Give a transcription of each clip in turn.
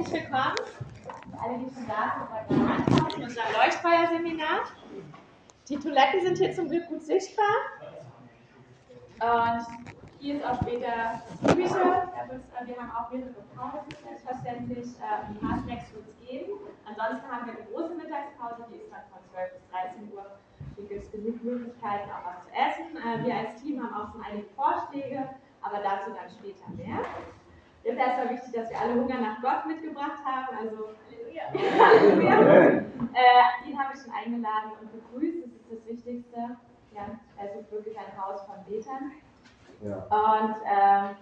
herzlich willkommen. Alle, die schon da sind, bei der in unserem Leuchtfeuerseminar. Die Toiletten sind hier zum Glück gut sichtbar. Und hier ist auch später die Küche. Wir haben auch mehrere Pausen, selbstverständlich. Ein paar Snacks wird es geben. Ansonsten haben wir eine große Mittagspause, die ist dann von 12 bis 13 Uhr. Hier gibt es genug Möglichkeiten, auch was zu essen. Äh, wir als Team haben auch schon einige Vorschläge, aber dazu dann später mehr. Jetzt erstmal wichtig, dass wir alle Hunger nach Gott mitgebracht haben. Also, Halleluja. Halleluja. Äh, ihn habe ich schon eingeladen und begrüßt. Das ist das Wichtigste. Ja, es ist wirklich ein Haus von Betern. Ja. Und ähm,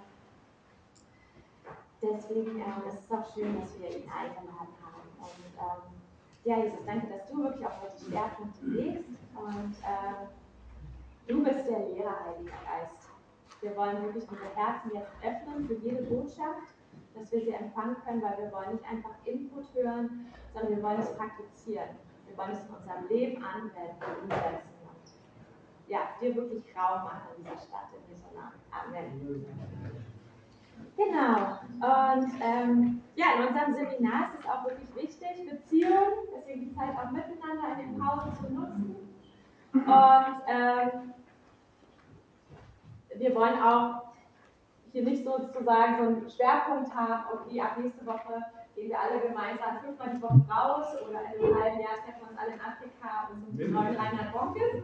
deswegen äh, ist es auch schön, dass wir ihn eingeladen haben. Und ähm, ja, Jesus, danke, dass du wirklich auch heute Schwerpunkte legst. Und äh, du bist der Lehrer, Heiliger Geist. Wir wollen wirklich unsere Herzen jetzt öffnen für jede Botschaft, dass wir sie empfangen können, weil wir wollen nicht einfach Input hören, sondern wir wollen es praktizieren. Wir wollen es in unserem Leben anwenden und umsetzen. Und ja, dir wirklich Raum machen in dieser Stadt, in dieser Namen. Amen. Genau. Und ähm, ja, in unserem Seminar ist es auch wirklich wichtig, Beziehungen, deswegen die Zeit auch miteinander in den Pausen zu nutzen. Und ähm, wir wollen auch hier nicht sozusagen so einen Schwerpunkt haben, okay, ab nächste Woche gehen wir alle gemeinsam fünfmal die Woche raus oder in einem halben Jahr treffen wir uns alle in Afrika und sind neuen Reinhard Bonkes.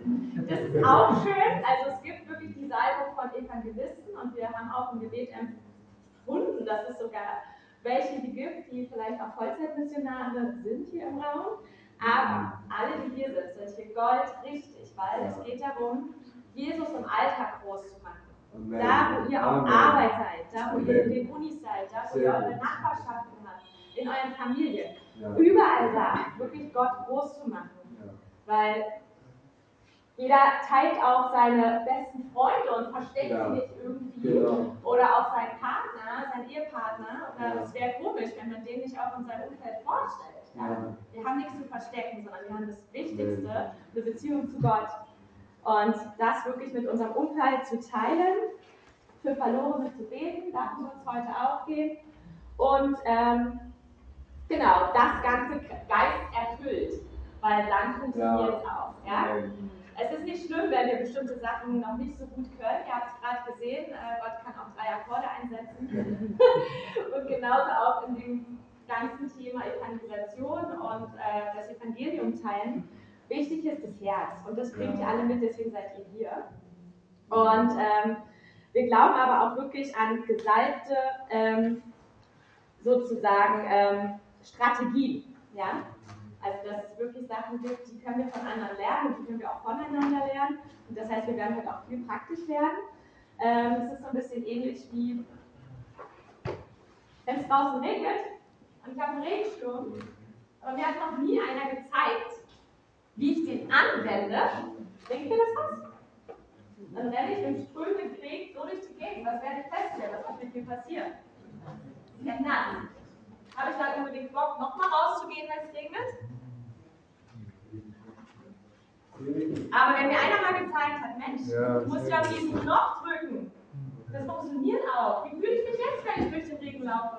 Das ist auch schön. Also es gibt wirklich die Salbung von Evangelisten und wir haben auch ein Gebet empfunden, dass es sogar welche die gibt, die vielleicht auch Vollzeitmissionare sind hier im Raum. Aber alle, die hier sind, sind hier Gold richtig, weil es geht darum, Jesus im Alltag groß zu machen. Amen. Da, wo ihr auf Arbeit seid, da, wo Amen. ihr in den Unis seid, da, wo Sehr ihr eure Nachbarschaften habt, in euren Familien. Ja. Überall da, wirklich Gott groß zu machen. Ja. Weil jeder teilt auch seine besten Freunde und versteckt ja. sie nicht irgendwie. Genau. Oder auch seinen Partner, seinen Ehepartner. Oder es wäre komisch, wenn man den nicht auch in seinem Umfeld vorstellt. Wir haben nichts zu verstecken, sondern wir haben das Wichtigste, eine Beziehung zu Gott. Und das wirklich mit unserem Umfeld zu teilen, für Verlorene zu beten, darum soll es heute auch gehen. Und ähm, genau, das Ganze Geist erfüllt, weil dann funktioniert es auch. Ja? Es ist nicht schlimm, wenn wir bestimmte Sachen noch nicht so gut können. Ihr habt es gerade gesehen, äh, Gott kann auch drei Akkorde einsetzen. und genauso auch in dem ganzen Thema Evangelisation und äh, das Evangelium teilen Wichtig ist das Herz und das bringt ihr alle mit, deswegen seid ihr hier. Und ähm, wir glauben aber auch wirklich an gesalbte ähm, sozusagen ähm, Strategien. Ja? Also dass es wirklich Sachen gibt, die können wir von anderen lernen und die können wir auch voneinander lernen. Und das heißt, wir werden heute auch viel praktisch werden. Ähm, es ist so ein bisschen ähnlich wie, wenn es draußen regnet und ich habe einen Regensturm, aber mir hat noch nie einer gezeigt, wie ich den anwende, denkt ihr das was? Dann renne ich im strömenden Krieg so durch die Gegend. Was werde ich feststellen? Was wird mit mir passieren? Werde nass. Habe ich dann unbedingt Bock, nochmal rauszugehen, wenn es regnet? Aber wenn mir einer mal gezeigt hat, Mensch, ja, du musst ja auf diesen Knopf drücken. Das funktioniert auch. Wie fühle ich mich jetzt, wenn ich durch den Regen laufe?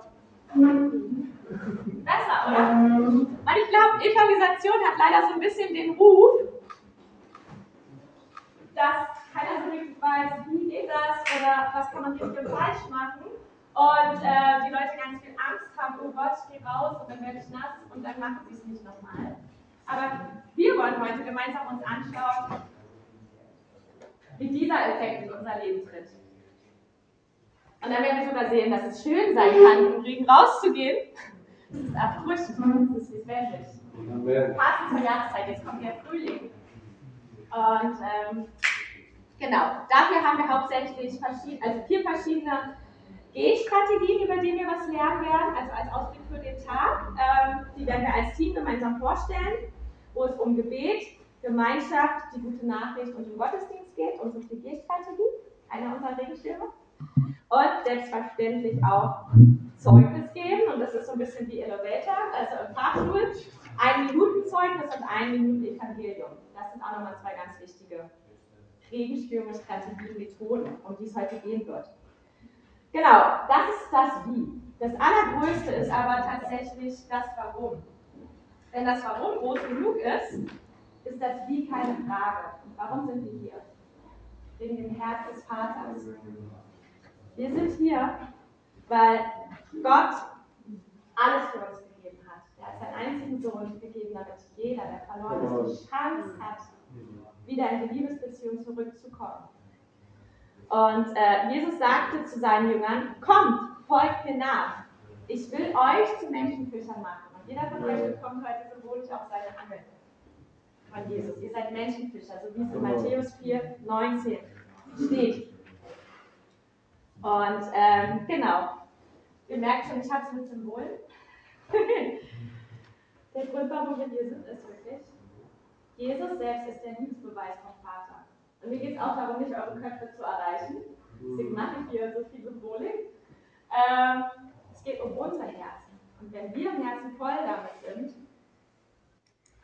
Besser, oder? Weil ich glaube, Evangelisation hat leider so ein bisschen den Ruf, dass keiner so richtig weiß, wie geht das oder was kann man hier für falsch machen. Und äh, die Leute ganz viel Angst haben, oh Gott, ich gehe raus und dann werde ich nass und dann machen sie es nicht nochmal. Aber wir wollen heute gemeinsam uns anschauen, wie dieser Effekt in unser Leben tritt. Und dann werden wir sogar sehen, dass es schön sein kann, im Regen rauszugehen. Das ist erfrischend, das ist lebendig. Passend zur Jahreszeit, jetzt kommt der Frühling. Und ähm, genau, dafür haben wir hauptsächlich also vier verschiedene Gehstrategien, über die wir was lernen werden, also als Ausblick für den Tag. Ähm, die werden wir als Team gemeinsam vorstellen, wo es um Gebet, Gemeinschaft, die gute Nachricht und den Gottesdienst geht, unsere 4G-Strategie, einer unserer Regenschirme und selbstverständlich auch Zeugnis geben. Und das ist so ein bisschen wie Elevator, also im Fahrstuhl. Ein Minuten Zeugnis und ein Minuten Evangelium. Das sind auch nochmal zwei ganz wichtige Regenstürme, Methoden, um die es heute gehen wird. Genau, das ist das Wie. Das Allergrößte ist aber tatsächlich das Warum. Wenn das Warum groß genug ist, ist das Wie keine Frage. Warum sind wir hier? Wegen dem Herz des Vaters. Wir sind hier, weil Gott alles für uns gegeben hat. Er hat seinen einzigen Sohn gegeben, damit jeder, der verloren ist, die Chance hat, wieder in die Liebesbeziehung zurückzukommen. Und äh, Jesus sagte zu seinen Jüngern, kommt, folgt mir nach. Ich will euch zu Menschenfischern machen. Und jeder von euch bekommt heute symbolisch auch seine Angel von Jesus. Ihr seid Menschenfischer, so wie es in Matthäus 4, 19 steht. Und ähm, genau, ihr merkt schon, ich habe es mit Symbolen. der Grund, warum wir hier sind, ist wirklich, Jesus selbst ist der Liebesbeweis vom Vater. Und mir geht es auch darum, nicht eure Köpfe zu erreichen. Deswegen mache ich hier so viel Symbolik. Ähm, es geht um unser Herzen. Und wenn wir im Herzen voll damit sind,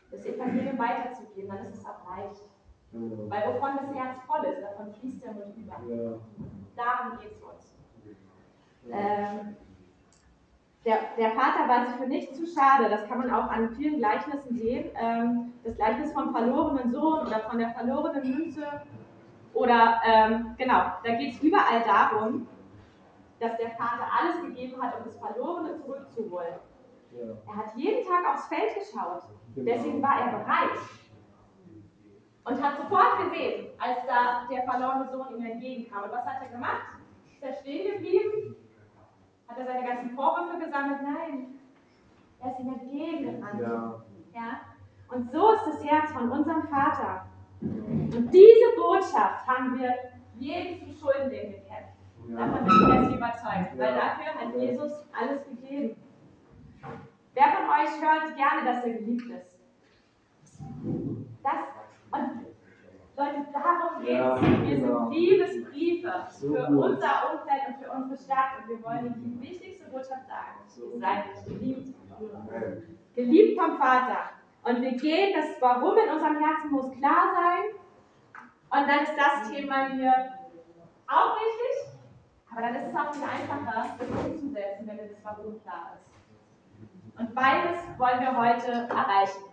das Evangelium weiterzugeben, dann ist es auch leicht. Weil wovon das Herz voll ist, davon fließt der Mund über. Darum geht es uns. Ähm, der, der, Vater war sich für nichts zu schade, das kann man auch an vielen Gleichnissen sehen. Ähm, das Gleichnis vom verlorenen Sohn oder von der verlorenen Münze. Oder ähm, genau, da geht es überall darum, dass der Vater alles gegeben hat, um das Verlorene zurückzuholen. Ja. Er hat jeden Tag aufs Feld geschaut. Genau. Deswegen war er bereit. Und hat sofort gesehen, als da der verlorene Sohn ihm entgegenkam. Und was hat er gemacht? Ist er stehen geblieben? Hat er seine ganzen Vorwürfe gesammelt? Nein. Er ist ihm entgegengerannt. Ja. ja. Und so ist das Herz von unserem Vater. Und diese Botschaft haben wir jedem zu Schulden, kennen. Davon bin ich fest überzeugt, weil dafür hat Jesus alles gegeben. Wer von euch hört gerne, dass er geliebt ist? Das, und Leute, darum geht es. Ja, wir genau. sind Liebesbriefe so für gut. unser Umfeld und für unsere Stadt. Und wir wollen Ihnen die wichtigste Botschaft sagen. Ihr seid geliebt. Geliebt vom Vater. Und wir gehen, das Warum in unserem Herzen muss klar sein. Und dann ist das Thema hier auch wichtig. Aber dann ist es auch viel einfacher, das umzusetzen, wenn das Warum klar ist. Und beides wollen wir heute erreichen.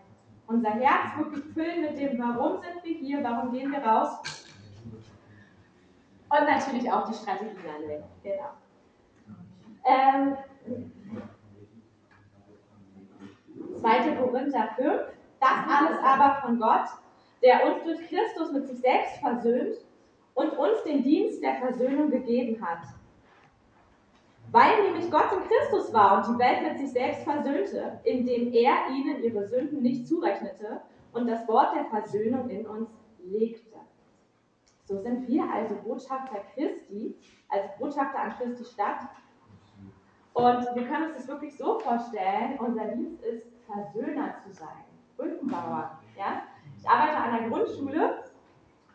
Unser Herz wirklich füllen mit dem, warum sind wir hier, warum gehen wir raus. Und natürlich auch die Strategien anwenden. Genau. Ähm, 2. Korinther 5. Das alles aber von Gott, der uns durch Christus mit sich selbst versöhnt und uns den Dienst der Versöhnung gegeben hat weil nämlich Gott in Christus war und die Welt mit sich selbst versöhnte, indem er ihnen ihre Sünden nicht zurechnete und das Wort der Versöhnung in uns legte. So sind wir also Botschafter Christi, als Botschafter an Christi Stadt. Und wir können uns das wirklich so vorstellen, unser Dienst ist, Versöhner zu sein, Brückenbauer. Ja? Ich arbeite an einer Grundschule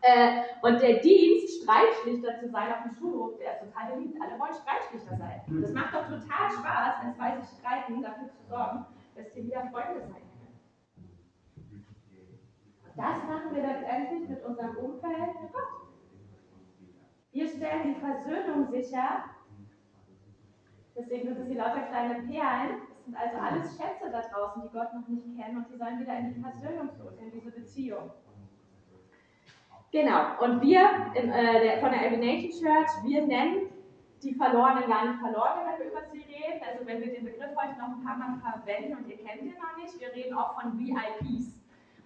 äh, und der Dienst, Streitschlichter zu sein auf dem Schulhof, der ist total beliebt. Alle wollen Streitschlichter sein. Das macht doch total Spaß, wenn zwei sich streiten, dafür zu sorgen, dass die wieder Freunde sein können. Und das machen wir letztendlich mit unserem Umfeld mit Gott. Wir stellen die Versöhnung sicher. Deswegen sind es hier lauter kleine Perlen. Das sind also alles Schätze da draußen, die Gott noch nicht kennen und die sollen wieder in die Versöhnung tun, in diese Beziehung. Genau, und wir in, äh, der, von der Nation Church, wir nennen die Verlorenen gar nicht Verlorene, wenn wir über sie reden. Also wenn wir den Begriff heute noch ein paar Mal verwenden und ihr kennt ihn noch nicht, wir reden auch von VIPs.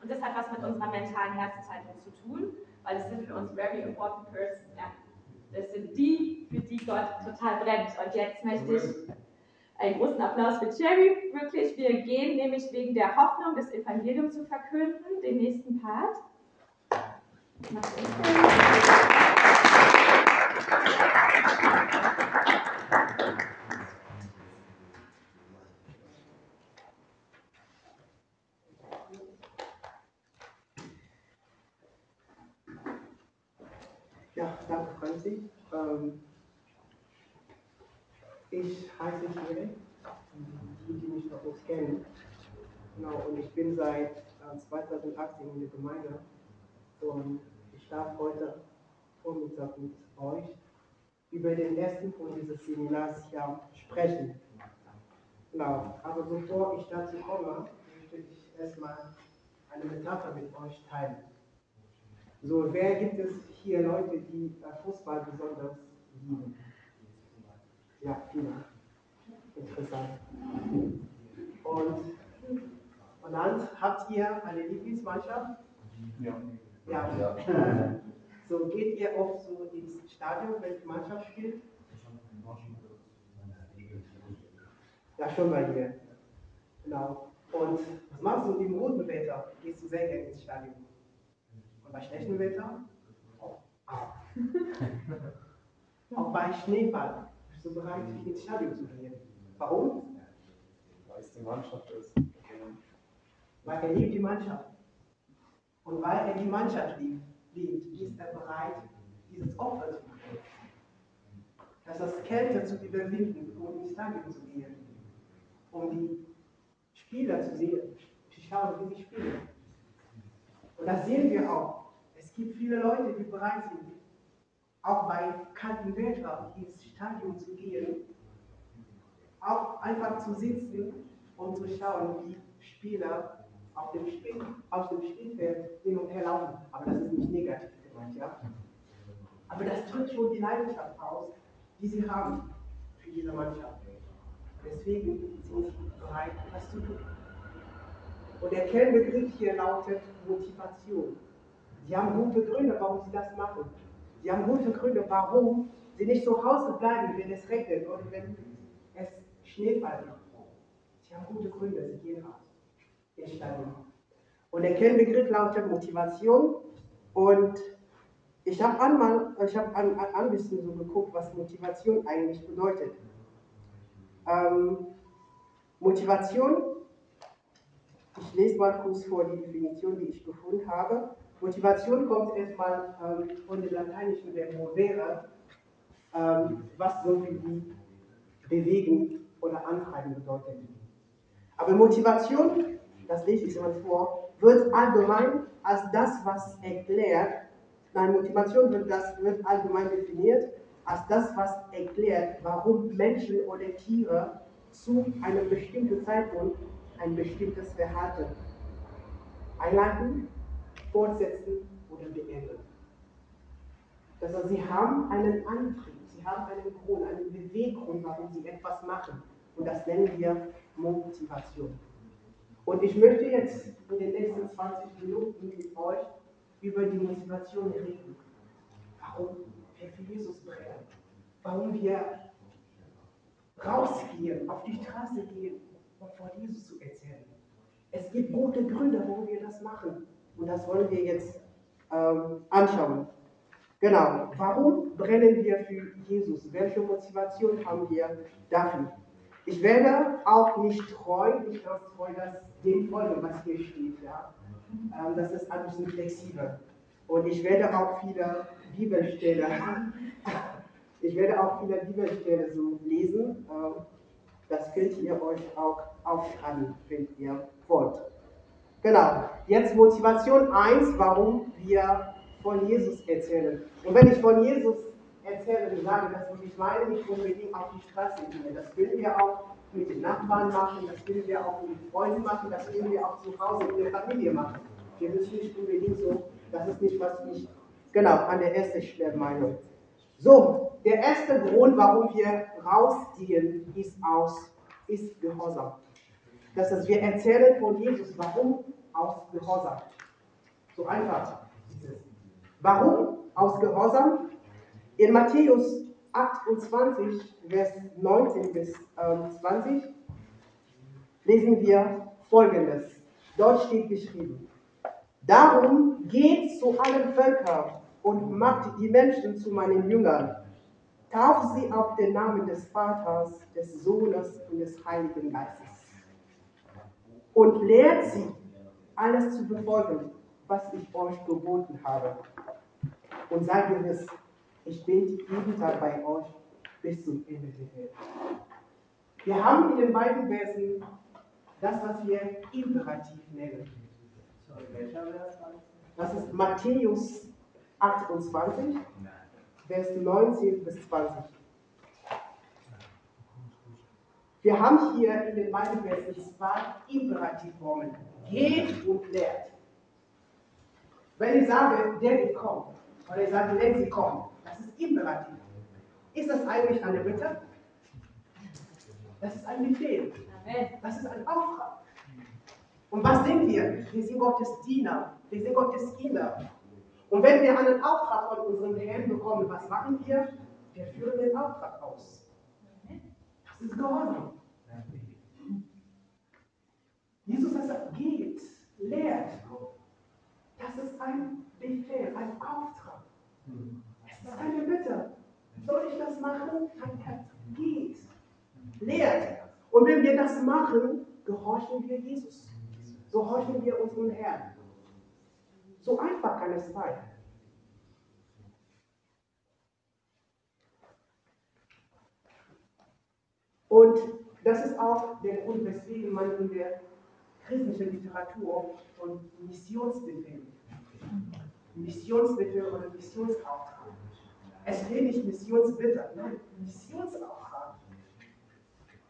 Und das hat was mit unserer mentalen Herzenshaltung zu tun, weil es sind für uns very important persons. Ja. Das sind die, für die Gott total brennt. Und jetzt möchte ich einen großen Applaus für Jerry. Wirklich, wir gehen nämlich wegen der Hoffnung, das Evangelium zu verkünden, den nächsten Part. Ja, danke Franzi. Ähm, ich heiße Thierry, die, die mich noch kennen. Genau, und ich bin seit äh, 2018 in der Gemeinde. Und ich darf heute Vormittag mit euch über den ersten Punkt dieses Seminars ja sprechen. Genau, aber bevor ich dazu komme, möchte ich erstmal eine Metapher mit euch teilen. So, wer gibt es hier Leute, die Fußball besonders lieben? Ja, viele. Interessant. Und, und dann habt ihr eine Lieblingsmannschaft? Ja. Ja. So, geht ihr oft so ins Stadion, wenn die Mannschaft spielt? Ja, schon bei dir. Genau. Und was machst du im guten Wetter? Gehst du sehr gerne ins Stadion? Und bei schlechtem Wetter? Auch. Auch bei Schneefall bist du bereit, ins Stadion zu gehen. Warum? Weil es die Mannschaft ist. Weil er liebt die Mannschaft. Und weil er die Mannschaft liebt, liebt ist er bereit, dieses Opfer zu machen. Das ist Kälte zu überwinden, um ins Stadion zu gehen. Um die Spieler zu sehen, zu schauen, wie sie spielen. Und das sehen wir auch. Es gibt viele Leute, die bereit sind, auch bei kaltem Wetter ins Stadion zu gehen, auch einfach zu sitzen und zu schauen, wie Spieler auf dem, Spiel, auf dem Spielfeld hin und her laufen. Aber das ist nicht negativ gemeint, ja? Aber das drückt schon die Leidenschaft aus, die sie haben für diese Mannschaft. Deswegen sind sie bereit, das zu tun. Und der Kernbegriff hier lautet Motivation. Sie haben gute Gründe, warum sie das machen. Sie haben gute Gründe, warum sie nicht zu Hause bleiben, wenn es regnet oder wenn es Schneefall gibt. Sie haben gute Gründe, sie gehen raus Stadion. Und der Kernbegriff lautet Motivation. Und ich habe einmal, ich habe ein, ein bisschen so geguckt, was Motivation eigentlich bedeutet. Ähm, Motivation, ich lese mal kurz vor die Definition, die ich gefunden habe. Motivation kommt erstmal ähm, von dem lateinischen Verb movere, ähm, was so wie bewegen oder antreiben bedeutet. Aber Motivation, das lese ich mal vor, wird allgemein als das, was erklärt, nein, Motivation wird, das, wird allgemein definiert als das, was erklärt, warum Menschen oder Tiere zu einem bestimmten Zeitpunkt ein bestimmtes Verhalten einleiten, fortsetzen oder beenden. Das heißt, sie haben einen Antrieb, sie haben einen Grund, einen Beweggrund, warum sie etwas machen. Und das nennen wir Motivation. Und ich möchte jetzt in den nächsten 20 Minuten mit euch über die Motivation reden. Warum wir für Jesus brennen. Warum wir rausgehen, auf die Straße gehen, um vor Jesus zu erzählen. Es gibt gute Gründe, warum wir das machen. Und das wollen wir jetzt ähm, anschauen. Genau. Warum brennen wir für Jesus? Welche Motivation haben wir dafür? Ich werde auch nicht treu, nicht ganz treu, das dem folgen, was hier steht. Ja? Ähm, das ist ein bisschen flexibel. Und ich werde auch viele Bibelstellen, ich werde auch viele Bibelstellen so lesen. Ähm, das könnt ihr euch auch aufschreiben, wenn ihr wollt. Genau, jetzt Motivation 1, warum wir von Jesus erzählen. Und wenn ich von Jesus erzähle und sage, dass ich meine nicht unbedingt auf die Straße gehen. Das können wir auch mit den Nachbarn machen, das können wir auch mit Freunden machen, das können wir auch zu Hause in der Familie machen. Wir müssen nicht unbedingt so, das ist nicht, was ich genau an der ersten Stelle. So, der erste Grund, warum wir rausgehen, ist aus, ist Gehorsam. Das heißt, wir erzählen von Jesus, warum aus Gehorsam. So einfach ist es. Warum aus Gehorsam? In Matthäus 28, Vers 19 bis ähm, 20 lesen wir folgendes. Dort steht geschrieben: Darum geht zu allen Völkern und macht die Menschen zu meinen Jüngern. Tauft sie auf den Namen des Vaters, des Sohnes und des Heiligen Geistes. Und lehrt sie, alles zu befolgen, was ich euch geboten habe. Und seid gewiss, ich bin jeden Tag bei euch bis zum Ende der Welt. Wir haben in den beiden Versen das, was wir Imperativ nennen. Das ist Matthäus 28, Vers 19 bis 20. Wir haben hier in den beiden Versen zwei Imperativformen. Geht und lehrt. Wenn ich sage, der kommen, oder ich sage, wenn sie kommen, das ist Imperativ. Ist das eigentlich eine Bitte? Das ist ein Befehl. Das ist ein Auftrag. Und was sind wir? Wir sind Gottes Diener. Wir sind Gottes Kinder. Und wenn wir einen Auftrag von unserem Herrn bekommen, was machen wir? Wir führen den Auftrag aus. Das ist Gehorsam. Jesus hat gesagt, geht, lehrt. Das ist ein Befehl, ein Auftrag. Es ist keine Bitte. Soll ich das machen? Geht, lehrt. Und wenn wir das machen, gehorchen wir Jesus. Gehorchen wir unserem Herrn. So einfach kann es sein. Und das ist auch der Grund, weswegen man in der christlichen Literatur von Missionsbefehl, Missionsbefehl oder Missionsauftrag. Es steht nicht Missionsbitte, nein, Missionsauftrag.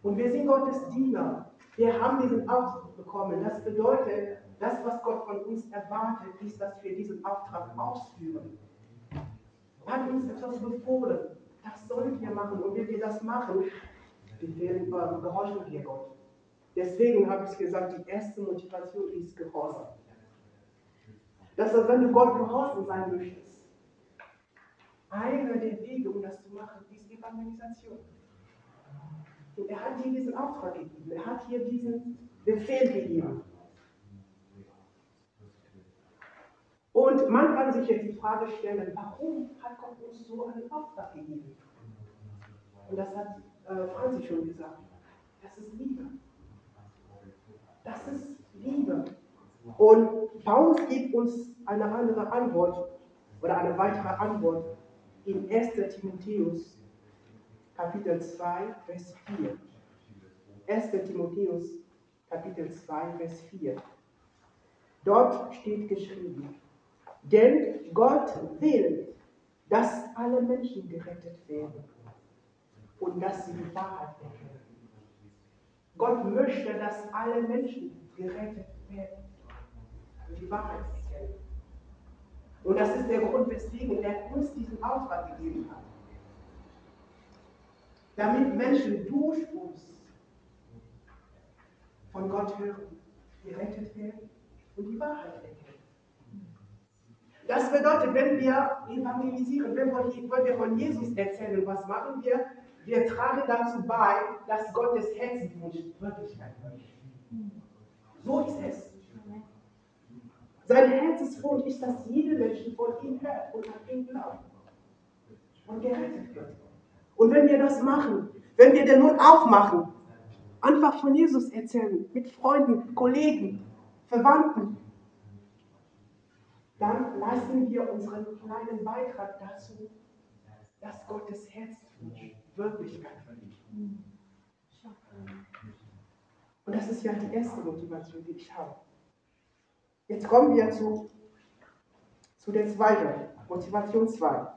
Und wir sind Gottes Diener. Wir haben diesen Auftrag bekommen. Das bedeutet, das, was Gott von uns erwartet, ist, dass wir diesen Auftrag ausführen. Er hat uns etwas befohlen. Das sollen wir machen. Und wenn wir das machen, befehlen, äh, gehorchen wir Gott. Deswegen habe ich gesagt, die erste Motivation ist Gehorsam. Das heißt, wenn du Gott gehorsam sein möchtest, einer der Wege, um das zu machen, ist Evangelisation. Und er hat dir diesen Auftrag gegeben. Er hat dir diesen Befehl gegeben. Und man kann sich jetzt die Frage stellen, warum hat Gott uns so einen Auftrag gegeben? Und das hat äh, Franzi schon gesagt. Das ist Liebe. Das ist Liebe. Und Paulus gibt uns eine andere Antwort oder eine weitere Antwort in 1. Timotheus Kapitel 2, Vers 4. 1. Timotheus Kapitel 2, Vers 4. Dort steht geschrieben, denn Gott will, dass alle Menschen gerettet werden und dass sie die Wahrheit erkennen. Gott möchte, dass alle Menschen gerettet werden und die Wahrheit erkennen. Und das ist der Grund, weswegen er uns diesen Auftrag gegeben hat. Damit Menschen durch uns von Gott hören, gerettet werden und die Wahrheit erkennen. Das bedeutet, wenn wir evangelisieren, wenn wir von Jesus erzählen, was machen wir? Wir tragen dazu bei, dass Gottes Herzenswunsch Wirklichkeit wird. So ist es. Sein Herzenswunsch ist, dass jeder Mensch von ihm hört und an ihn glaubt und gerettet wird. Und wenn wir das machen, wenn wir den Mund aufmachen, einfach von Jesus erzählen, mit Freunden, Kollegen, Verwandten, dann leisten wir unseren kleinen Beitrag dazu, dass Gottes Herzenswunsch Wirklichkeit verdient. Und das ist ja die erste Motivation, die ich habe. Jetzt kommen wir zu, zu der zweiten, Motivation 2.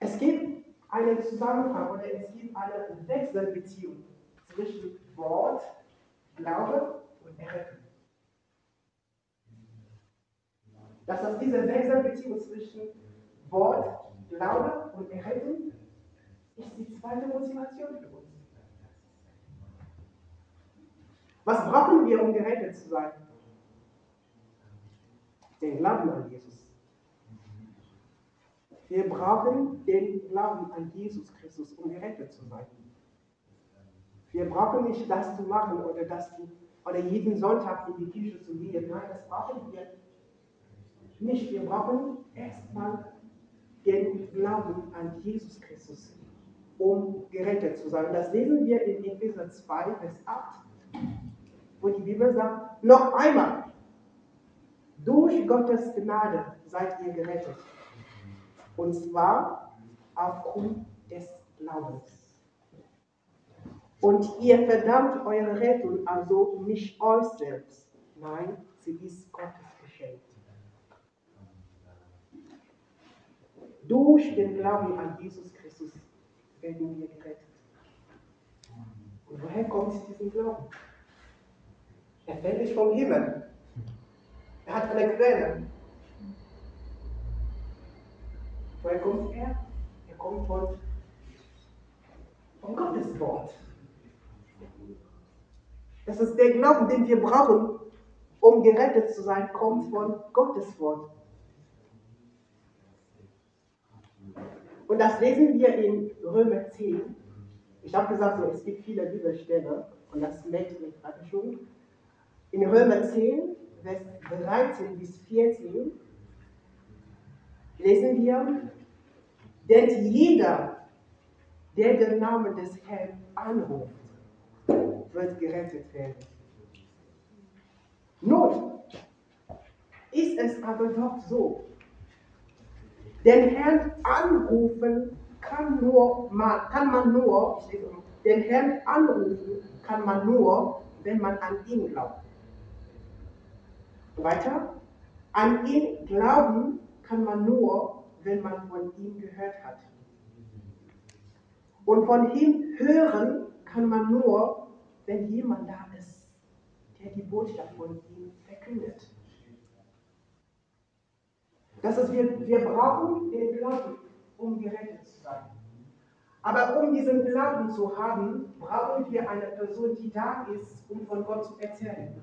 Es gibt einen Zusammenhang oder es gibt eine Wechselbeziehung zwischen Wort, Glaube und Errettung. Das heißt, diese Wechselbeziehung zwischen Wort, Glaube und Errettung ist die zweite Motivation für uns. Was brauchen wir, um gerettet zu sein? Den Glauben an Jesus. Wir brauchen den Glauben an Jesus Christus, um gerettet zu sein. Wir brauchen nicht das zu machen oder das zu, oder jeden Sonntag in die Kirche zu gehen. Nein, das brauchen wir nicht. Wir brauchen erstmal den Glauben an Jesus Christus, um gerettet zu sein. Das lesen wir in Epheser 2, Vers 8, wo die Bibel sagt, noch einmal, durch Gottes Gnade seid ihr gerettet. Und zwar aufgrund des Glaubens. Und ihr verdammt eure Rettung also nicht euch selbst. Nein, sie ist Gottes Geschenk. durch den Glauben an Jesus Christus werden wir gerettet. Und woher kommt diesen Glauben? Er fällt nicht vom Himmel. Er hat eine Quelle. Woher kommt er? Er kommt von, von Gottes Wort. Das ist der Glauben, den wir brauchen, um gerettet zu sein, kommt von Gottes Wort. Und das lesen wir in Römer 10. Ich habe gesagt, so, es gibt viele Bibelstellen und das merkt ihr gerade schon. In Römer 10, Vers 13 bis 14 lesen wir, denn jeder, der den Namen des Herrn anruft, wird gerettet werden. Nun ist es aber doch so, den Herrn anrufen kann, nur kann man nur, den Herrn anrufen kann man nur, wenn man an ihn glaubt. Weiter, an ihn glauben kann man nur, wenn man von ihm gehört hat. Und von ihm hören kann man nur, wenn jemand da ist, der die Botschaft von ihm verkündet. Das ist, wir, wir brauchen den Glauben, um gerettet zu sein. Aber um diesen Glauben zu haben, brauchen wir eine Person, die da ist, um von Gott zu erzählen.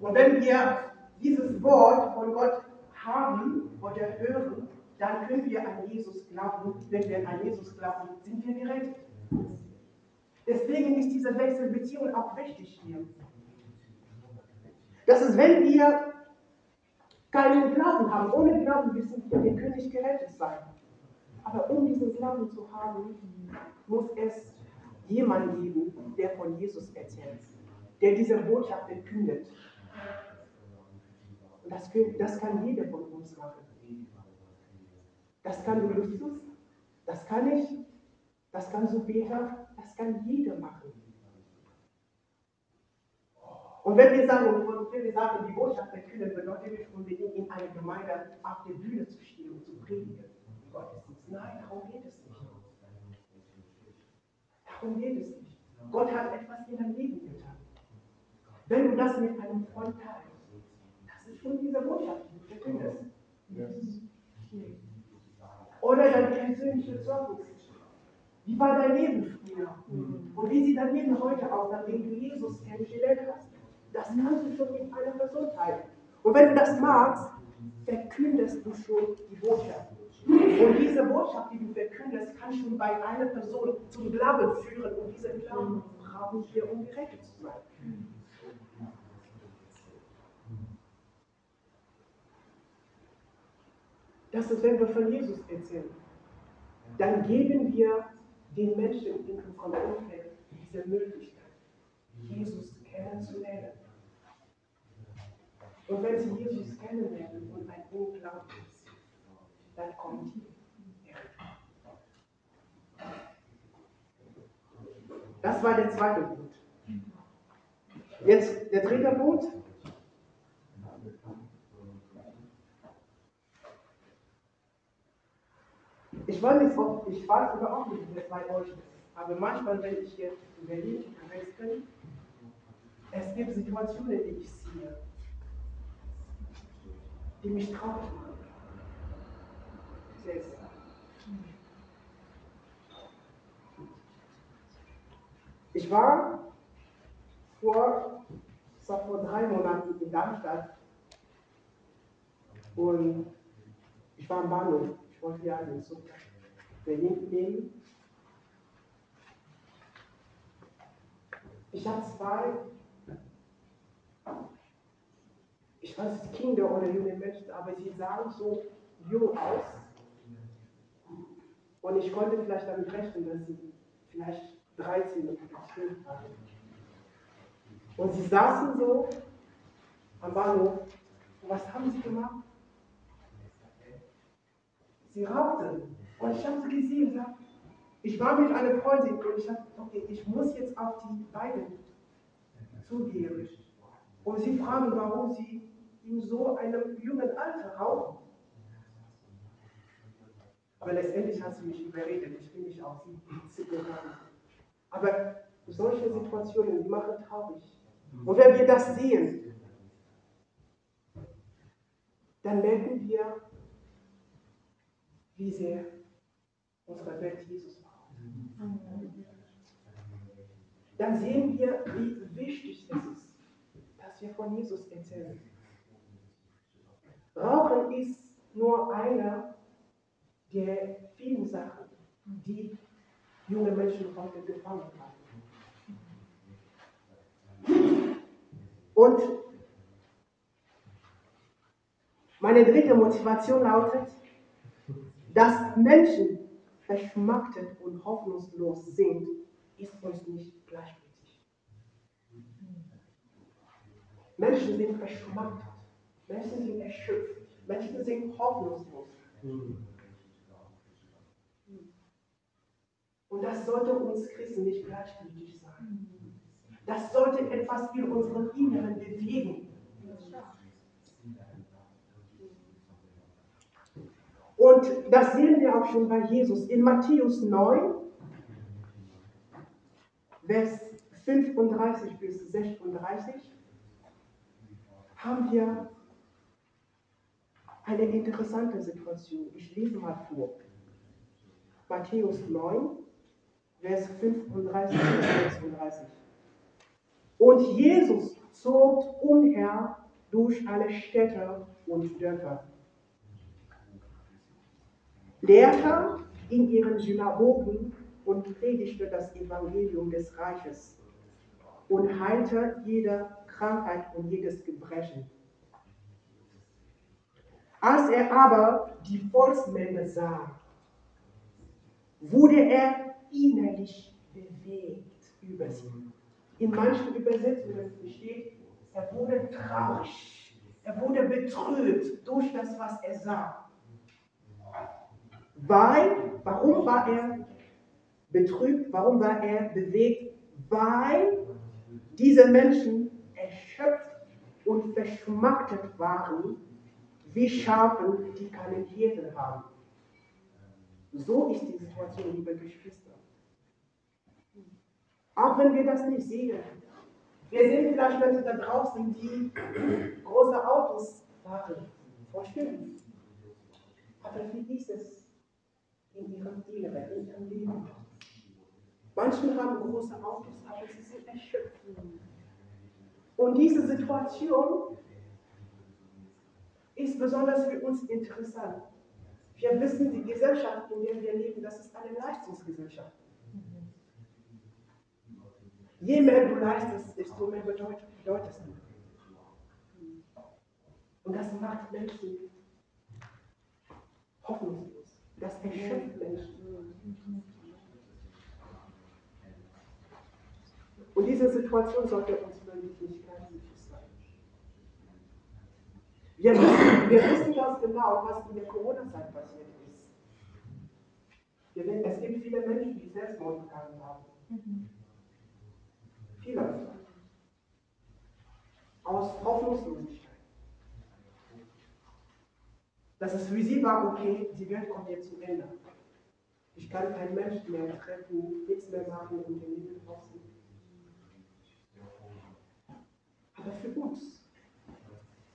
Und wenn wir dieses Wort von Gott haben oder hören, dann können wir an Jesus glauben. Wenn wir an Jesus glauben, sind wir gerettet. Deswegen ist diese Wechselbeziehung auch wichtig hier. Das ist, wenn wir keinen Glauben haben, ohne Glauben wissen wir, wir können nicht gerettet sein. Aber um diesen Glauben zu haben, muss es jemanden geben, der von Jesus erzählt, der diese Botschaft verkündet. Und das, das kann jeder von uns machen. Das kann Justus, das kann ich, das kann Peter, das kann jeder machen. Und wenn wir sagen, wenn wir sagen, die Botschaft verkünden, bedeutet nicht unbedingt in einer Gemeinde auf der Bühne zu stehen und zu predigen. Nein, darum geht es nicht. Darum geht es nicht. Gott hat etwas in deinem Leben getan. Wenn du das mit einem Freund teilst, schon diese Botschaft, die du verkündest. Oder dein persönliches Zeugnis. Wie war dein Leben früher? Und wie sieht dein Leben heute aus, nachdem du Jesus kennengelernt hast? Das kannst du schon mit einer Person teilen. Und wenn du das magst, verkündest du schon die Botschaft. Und diese Botschaft, die du verkündest, kann schon bei einer Person zum Glauben führen. Und diesen Glauben brauchen wir, um gerettet zu sein. Das ist, wenn wir von Jesus erzählen. Dann geben wir den Menschen in unserem Umfeld diese Möglichkeit, Jesus kennenzulernen. Und wenn sie Jesus kennenlernen und ein Unglauben ist, dann kommt er. Das war der zweite Punkt. Jetzt der dritte Punkt. Ich weiß nicht, ob, ich weiß überhaupt nicht, wie es bei euch ist. Aber manchmal, wenn ich jetzt in Berlin unterwegs bin, es gibt Situationen, die ich sehe, die mich traurig machen. Sehr. Ich war vor, vor drei Monaten in Darmstadt und ich war am Bahnhof. Wollte ja den Zug Berlin nehmen. Ich habe zwei ich weiß nicht, Kinder oder junge Menschen, aber sie sahen so jung aus. Und ich konnte vielleicht damit rechnen, dass sie vielleicht 13 oder 12 waren. Und sie saßen so am Bahnhof. Was haben sie gemacht? Sie rauchten. Und ich habe sie gesehen. Ich war mit einer Freundin und ich habe, okay, ich muss jetzt auf die beiden zugehen. Und sie fragen, warum sie in so einem jungen Alter rauchen. Aber letztendlich hat sie mich überredet. Ich bin nicht auch sie nicht. Aber solche Situationen, machen traurig. Und wenn wir das sehen, dann merken wir, wie sehr unsere Welt Jesus braucht. Dann sehen wir, wie wichtig es ist, dass wir von Jesus erzählen. Rauchen ist nur eine der vielen Sachen, die junge Menschen heute gefangen haben. Und meine dritte Motivation lautet, dass Menschen verschmachtet und hoffnungslos sind, ist uns nicht gleichgültig. Menschen sind verschmachtet, Menschen sind erschöpft, Menschen sind hoffnungslos. Und das sollte uns Christen nicht gleichgültig sein. Das sollte etwas in unserem Inneren bewegen. Und das sehen wir auch schon bei Jesus. In Matthäus 9, Vers 35 bis 36, haben wir eine interessante Situation. Ich lese mal vor. Matthäus 9, Vers 35 bis 36. Und Jesus zog umher durch alle Städte und Dörfer, lehrte in ihren Synagogen und predigte das Evangelium des Reiches und heilte jede Krankheit und jedes Gebrechen. Als er aber die Volksmenge sah, wurde er innerlich bewegt über sie. In manchen Übersetzungen steht, er wurde traurig, er wurde betrübt durch das, was er sah. Weil, warum war er betrübt, warum war er bewegt? Weil diese Menschen erschöpft und verschmachtet waren, wie Schafen, die keinen Hirten haben. So ist die Situation, liebe Geschwister. Auch wenn wir das nicht sehen. Wir sehen vielleicht Leute da draußen, die große Autos fahren. Voll schön. Aber wie ist es in ihrem Inneren, in ihrem Leben? Manche haben große Autos, aber sie sind erschöpft. Und diese Situation ist besonders für uns interessant. Wir wissen, die Gesellschaft, in der wir leben, das ist eine Leistungsgesellschaft. Je mehr du leistest, desto mehr bedeut, bedeutest du. Und das macht Menschen hoffnungslos. Das erschöpft Menschen. Und diese Situation sollte uns wirklich nicht gleichgültig sein. Wir wissen, wir wissen ganz genau, was in der Corona-Zeit passiert ist. Wir, es gibt viele Menschen, die Selbstmord begangen haben. Viele. Aus Hoffnungslosigkeit. Dass es für sie war, okay, die Welt kommt jetzt zu Ende. Ich kann keinen Menschen mehr treffen, nichts mehr machen und den Leben draußen. Aber für uns,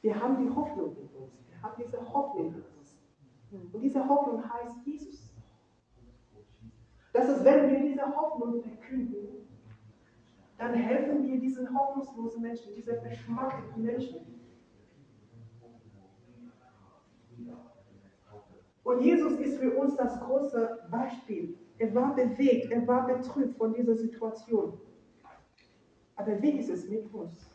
wir haben die Hoffnung in uns. Wir haben diese Hoffnung in uns. Und diese Hoffnung heißt Jesus. Das ist, wenn wir diese Hoffnung verkünden, dann helfen wir diesen hoffnungslosen Menschen, diesen verschmachteten Menschen. Und Jesus ist für uns das große Beispiel. Er war bewegt, er war betrübt von dieser Situation. Aber wie ist es mit uns?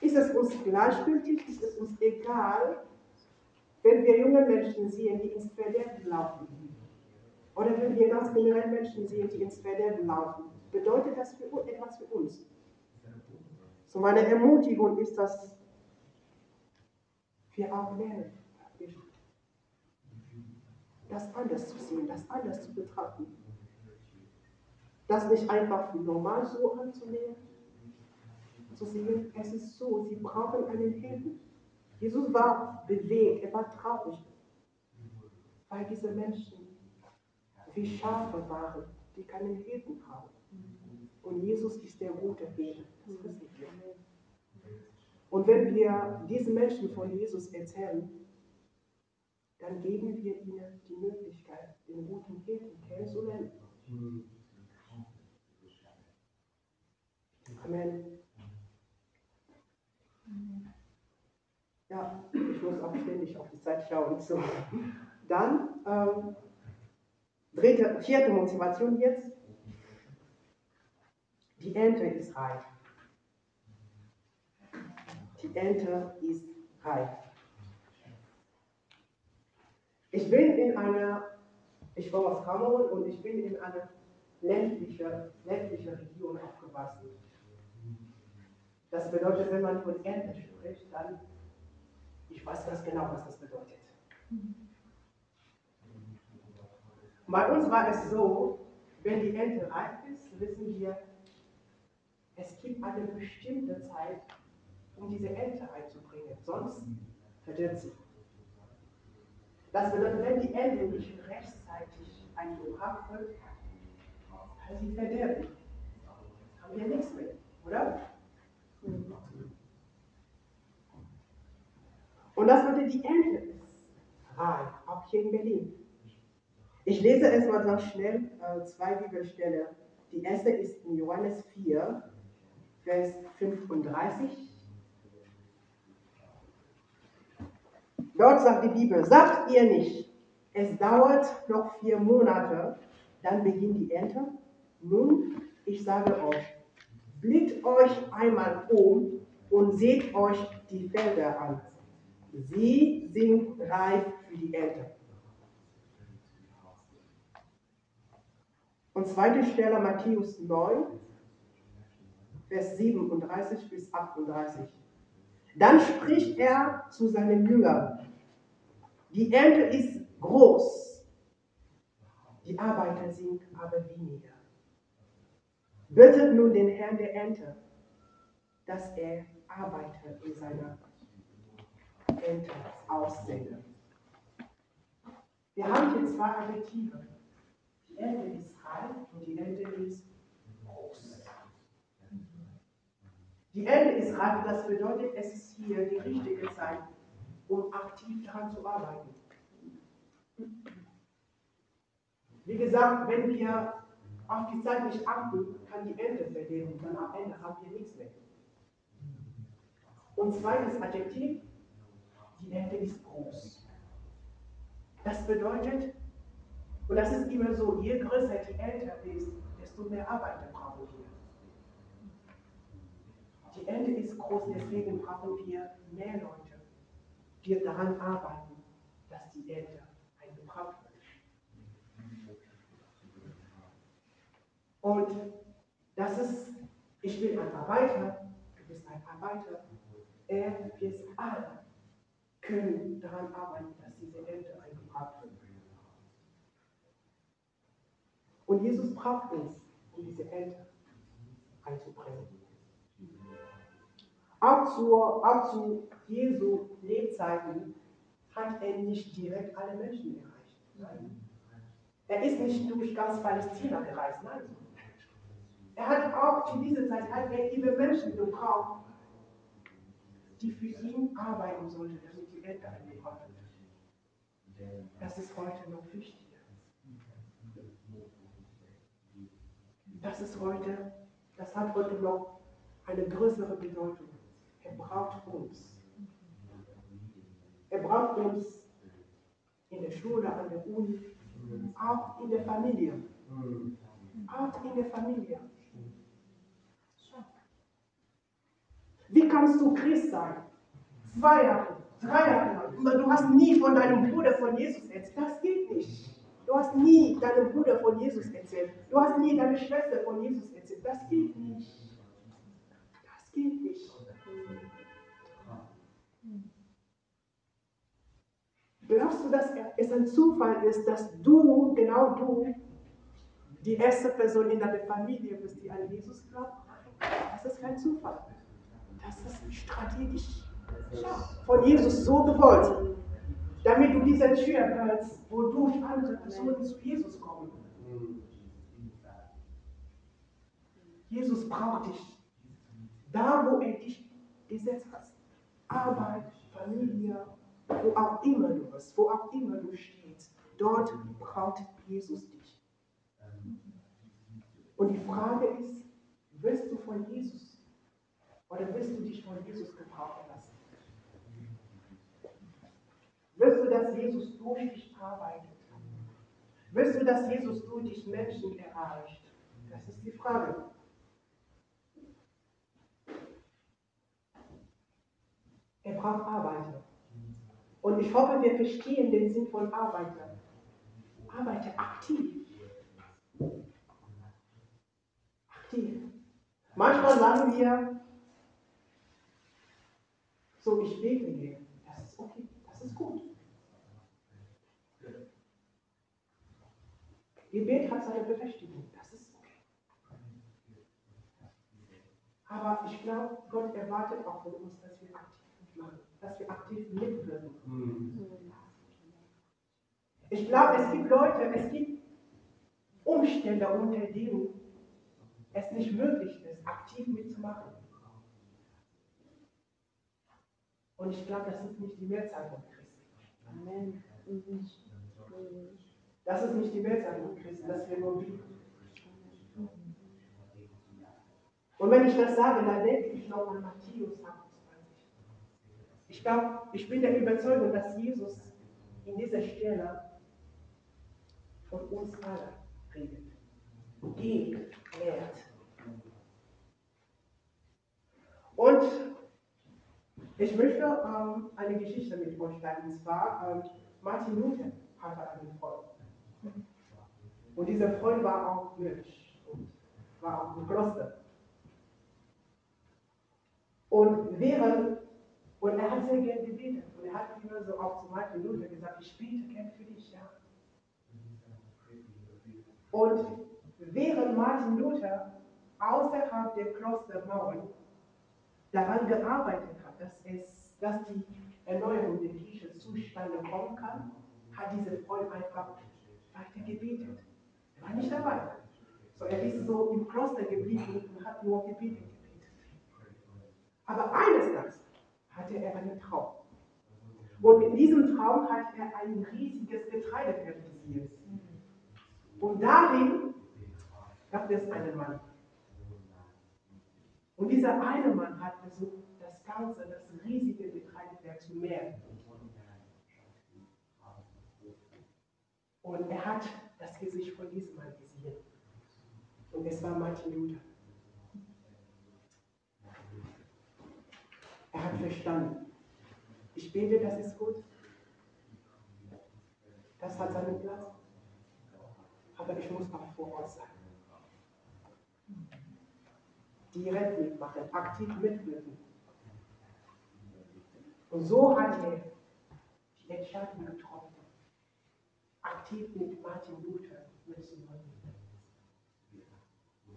Ist es uns gleichgültig? Ist es uns egal, wenn wir junge Menschen sehen, die ins Verderben laufen? Oder wenn wir ganz generell Menschen sehen, die ins Verderben laufen? Bedeutet das für uns, etwas für uns? So meine Ermutigung ist, dass wir auch lernen, das anders zu sehen, das anders zu betrachten. Das nicht einfach normal so anzunehmen, zu sehen, es ist so, sie brauchen einen Hilfe. Jesus war bewegt, er war traurig. Weil diese Menschen wie Schafe waren, die keinen Hirten haben. Und Jesus ist der gute Hirte. Und wenn wir diesen Menschen von Jesus erzählen, dann geben wir ihnen die Möglichkeit, den guten Hirten kennenzulernen. Amen. Ja, ich muss auch ständig auf die Zeit schauen. So. Dann, ähm, dritte, vierte Motivation jetzt. Die Ernte ist reif. Die Ernte ist reif. Ich bin in einer, ich komme aus Kamerun und ich bin in einer ländlichen, ländlichen Region aufgewachsen. Das bedeutet, wenn man von Ernte spricht, dann, ich weiß ganz genau, was das bedeutet. Bei uns war es so, wenn die Ernte reif ist, wissen wir, es gibt eine bestimmte Zeit, um diese Ernte einzubringen, sonst verdirbt sie. Das bedeutet, wenn die Ernte nicht rechtzeitig eingebracht wird, kann sie verderben. Haben wir nichts mehr, oder? Und das bedeutet, die Ernte ist reif, auch hier in Berlin. Ich lese erstmal ganz schnell äh, zwei Bibelstellen. Die erste ist in Johannes 4, Vers 35. Dort sagt die Bibel, sagt ihr nicht, es dauert noch vier Monate, dann beginnt die Ernte. Nun, ich sage euch, blickt euch einmal um und seht euch die Felder an. Sie sind reif für die Ernte. Und zweite Stelle Matthäus 9, Vers 37 bis 38. Dann spricht er zu seinen Jüngern. Die Ernte ist groß, die Arbeiter sind aber weniger. Bittet nun den Herrn der Ernte, dass er Arbeiter in seiner Ernte aussende. Wir haben hier zwei Adjektive. Die Ernte ist reif und die Ernte ist groß. Die Ernte ist reif, das bedeutet, es ist hier die richtige Zeit, um aktiv daran zu arbeiten. Wie gesagt, wenn wir auf die Zeit nicht achten, kann die Ernte verlieren und dann am Ende haben wir nichts mehr. Und zweites Adjektiv, die Ernte ist groß. Das bedeutet, und das ist immer so, je größer die Ernte ist, desto mehr Arbeiter brauchen wir. Die Ernte ist groß, deswegen brauchen wir mehr Leute wir daran arbeiten, dass die Ernte eingebracht wird. Und das ist, ich bin ein Arbeiter, du bist ein Arbeiter, er, wir alle können daran arbeiten, dass diese Ernte eingebracht wird. Und Jesus braucht uns, um diese Ernte einzubringen. Auch, zur, auch zu Jesu Lebzeiten hat er nicht direkt alle Menschen erreicht. Nein. Er ist nicht durch ganz Palästina gereist, nein. Er hat auch zu dieser Zeit hat er liebe Menschen gebraucht, die für ihn arbeiten sollten, damit die Ernte eingebracht wird. Das ist heute noch wichtiger. Das ist heute, das hat heute noch eine größere Bedeutung. Er braucht uns. Er braucht uns in der Schule, an der Uni, auch in der Familie. Auch in der Familie. Wie kannst du Christ sein? Zwei Jahre, drei Jahre. Du hast nie von deinem Bruder von Jesus erzählt. Das geht nicht. Du hast nie deinem Bruder von Jesus erzählt. Du hast nie deine Schwester von Jesus erzählt. Das geht nicht. Das geht nicht. Glaubst du, dass es ein Zufall ist, dass du, genau du, die erste Person in deiner Familie bist, die an Jesus glaubt? Das ist kein Zufall. Das ist strategisch von Jesus so gewollt. damit du diese Tür kannst, wodurch andere Personen zu Jesus kommen. Jesus braucht dich. Da, wo er dich gesetzt hat. Arbeit, Familie, wo auch immer du bist, wo auch immer du stehst. Dort braucht Jesus dich. Und die Frage ist, willst du von Jesus oder willst du dich von Jesus gebrauchen lassen? Willst du, dass Jesus durch dich arbeitet? Willst du, dass Jesus durch dich Menschen erreicht? Das ist die Frage. Er braucht Arbeiter. Und ich hoffe, wir verstehen den Sinn von Arbeiter. Arbeite aktiv. Aktiv. Manchmal sagen wir, so ich bete hier. Das ist okay, das ist gut. Gebet hat seine Berechtigung, das ist okay. Aber ich glaube, Gott erwartet auch von uns, dass dass wir aktiv mitwirken. Ich glaube, es gibt Leute, es gibt Umstände, unter denen es nicht möglich ist, aktiv mitzumachen. Und ich glaube, das ist nicht die Mehrzahl von Christen. Amen. Das ist nicht die Mehrzahl von Christen, das wir nur bieten. Und wenn ich das sage, dann denke ich noch an Matthäus 28. Ich glaube, ich bin der Überzeugung, dass Jesus in dieser Stelle von uns alle redet. Geht, lehrt. Und ich möchte ähm, eine Geschichte mit euch teilen. Und zwar, ähm, Martin Luther hatte einen Freund. Und dieser Freund war auch Mönch und war auch im Kloster. Und während, und er hat sehr gern gebetet. Und er hat immer so auch zu Martin Luther gesagt, ich bete gern für dich, ja. Und während Martin Luther außerhalb der Klostermauern daran gearbeitet hat, dass, es, dass die Erneuerung der Kirche zustande kommen kann, hat dieser Freund einfach weiter gebetet. Er war nicht dabei. So, er ist so im Kloster geblieben und hat nur gebetet, gebetet. Aber eines Tages hatte er einen Traum. Und in diesem Traum hat er ein riesiges Getreidefeld gesehen. Und darin gab es einen Mann. Und dieser eine Mann hat versucht, das Ganze, das riesige Getreidewerk zu mehren. Und er hat das Gesicht von diesem Mann gesehen. Und es war Martin Luther. Er hat verstanden. Ich bete, das ist gut. Das hat seinen Platz. Aber ich muss auch vor Ort sein. Direkt mitmachen, aktiv mitwirken. Und so hat er die Entscheidung getroffen, aktiv mit Martin Luther mitzumachen.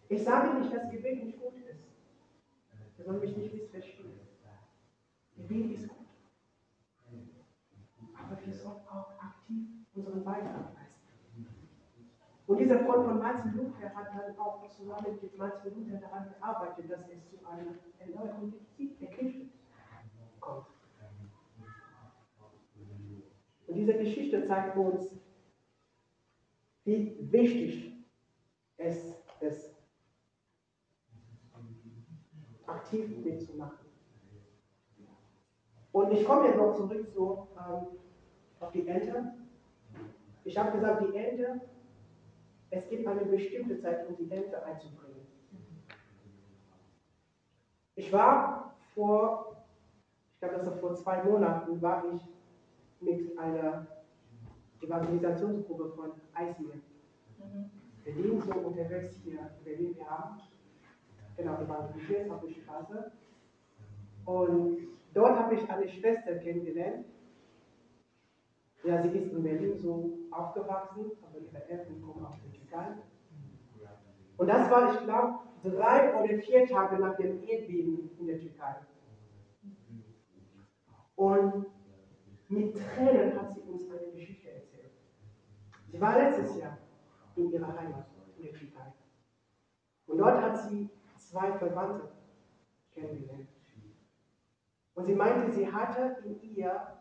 Ich sage nicht, dass Gebet nicht gut ist. Ihr sollt mich nicht missverstehen. Gebet ist gut. Aber wir sollten auch aktiv unseren Beitrag leisten. Und dieser Freund von Martin Luther hat dann auch zusammen mit Martin Luther daran gearbeitet, dass es zu einer Erneuerung der Kirche kommt. Und diese Geschichte zeigt uns, wie wichtig es ist, aktiv mitzumachen. Und ich komme jetzt noch zurück zu, ähm, auf die Ente. Ich habe gesagt, die Ente, es gibt eine bestimmte Zeit, um die Ente einzubringen. Ich war vor, ich glaube, das war vor zwei Monaten, war ich mit einer Evangelisationsgruppe von Eismeer. Berlin so unterwegs hier in Berlin. Wir haben genau Straße. Und dort habe ich eine Schwester kennengelernt. Ja, sie ist in Berlin so aufgewachsen, aber ihre Eltern kommen aus der Türkei. Und das war, ich glaube, drei oder vier Tage nach dem Erdbeben in der Türkei. Und Mit Tränen hat sie uns eine Geschichte erzählt. Sie war letztes Jahr in ihrer Heimat, in der Türkei. Und dort hat sie zwei Verwandte kennengelernt. Und sie meinte, sie hatte in ihr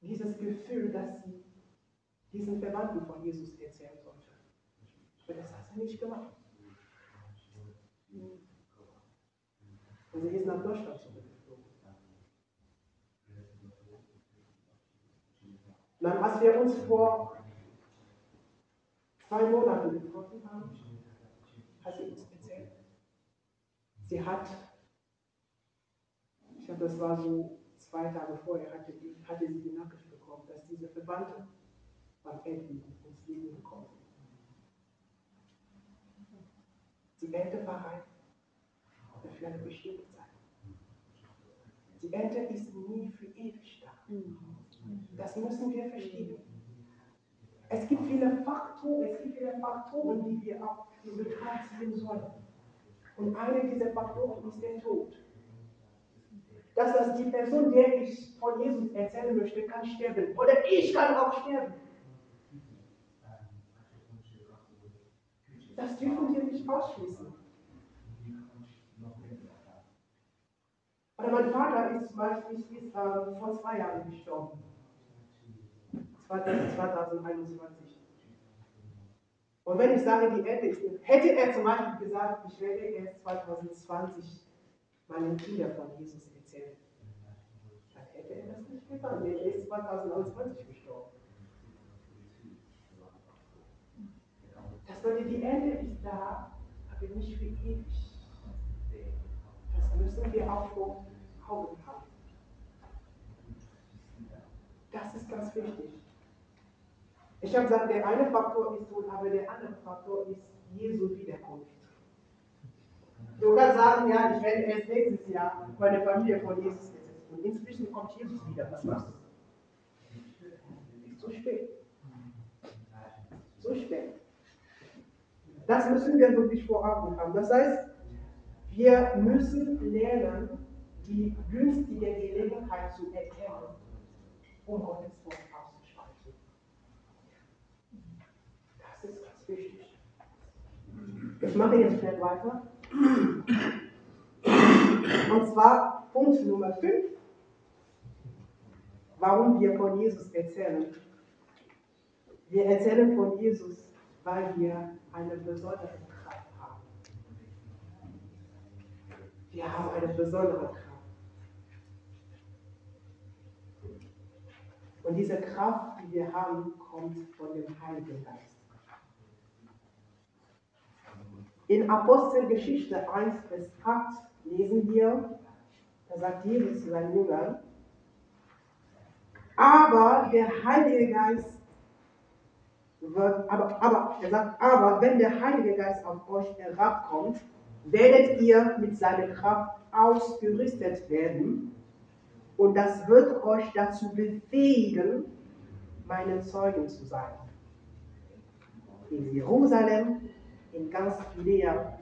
dieses Gefühl, dass sie diesen Verwandten von Jesus erzählen sollte. Und das hat sie nicht gemacht. Und sie ist nach Deutschland zurückgeflogen. Dann, als wir uns vor zwei Monaten getroffen haben, hat sie uns erzählt. Sie hat, glaube, das war so zwei Tage vorher, hatte, hatte sie die Nachricht bekommen, dass diese Verwandte beim Enden ins Leben gekommen sind. Die Ente war reif für eine bestimmte Zeit. Die Ente ist nie für ewig da. Das müssen wir verstehen. Es gibt viele Faktoren, es gibt viele Faktoren, die wir auch in Betracht ziehen sollen. Und einer dieser Faktoren ist der Tod. Dass das die Person, der ich von Jesus erzählen möchte, kann sterben. Oder ich kann auch sterben. Das dürfen wir nicht ausschließen. Oder mein Vater ist zum Beispiel ist, äh, vor zwei Jahren gestorben. 2021. Und wenn ich sage, die Ende ist, hätte er zum Beispiel gesagt, ich werde erst 2020 Kindern von Jesus erzählen, dann hätte er das nicht getan. Er ist 2021 gestorben. Das bedeutet, die Ende ist da, aber nicht für ewig. Das müssen wir auch vor Augen haben. Das ist ganz wichtig. Ich habe gesagt, der eine Faktor ist Tod, aber der andere Faktor ist Jesu Wiederkunft. Kannst sagen, ja, ich werde erst nächstes Jahr meine Familie von Jesus ersetzen. Und inzwischen kommt Jesus wieder. Was machst du? Zu spät. Zu spät. Das müssen wir wirklich vor Augen haben. Das heißt, wir müssen lernen, die günstige Gelegenheit zu erkennen, um Gottes Wort auszusprechen. Das ist ganz wichtig. Ich mache jetzt schnell weiter. Und zwar Punkt Nummer 5, warum wir von Jesus erzählen. Wir erzählen von Jesus, weil wir eine besondere Kraft haben. Wir haben eine besondere Kraft. Und diese Kraft, die wir haben, kommt von dem Heiligen Geist. In Apostelgeschichte 1, Vers 8 lesen wir, da sagt Jesus zu seinen Jüngern, aber der Heilige Geist wird, aber, aber, er sagt, aber wenn der Heilige Geist auf euch herabkommt, werdet ihr mit seiner Kraft ausgerüstet werden und das wird euch dazu befähigen, meine Zeugen zu sein. In Jerusalem, in ganz Judäa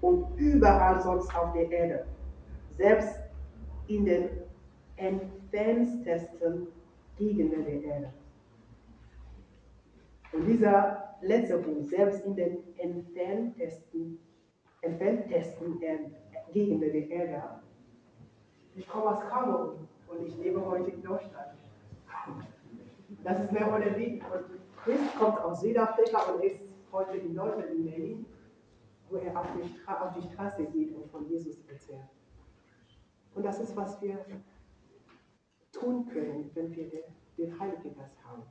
und überall sonst auf der Erde. Selbst in den entferntesten Gegenden der Erde. Und dieser letzte Punkt, selbst in den entferntesten, entferntesten Gegenden der Erde. Ich komme aus Kamerun und ich lebe heute in Deutschland. Das ist mehr oder weniger. Und Chris kommt aus Südafrika und ist heute in Deutschland, in Berlin, wo er auf die, Stra auf die Straße geht und von Jesus erzählt. Und das ist, was wir tun können, wenn wir den Heiligen Geist haben.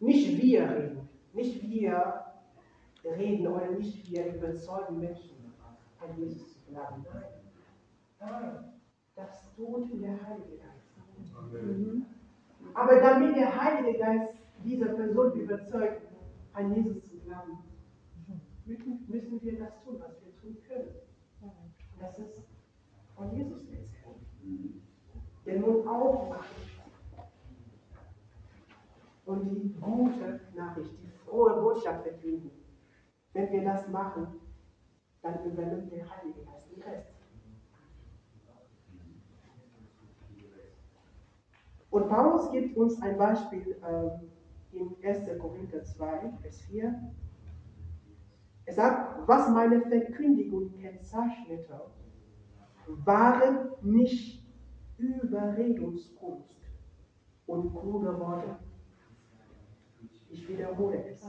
Nicht wir reden, nicht wir reden oder nicht wir überzeugen Menschen, an Jesus zu glauben. Nein. Nein, das tut der Heilige Geist. Mhm. Aber damit der Heilige Geist diese Person überzeugt, an Jesus zu glauben, müssen wir das tun, was wir tun können. Das ist von Jesus erzählen. Den Mund aufmachen. Und die gute Nachricht, die frohe Botschaft verkünden. Wenn wir das machen, dann übernimmt der Heilige Geist den Rest. Und Paulus gibt uns ein Beispiel ähm, in 1. Korinther 2, Vers 4. Er sagt, was meine Verkündigung kennzeichnete, waren nicht Überredungskunst und kluge Worte. Ich wiederhole es.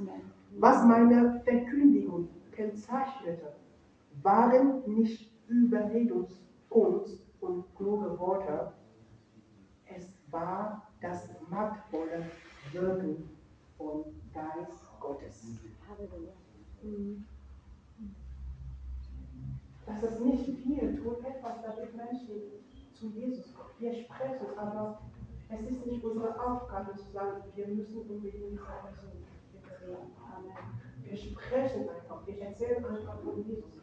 Was meine Verkündigung kennzeichnete, waren nicht Überredungskunst und kluge Worte. Es war das machtvolle Wirken vom Geist Gottes. Das ist nicht wir tun etwas, damit Menschen zu Jesus kommen. Wir sprechen, aber es ist nicht unsere Aufgabe zu sagen, wir müssen unbedingt diese Person reden. Wir sprechen einfach, wir erzählen einfach von Jesus.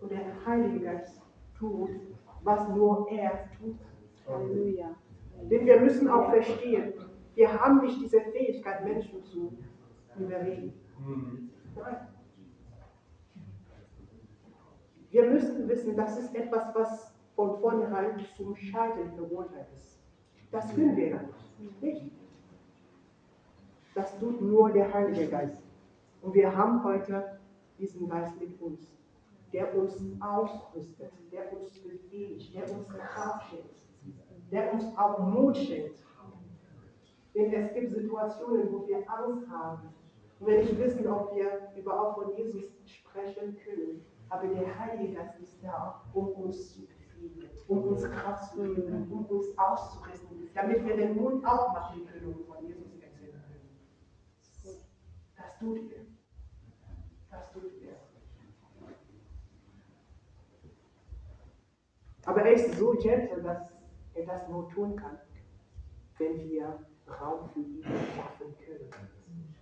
Und der Heilige Geist tut, was nur er tut. Halleluja. Denn wir müssen auch verstehen, wir haben nicht diese Fähigkeit, Menschen zu überreden. Nein. Wir müssen wissen, das ist etwas, was von vornherein zum Scheitern verurteilt ist. Das können wir nicht. nicht. Das tut nur der Heilige Geist. Und wir haben heute diesen Geist mit uns, der uns ausrüstet, der uns befähigt, der uns Kraft schenkt, der uns auch Mut schenkt. Denn es gibt Situationen, wo wir Angst haben, und wir nicht wissen, ob wir überhaupt von Jesus sprechen können. Aber der Heilige Geist ist da, um uns zu befähigen, um uns Kraft zu geben, um uns auszurüsten, damit wir den Mund aufmachen können und von Jesus erzählen können. Das tut er. Das tut er. Aber er ist so gentle, dass er das nur tun kann, wenn wir Raum für ihn schaffen können.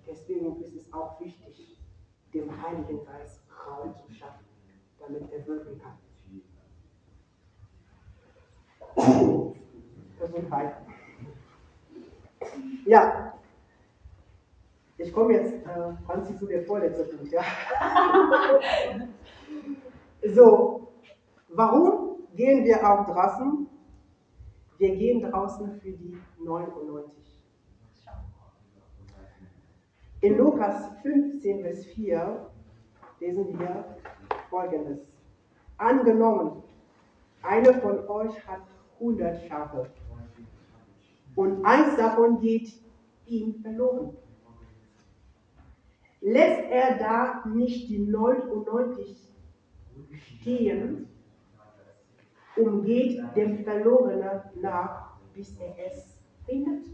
Deswegen ist es auch wichtig, dem Heiligen Geist Raum zu schaffen, damit er wirken kann. Gesundheit. Ja, ich komme jetzt, äh, Franzi, zu der vorletzten Punkt. Ja. so, warum gehen wir auch draußen? Wir gehen draußen für die 99. In Lukas 15, Vers 4 lesen wir folgendes. Angenommen, einer von euch hat 100 Schafe und eins davon geht ihm verloren. Lässt er da nicht die 99 stehen und geht dem Verlorenen nach, bis er es findet?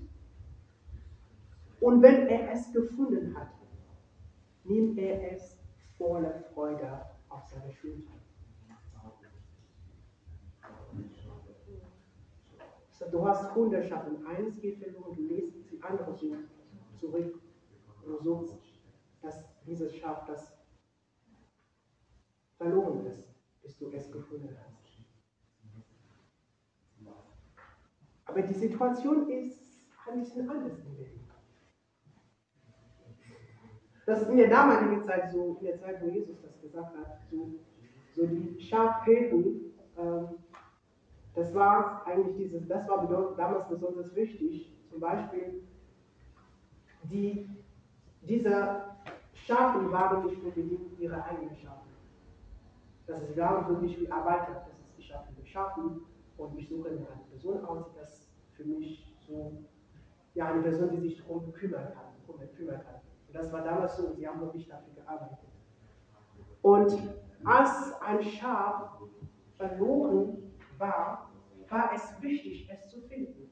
Und wenn er es gefunden hat, nimmt er es voller Freude auf seine Schulter. So, du hast 100 Schafen, eines geht verloren, du lässt die andere zurück und suchst, dass dieses Schaf, das verloren ist, bis du es gefunden hast. Aber die Situation ist ein bisschen anders in. Das ist in der damaligen Zeit so, in der Zeit, wo Jesus das gesagt hat, so, so die Schafhirten, ähm, das war eigentlich dieses, das war damals besonders wichtig. Zum Beispiel, die, diese Schafen waren nicht unbedingt ihre eigenen Schafe. Das ist, so nicht wie Arbeiter. Das ist, ich viele Schafen und ich suche mir eine Person aus, die das für mich so, ja, eine Person, die sich darum kümmern kann, darum kümmern kann. Und das war damals so, sie haben nicht dafür gearbeitet. Und als ein Schaf verloren war, war es wichtig, es zu finden.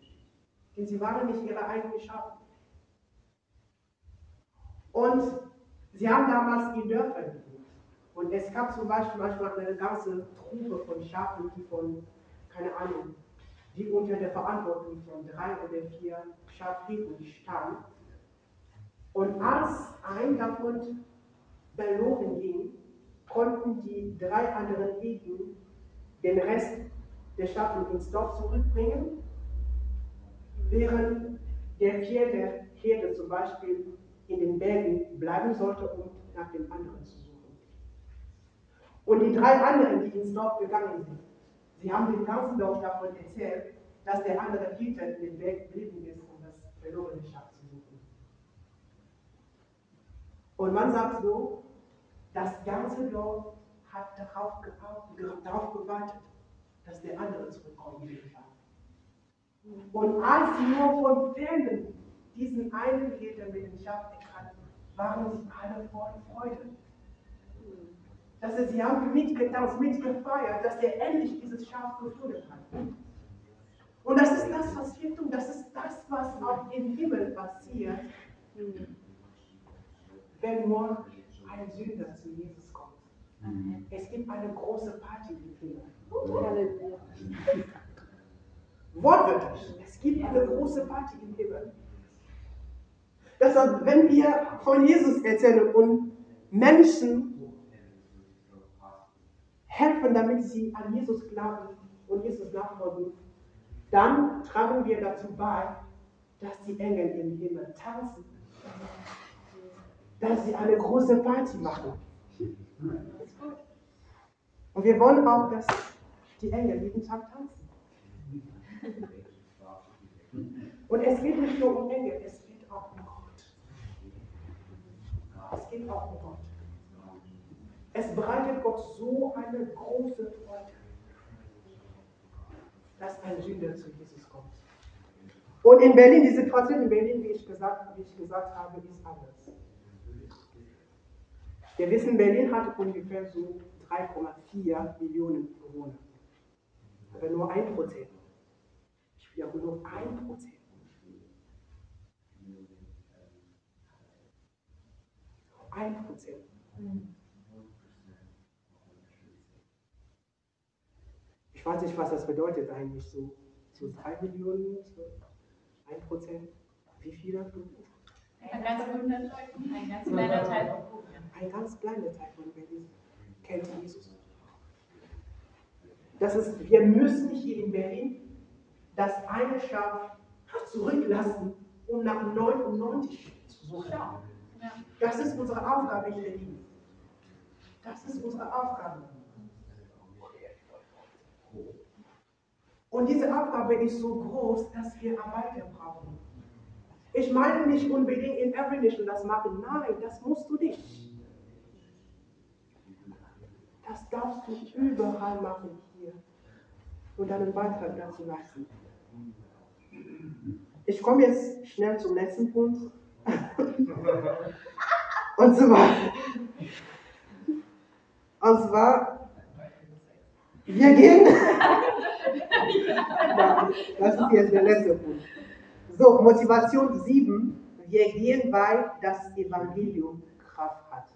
Denn sie waren nicht ihre eigenen Schafe. Und sie haben damals in Dörfern gelebt. Und es gab zum Beispiel manchmal eine ganze Truppe von Schafen, die von, keine Ahnung, die unter der Verantwortung von drei oder vier Schafhirten stand. Und als ein davon verloren ging, konnten die drei anderen Hirten den Rest der Schafe ins Dorf zurückbringen, während der vierte Herde zum Beispiel in den Bergen bleiben sollte, um nach dem anderen zu suchen. Und die drei anderen, die ins Dorf gegangen sind, sie haben dem ganzen Dorf davon erzählt, dass der andere hinter dem Weg geblieben ist, um das verlorene Schaf zu suchen. Und man sagt so, das ganze Dorf hat darauf, darauf gewartet, dass der andere dem Schaf. Und als sie nur von Fernen diesen einen Peter mit dem Schaf erkannten, waren sie alle voll Freude. Dass sie, sie haben mitgetanzt, mitgefeiert, dass er endlich dieses Schaf gefunden hat. Und das ist das, was wir tun. Das ist das, was auch im Himmel passiert, wenn nur ein Sünder zu Jesus kommt. Es gibt eine große Party im Himmel. Wortwörtlich. Es gibt eine große Party im Himmel. Deshalb, wenn wir von Jesus erzählen und Menschen helfen, damit sie an Jesus glauben und Jesus nachfolgen, dann tragen wir dazu bei, dass die Engel im Himmel tanzen, dass sie eine große Party machen. Und wir wollen auch, dass die Engel jeden Tag tanzen. Und es geht nicht nur um Engel, es geht auch um Gott. Es geht auch um Gott. Es bereitet Gott so eine große Freude, dass ein Sünder zu Jesus kommt. Und in Berlin, die Situation in Berlin, wie ich gesagt, wie ich gesagt habe, ist anders. Wir wissen, Berlin hat ungefähr so 3,4 Millionen Bewohner. Aber nur ein Prozent ja wohl nur ein Prozent. Ein Prozent. Ich weiß nicht, was das bedeutet eigentlich, so, so drei Millionen, so ein Prozent. Wie viele? Ein ganz, ein ganz kleiner Teil. Ein ganz kleiner Teil von Berlin kennt Jesus. Das ist, wir müssen hier in Berlin das eine Schaf zurücklassen, um nach 99 zu suchen. Das ist unsere Aufgabe in Berlin. Das ist unsere Aufgabe. Und diese Aufgabe ist so groß, dass wir Arbeiter brauchen. Ich meine nicht unbedingt in Every Nation das machen. Nein, das musst du nicht. Das darfst du überall machen hier und deinen Beitrag dazu leisten. Ich komme jetzt schnell zum letzten Punkt. Und zwar, und zwar, wir gehen, ja, das ist jetzt der letzte Punkt. So, Motivation 7, wir gehen, weil das Evangelium Kraft hat.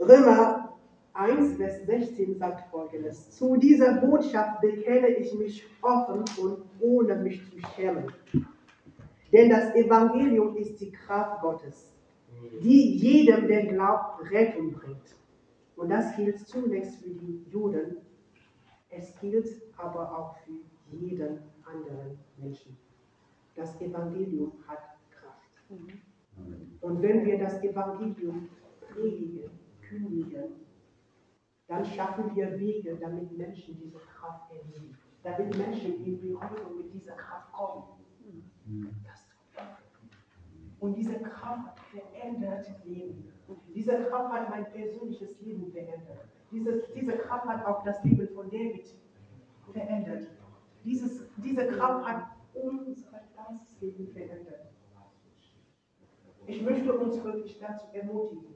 Römer 1, Vers 16 sagt folgendes: Zu dieser Botschaft bekenne ich mich offen und ohne mich zu schämen. Denn das Evangelium ist die Kraft Gottes, die jedem, der glaubt, Rettung bringt. Und das gilt zunächst für die Juden, es gilt aber auch für jeden anderen Menschen. Das Evangelium hat Kraft. Und wenn wir das Evangelium predigen, kündigen, dann schaffen wir Wege, damit Menschen diese Kraft erleben. Damit Menschen in Berührung mit dieser Kraft kommen. Das und diese Kraft verändert Leben. Diese Kraft hat mein persönliches Leben verändert. Dieses, diese Kraft hat auch das Leben von David verändert. Dieses, diese Kraft hat unser ganzes Leben verändert. Ich möchte uns wirklich dazu ermutigen,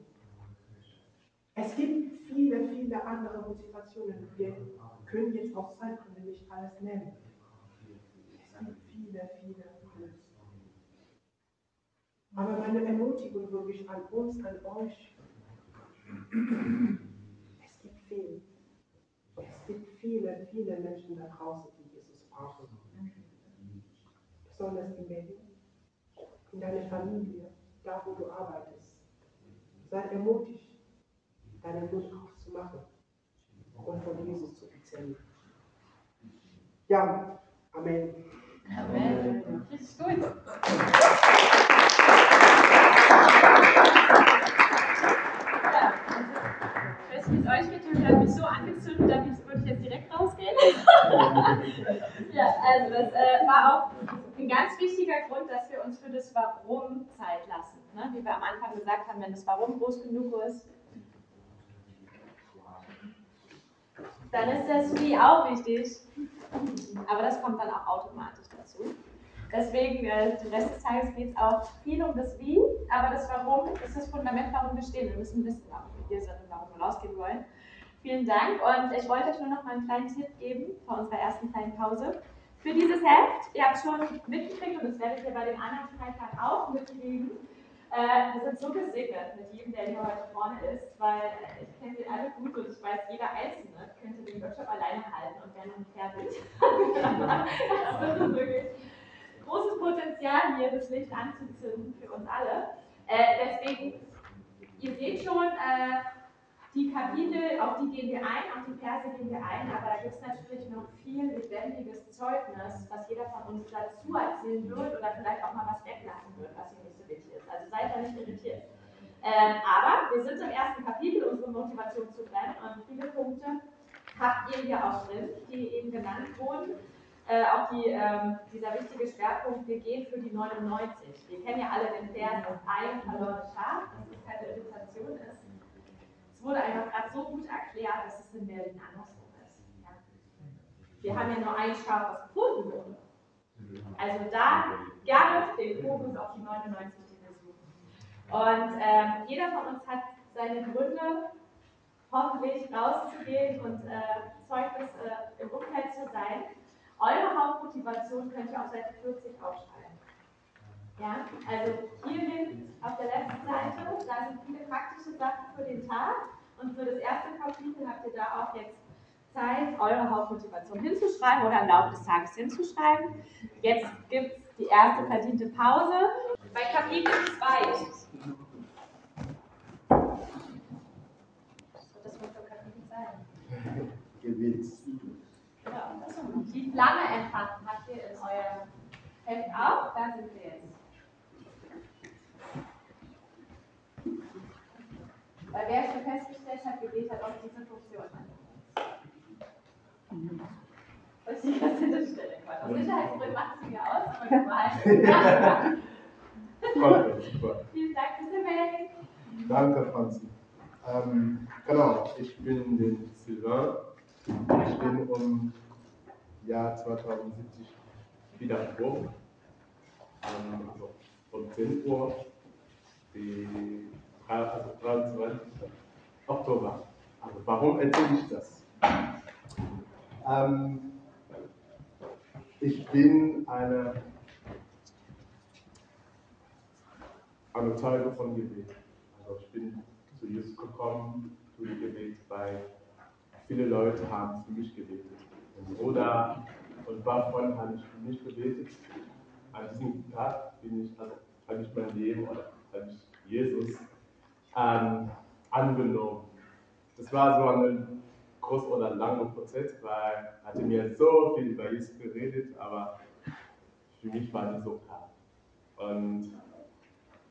es gibt viele, viele andere Motivationen. Wir können jetzt aus Zeitgründen nicht alles nennen. Es gibt viele, viele. Aber meine Ermutigung wirklich an uns, an euch, es gibt viel. Es gibt viele, viele Menschen da draußen, die Jesus brauchen. Besonders in Berlin, in deiner Familie, da wo du arbeitest. Sei ermutigt deinen Mund aufzumachen und von Jesus zu erzählen. Ja, Amen. Amen. Richtig gut. Ja, also, ich weiß nicht, wie es euch geht, ich habe mich so angezündet, ich würde jetzt direkt rausgehen. Also das äh, war auch ein ganz wichtiger Grund, dass wir uns für das Warum Zeit lassen. Ne? Wie wir am Anfang gesagt haben, wenn das Warum groß genug ist, dann ist das Wie auch wichtig. Aber das kommt dann auch automatisch dazu. Deswegen, äh, den Rest des Tages geht es auch viel um das Wie, aber das Warum ist das Fundament, warum wir stehen. Wir müssen wissen, warum wir hier sind und warum wir rausgehen wollen. Vielen Dank und ich wollte euch nur noch mal einen kleinen Tipp geben vor unserer ersten kleinen Pause. Für dieses Heft, ihr habt schon mitgekriegt und das werdet ihr bei den anderen Freitagen auch mitkriegen, äh, wir sind so gesegnet mit jedem, der hier heute vorne ist, weil ich kenne sie alle gut und ich weiß, jeder Einzelne könnte den Workshop alleine halten und wäre nicht fertig. das ist wirklich großes Potenzial hier, das Licht anzuzünden für uns alle. Äh, deswegen, ihr seht schon, äh, die Kapitel, auf die gehen wir ein, auf die Verse gehen wir ein, aber da gibt es natürlich noch viel lebendiges Zeugnis, was jeder von uns dazu erzählen wird oder vielleicht auch mal was weglassen wird, was ihm nicht so wichtig ist. Also seid da nicht irritiert. Ähm, aber wir sind im ersten Kapitel, unsere Motivation zu brennen und viele Punkte habt ihr hier auch drin, die eben genannt wurden. Äh, auch die, ähm, dieser wichtige Schwerpunkt, wir gehen für die 99. Wir kennen ja alle den Vers, ein verlorenes Schaf, dass es keine Irritation ist. Es wurde einfach gerade so gut erklärt, dass es in Berlin andersrum ist. Ja. Wir haben ja nur ein Schaf, was gefunden wurde. Also da gerne den Fokus auf die 99, die wir suchen. Und ähm, jeder von uns hat seine Gründe, hoffentlich rauszugehen und äh, Zeugnis äh, im Umfeld zu sein. Eure Hauptmotivation könnt ihr auf Seite 40 aufschreiben. Ja, also hier hinten auf der letzten Seite, da sind viele praktische Sachen für den Tag und für das erste Kapitel habt ihr da auch jetzt Zeit, eure Hauptmotivation hinzuschreiben oder im Laufe des Tages hinzuschreiben. Jetzt gibt es die erste verdiente Pause bei Kapitel 2. Was wird das. Genau. Die Flamme entfachen habt ihr in eurem Heft auch, da sind wir jetzt. Weil wer schon festgestellt hat, Gebet hat auch diese Funktion. Was ich ganz hinterstelle. Aus Sicherheitsgründen macht es mir aus, aber normal. Vielen Dank, Mr. Melvin. Danke, Franzi. Ähm, genau, ich bin den Sylvain. Ich bin um Jahr 2070 wieder geboren. Ähm, also um 10 Uhr, die, also 23. Oktober. Also warum erzähle ich das? Ähm, ich bin eine, eine Zeuge von Gebet. Also ich bin zu Jesus gekommen durch Gebet, weil viele Leute haben für mich gebetet. Mein Bruder und ein paar Freunde haben für mich gebetet. An diesem Tag bin ich, also habe ich mein Leben oder habe ich Jesus ähm, angenommen. Das war so ein groß oder langer Prozess, weil er hatte mir so viel über Jesus geredet, aber für mich war nicht so klar. Und,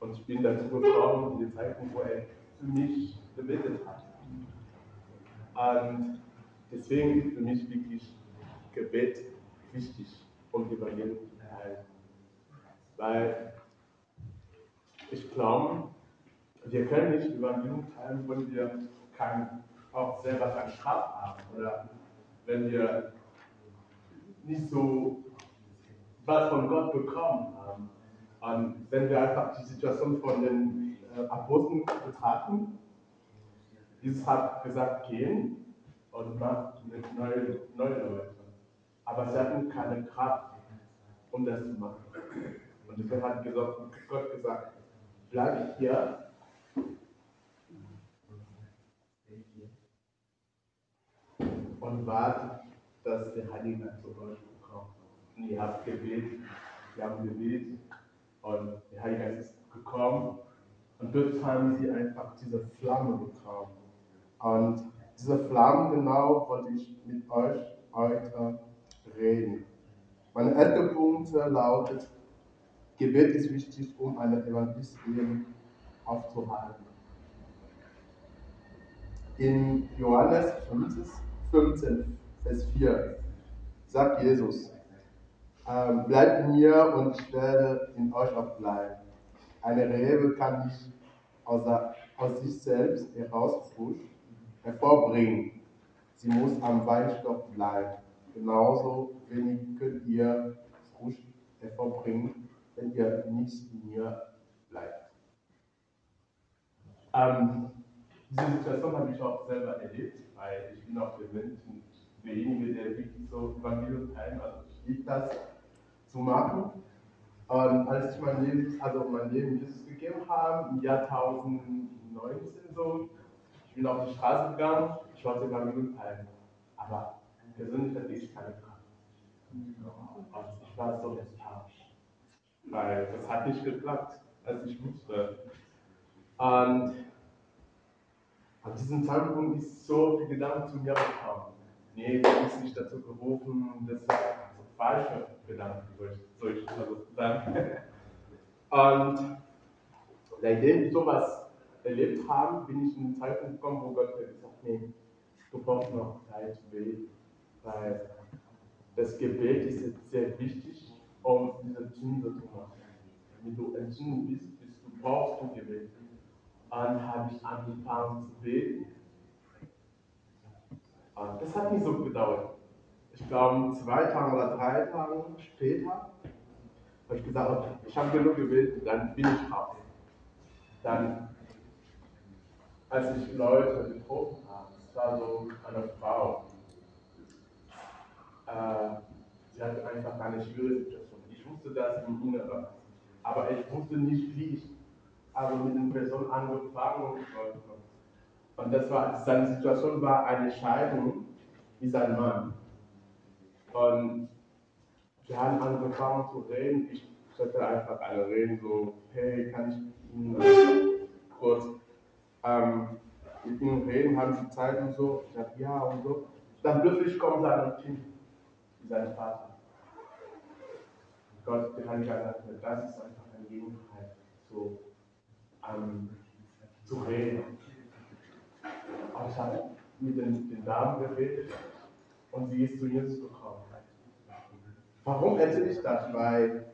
und ich bin dazu gekommen, in die Zeiten, wo er für mich gebetet hat. Und deswegen ist für mich wirklich Gebet wichtig, um die Evangelium zu teilen. Weil ich glaube, wir können nicht Evangelium teilen, wenn wir kein, auch selber keine Kraft haben oder wenn wir nicht so was von Gott bekommen haben. Und wenn wir einfach die Situation von den äh, Aposteln betrachten, Jesus hat gesagt, gehen und macht mit neuen neue Leuten. Aber sie hatten keine Kraft, um das zu machen. Und deswegen hat Gott gesagt, bleib hier. Und warte, dass der Heilige zu euch kommt. Und ihr habt gebetet, wir haben gebetet und der Heilige Geist ist gekommen und dort haben sie einfach diese Flamme bekommen. Und diese Flamme genau wollte ich mit euch heute reden. Mein erster Punkt lautet, Gebet ist wichtig, um eine Evangelistin aufzuhalten. In Johannes 15, Vers 4 sagt Jesus, Ähm, bleibt in mir und ich werde in euch auch bleiben. Eine Rebe kann nicht aus, aus sich selbst hervorbringen. Sie muss am Weinstock bleiben. Genauso wenig könnt ihr Frucht hervorbringen, wenn ihr nicht in mir bleibt. Ähm, diese Situation habe ich auch selber erlebt, weil ich bin auch der Mensch und derjenige, der wirklich so Evangelium teilen, also ich liebe das zu machen. Und als ich mein Leben, also mein Leben Jesus gegeben habe, im Jahr 2019 so, ich bin auf die Straße gegangen, ich wollte Evangelium teilen. Aber persönlich hatte ich keine Kraft. Und ich war so lethargisch. Weil das hat nicht geklappt, als ich musste. Und an diesem Zeitpunkt ist so viel Gedanken zu mir gekommen. Nee, du bist nicht dazu gerufen, das ist also falsche Gedanken, soll ich, also sagen. Und seitdem wir sowas erlebt haben, bin ich in einen Zeitpunkt gekommen, wo Gott mir gesagt hat, nee, du brauchst noch Zeit zu beten. Weil das Gebet ist jetzt sehr wichtig, um diese Sünde zu machen. Wenn du entzündet bist, bist du brauchst du Gebet. Dann habe ich angefangen zu beten. Und das hat nicht so gedauert. Ich glaube, zwei Tage oder drei Tage später habe ich gesagt, ich habe genug gebetet, dann bin ich raus. Dann, als ich Leute getroffen habe, es war so eine Frau, äh, sie hatte einfach eine schwierige Situation. Ich wusste das im Inneren, aber ich wusste nicht, wie ich also mit den Personen angefangen und das war, seine Situation war eine Scheidung wie sein Mann. Und wir haben angefangen zu reden. Ich sollte einfach alle reden, so, hey, kann ich kurz ähm, mit Ihnen reden, haben Sie Zeit und so? Ich sage, ja und so. Dann plötzlich kommt sein Kind, sein Vater. Gott, der Heilige das ist einfach eine Gelegenheit, so ähm, zu reden. Aber ich habe mit den, den Damen geredet und sie ist zu Jesus gekommen. Warum erzähle ich das? Weil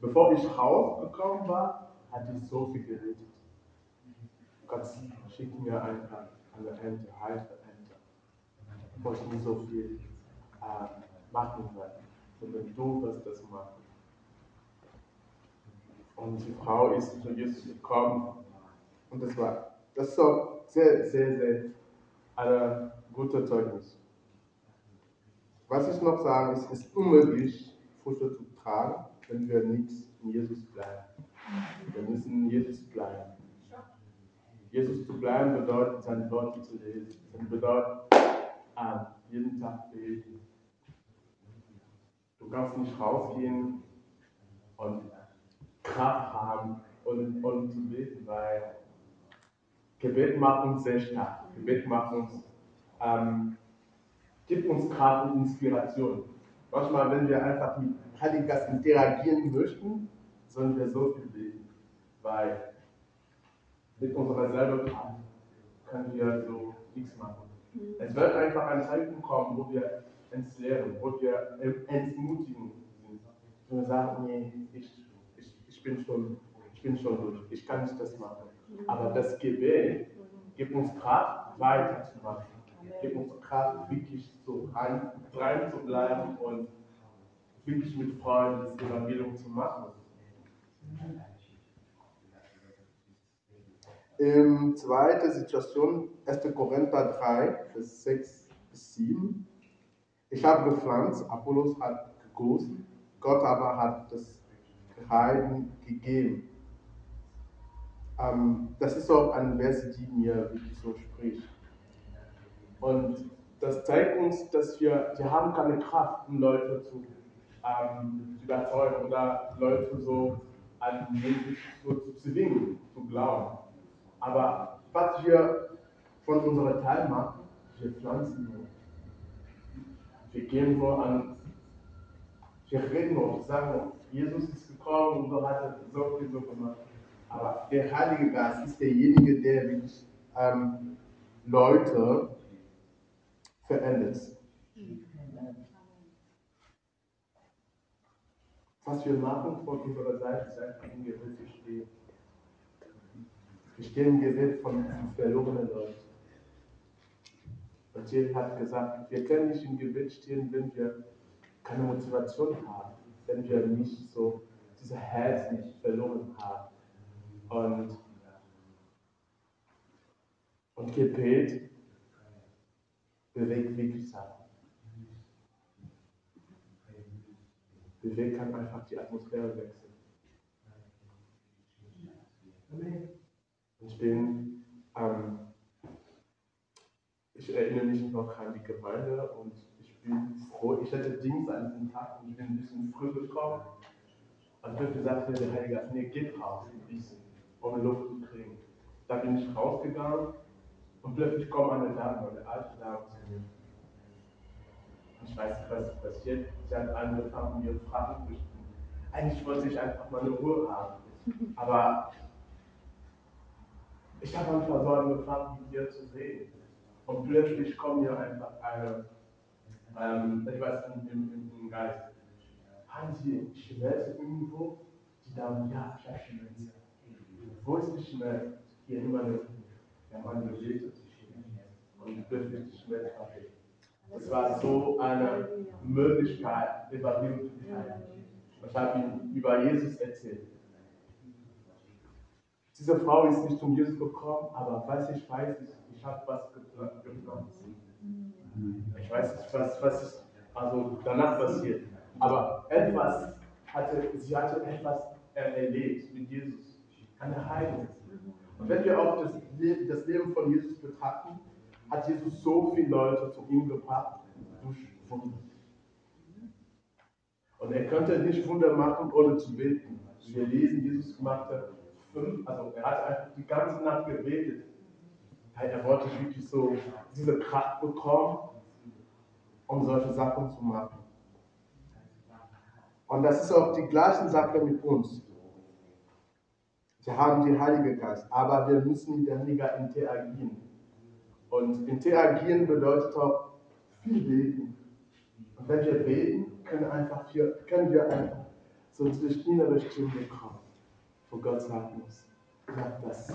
bevor ich rausgekommen war, hatte ich so viel geredet. Gott schickt mir einfach eine Ente, heiße Ente. Ich nicht so viel äh, machen sondern du wirst das machen. Und die Frau ist zu Jesus gekommen. Und das war, das ist auch sehr, sehr, sehr ein guter Zeugnis. Was ich noch sage, ist, es ist unmöglich, Früchte zu tragen, wenn wir nichts in Jesus bleiben. Wir müssen in Jesus bleiben. Jesus zu bleiben bedeutet, seine Worte zu lesen. Das bedeutet, ah, jeden Tag beten. Du kannst nicht rausgehen und Kraft haben und, und zu beten, weil Gebet macht uns sehr stark. Gebet macht uns, ähm, gibt uns Kraft und Inspiration. Manchmal, wenn wir einfach mit Heiligen Geist interagieren möchten, sollen wir so viel beten, weil mit unserer selber Kraft können wir so nichts machen. Es wird einfach ein Zeitpunkt kommen, wo wir entleeren, wo wir entmutigen sind. Und wir sagen, nee, ich ich bin schon, ich bin schon durch, ich kann nicht das machen. Aber das Gebet gibt uns Kraft, weiterzumachen. Gibt uns Kraft, wirklich so rein, rein zu bleiben und wirklich mit Freude das Evangelium zu machen. In zweiter Situation, 1. Korinther 3, Vers 6 bis 7. Ich habe gepflanzt, Apollos hat gegossen, Gott aber hat das Heiden gegeben. Ähm, das ist auch eine Verse, die mir wirklich so spricht. Und das zeigt uns, dass wir, wir haben keine Kraft, um Leute zu, ähm, überzeugen oder Leute so an Jesus so zu zwingen, zu glauben. Aber was wir von unserer Teil machen, wir pflanzen nur. Wir gehen nur an, wir reden wir sagen Jesus ist gekommen und so hat er so viel so gemacht. Aber der Heilige Geist ist derjenige, der wirklich ähm, Leute verändert. was wir machen von unserer Seite ist einfach im Gebet zu stehen. Wir stehen im Gebet von verlorenen Leuten. Und Thierry hat gesagt, wir können nicht im Gebet stehen, wenn wir keine Motivation haben, wenn wir nicht so dieses Herz nicht verloren haben. Und, und Gebet bewegt wirklich Sachen. Bewegt kann einfach die Atmosphäre wechseln. Ich bin, ähm, ich erinnere mich noch an die Gemeinde und froh, ich hatte Dienst an diesem Tag und ich bin ein bisschen früh gekommen. Und plötzlich sagte der Heilige Geist, nee, geht raus, um Luft zu kriegen. Da bin ich rausgegangen und plötzlich kommt eine Dame, eine alte Dame zu mir. Ich weiß nicht, was passiert. Sie hat angefangen, mir Fragen zu stellen. Eigentlich wollte ich einfach mal eine Ruhe haben. Aber ich habe einfach so angefangen, ihr zu reden. Und plötzlich kommt mir einfach eine, ähm, etwas im, im, im Geist. Haben Sie Schmerzen irgendwo? Die Dame, ja, ich habe Schmerzen. Wo ist die Schmerz? Hier in meinem wir haben gebetet und plötzlich die Schmerz weg. Es war so eine Möglichkeit, Evangelien zu teilen. Ich habe ihm über Jesus erzählt. Diese Frau ist nicht zum Jesus gekommen, aber was ich weiß, ist, ich habe was gepflanzt. Ich weiß nicht, was, was also danach passiert. Aber etwas hatte, sie hatte etwas erlebt mit Jesus. Eine Heilung. Und wenn wir auch das, das Leben von Jesus betrachten, hat Jesus so viele Leute zu ihm gebracht durch Wunder. Und er könnte nicht Wunder machen, ohne zu beten. Wir lesen, Jesus machte fünf, also er hat einfach die ganze Nacht gebetet. Er wollte wirklich so diese Kraft bekommen, um solche Sachen zu machen. Und das ist auch die gleiche Sache mit uns. Wir haben den Heiligen Geist, aber wir müssen mit Heiligen Geist interagieren. Und interagieren bedeutet auch viel beten. Und wenn wir beten, können, einfach wir, können wir einfach so diese innere Stimme bekommen, wo Gott sagen muss, mach das.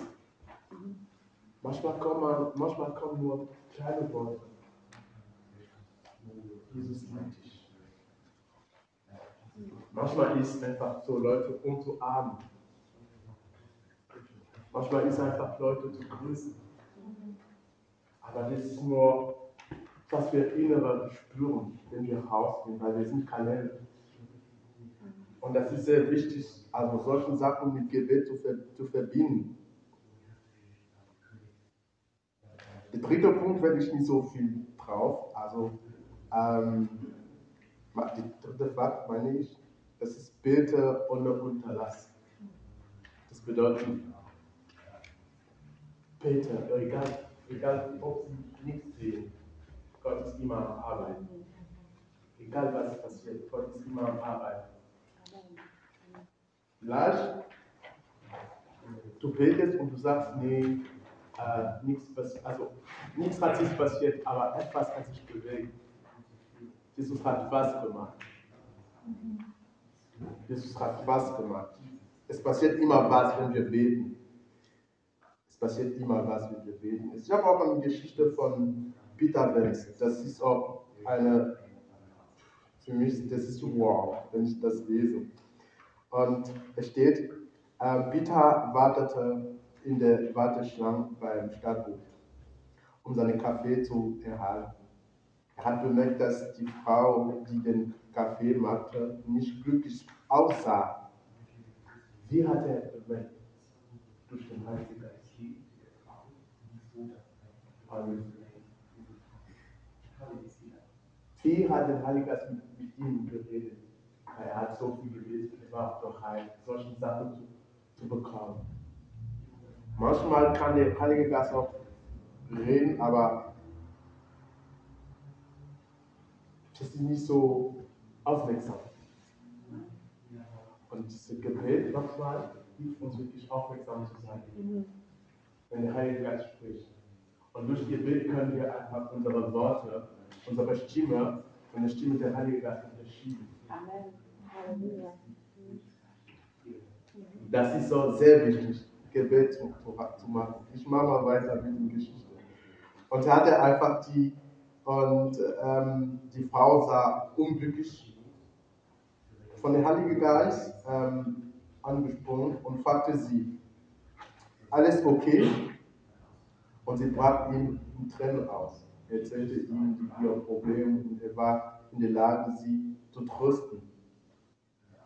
Manchmal kommen, manchmal kommen nur kleine Worte. Jesus liebt dich. Manchmal ist es einfach so, Leute umzuarmen. Manchmal ist es einfach, Leute zu grüßen. Aber das ist nur, was wir innere spüren, wenn wir rausgehen, weil wir sind Kanäle. Und das ist sehr wichtig, also solche Sachen mit Gebet zu, ver zu verbinden. Der dritte Punkt werde ich nicht so viel drauf. Also ähm, die dritte Fakt meine ich, das ist Bitte ohne Unterlass. Das bedeutet, Peter, egal, egal ob sie nichts sehen, Gott ist immer am Arbeiten. Egal was passiert, Gott ist immer am Arbeiten. Vielleicht, du betest und du sagst, nee, äh, nichts also nichts hat sich passiert, aber etwas hat sich bewegt. Jesus hat was gemacht. Jesus hat was gemacht. Es passiert immer was, wenn wir beten. Es passiert immer was, wenn wir beten. Ich habe auch eine Geschichte von Peter Benz. Das ist auch eine, für mich, das ist wow, wenn ich das lese. Und es steht, äh, Peter wartete in der Warteschlange beim Stadtbuch, um seinen Kaffee zu erhalten. Er hat bemerkt, dass die Frau, die den Kaffee machte, nicht glücklich aussah. Wie hat er bemerkt? Durch den Heiligen Geist. Wie hat der Heilige Geist mit, mit ihm geredet? Er hat so viel gelesen, er war doch heil, solche Sachen zu, zu bekommen. Manchmal kann der Heilige Geist auch reden, aber das ist nicht so aufmerksam. Und dieses Gebet nochmal hilft uns wirklich aufmerksam zu sein, wenn der Heilige Geist spricht. Und durch Gebet können wir einfach unsere Worte, unsere Stimme von der Stimme der Heiligen Geist unterschieden. Amen. Halleluja. Das ist so sehr wichtig, Gebet zu, machen. Ich mache mal weiter mit der Geschichte. Und er hatte einfach die, und ähm, die Frau sah unglücklich von dem Heiligen Geist ähm, angesprochen und fragte sie, alles okay? Und sie brach ihm in Tränen aus, erzählte ihm ihr Problem und er war in der Lage, sie zu trösten,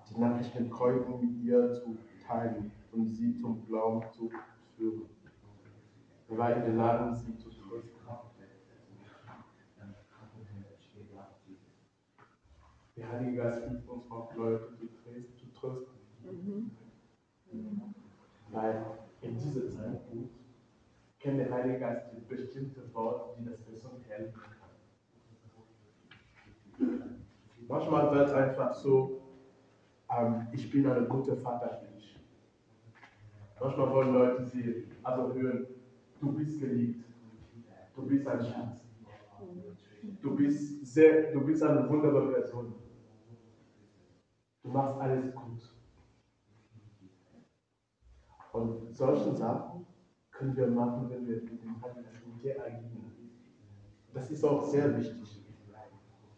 die Nachricht mit Kräuten mit ihr zu teilen und sie zum Glauben zu führen. In der Lage, sie zu trösten. Der Heilige Geist hilft uns auch, Leute zu trösten. Mhm. Weil in diesem Zeitpunkt kennt der Heilige Geist bestimmte Worte, die das Person helfen kann. Manchmal wird es einfach so, ähm, ich bin ein guter Vater. Manchmal wollen Leute sie also hören, du bist geliebt, du bist ein Schatz, du bist, sehr, du bist eine wunderbare Person, du machst alles gut. Und solche Sachen können wir machen, wenn wir mit dem Heiligen agieren. Das ist auch sehr wichtig.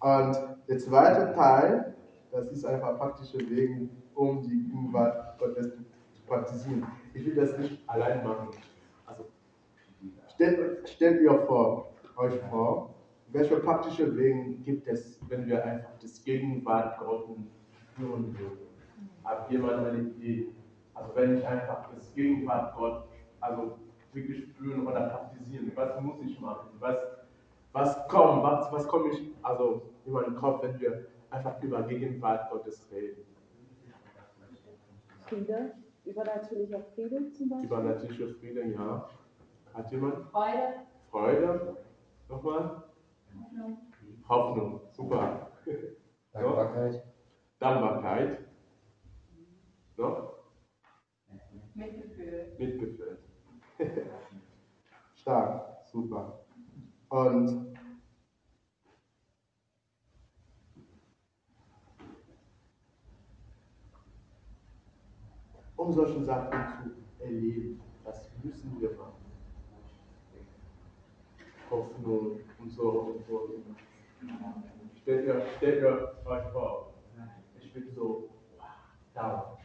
Und der zweite Teil, das ist einfach praktische Wege, um die Gegenwart Gottes zu praktizieren. Ich will das nicht allein machen. Also, stellt, stellt ihr vor, euch vor, welche praktische Wege gibt es, wenn wir einfach das Gegenwart Gottes spüren würden? Hat jemand eine Idee? Also wenn ich einfach das Gegenwart Gott also wirklich spüren oder praktisieren, was muss ich machen? Was, was kommt, was, was komme ich also in meinen Kopf, wenn wir einfach über Gegenwart Gottes reden? Friede, übernatürlicher Friede zum Beispiel. Übernatürlicher Friede, ja. Hat jemand? Freude. Freude. Nochmal? Hoffnung. Hoffnung, super. Dankbarkeit. Dankbarkeit. Noch? Mitgefühl. Mitgefühl. Stark, super. Und um solche Sachen zu erleben, das müssen wir machen. Hoffnung und so und so. Stellt ihr, stellt ihr euch vor, ich bin so down.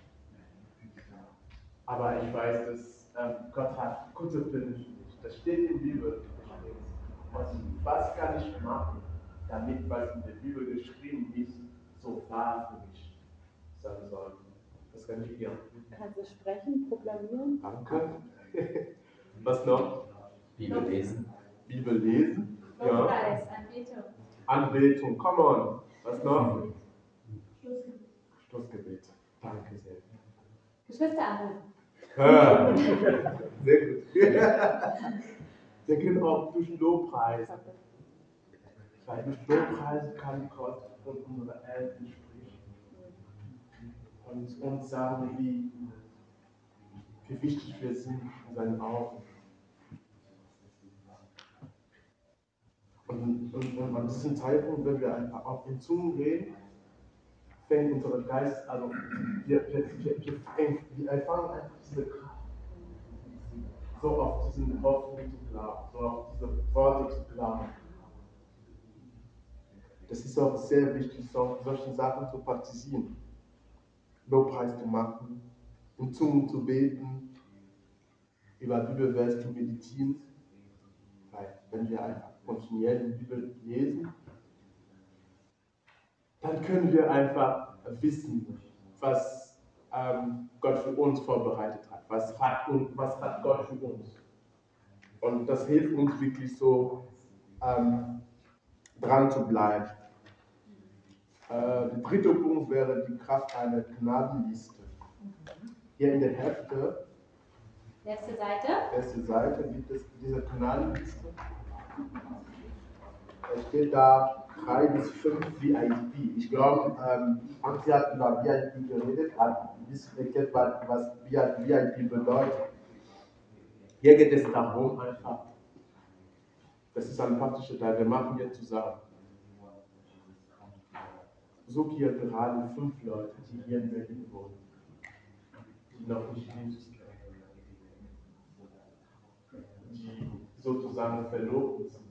Aber ich weiß, dass ähm, Gott hat gute Pläne für mich. Das steht in der Bibel. Und was kann ich machen, damit, was in der Bibel geschrieben ist, so wahr für mich sein soll? Das kann ich dir. Kannst du sprechen, proklamieren? Danke. Was noch? Bibel lesen. Bibel lesen. Ja. Anbetung. Anbetung, come on. Was noch? Schlussgebet. Schlussgebet. Danke sehr. Geschwister anrufen. Ja. Sehr gut. Wir können auch durch Lobpreis. Weil durch Lobpreis kann Gott von unseren Eltern sprechen. Und uns sagen, wie, wie wichtig wir sind in seinen Augen. Und, und, und an diesem Zeitpunkt, wenn wir einfach auf den Zungen reden, fängt unser Geist, also wir, wir, wir, wir, erfahren einfach diese Kraft. So auf diesen Hoffnung zu glauben, so auf diese Worte zu glauben. Das ist auch sehr wichtig, so, solche Sachen zu praktizieren. Lobpreis zu machen, in Zungen zu beten, über Bibelvers zu meditieren. Weil wenn wir einfach kontinuierlich die Bibel lesen, dann können wir einfach wissen, was ähm, Gott für uns vorbereitet hat. Was hat, und was hat Gott für uns? Und das hilft uns wirklich so, ähm, dran zu bleiben. Äh, der dritte Punkt wäre die Kraft einer Gnadenliste. Hier in der Hefte, Letzte Seite. erste Seite, gibt es diese Gnadenliste. Es steht da 3 bis 5 VIP. Ich glaube, ähm, Antje hat über VIP geredet, hat erklärt, was VIP bedeutet. Hier geht es darum, einfach, das ist ein praktischer Teil, wir machen wir zusammen. Such hier gerade fünf Leute, die hier in Berlin wohnen. die noch nicht die sozusagen verlobt sind.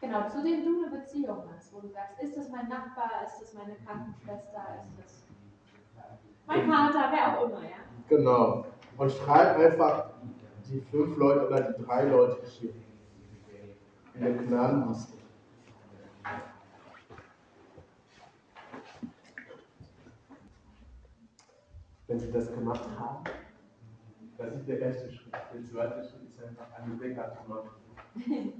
Genau, zu dem du eine Beziehung hast, wo du sagst, ist das mein Nachbar, ist das meine Krankenschwester, ist das mein Vater, wer auch immer, ja? Genau. Und schreib einfach die fünf Leute oder die drei Leute hier in der Gnadenliste. Wenn Sie das gemacht haben, das ist der erste Schritt. Der zweite Schritt ist einfach eine Wecker zu machen.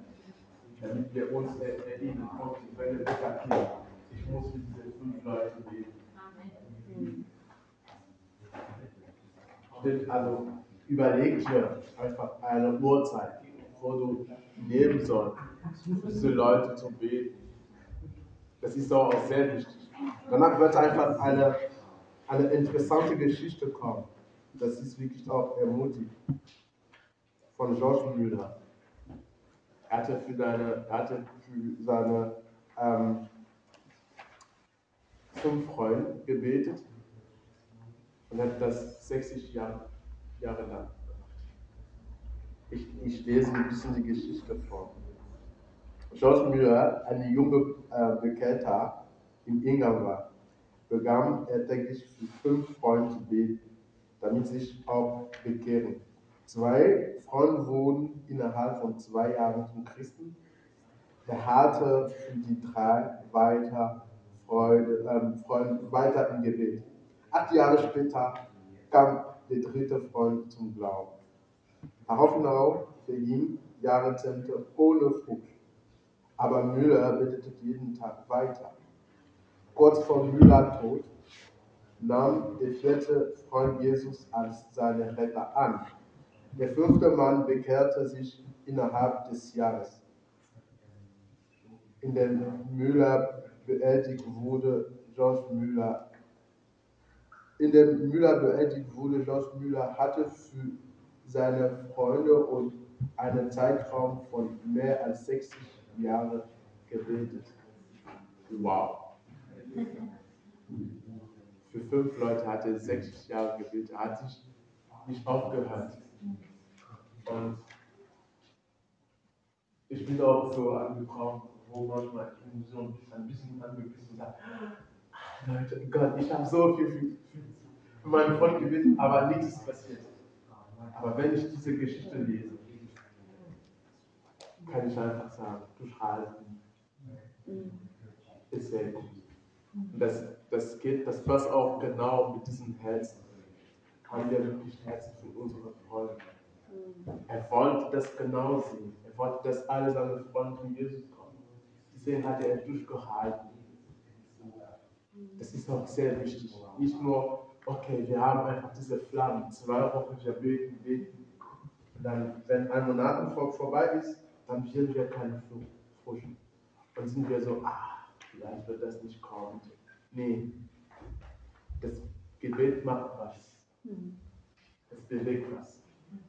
Damit wir uns erinnern, okay, wenn der Wecker klingt, ich muss mit diesen fünf Leuten reden. Amen. Also überleg dir einfach eine Uhrzeit, wo du nehmen sollst, für diese Leute zu beten. Das ist auch sehr wichtig. Danach wird einfach eine, eine interessante Geschichte kommen. Das ist wirklich auch ermutigend. Von George Müller. Er hatte für seine, er hatte für seine ähm, fünf Freunde gebetet und hat das 60 Jahre, Jahre lang gemacht. Ich, ich lese ein bisschen die Geschichte vor. George Müller, eine junge äh, Bekehrter in England war, begann er täglich für fünf Freunde zu beten, damit sie sich auch bekehren. Zwei Freunde wurden innerhalb von zwei Jahren zum Christen. Er hatte für die drei weiter Freude, ähm, Freunde weiter im Gebet. Acht Jahre später kam der dritte Freund zum Glauben. Daraufhin vergingen Jahrzehnte ohne Frucht. Aber Müller betete jeden Tag weiter. Kurz vor Müller Tod nahm der vierte Freund Jesus als seinen Retter an. Der fünfte Mann bekehrte sich innerhalb des Jahres. In dem Müller beerdigt wurde, George Müller in dem Müller beerdigt wurde, George Müller hatte für seine Freunde und einen Zeitraum von mehr als 60 Jahren gebetet. Wow. Für fünf Leute hat er 60 Jahre gebetet. Er hat sich nicht aufgehört. Und ich bin auch so angekommen, wo manchmal ich bin so ein bisschen angepisst und sage, Leute, Gott, ich habe so viel für, für meinen Freund gebetet, aber nichts ist passiert. Aber wenn ich diese Geschichte lese, kann ich einfach sagen, durchhalten ist sehr gut. Und das, das geht, das passt auch genau mit diesem Herzen. Haben wir wirklich Herzen für unsere Freunde? Er wollte das genau sehen. Er wollte, dass alle seine Freunde zu Jesus kommen. Deswegen hat er durchgehalten. Das ist auch sehr wichtig. Nicht nur, okay, wir haben einfach diese Flammen, zwei Wochen, wir beten, beten. Und dann, wenn ein Monat vorbei ist, dann sehen wir keine Frucht. Dann sind wir so, ah, vielleicht wird das nicht kommen. Nee, das Gebet macht was. Es bewegt was.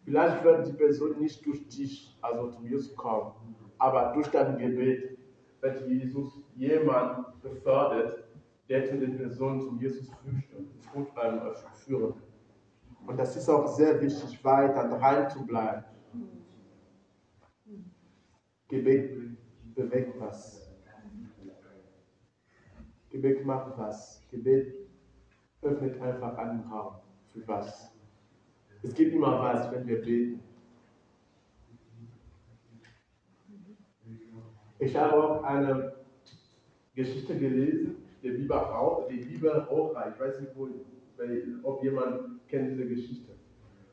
Vielleicht wird die Person nicht durch dich, also zu Jesus kommen, aber durch dein Gebet wird Jesus jemand befördert, der zu den Personen zu Jesus führen. Und das ist auch sehr wichtig, weiter dran zu bleiben. Gebet bewegt was. Gebet macht was. Gebet öffnet einfach einen Raum für was. Es gibt immer was, wenn wir beten. Ich habe auch eine Geschichte gelesen, der Bibel auch, die Bibel auch, ich weiß nicht, wo, ob jemand kennt diese Geschichte.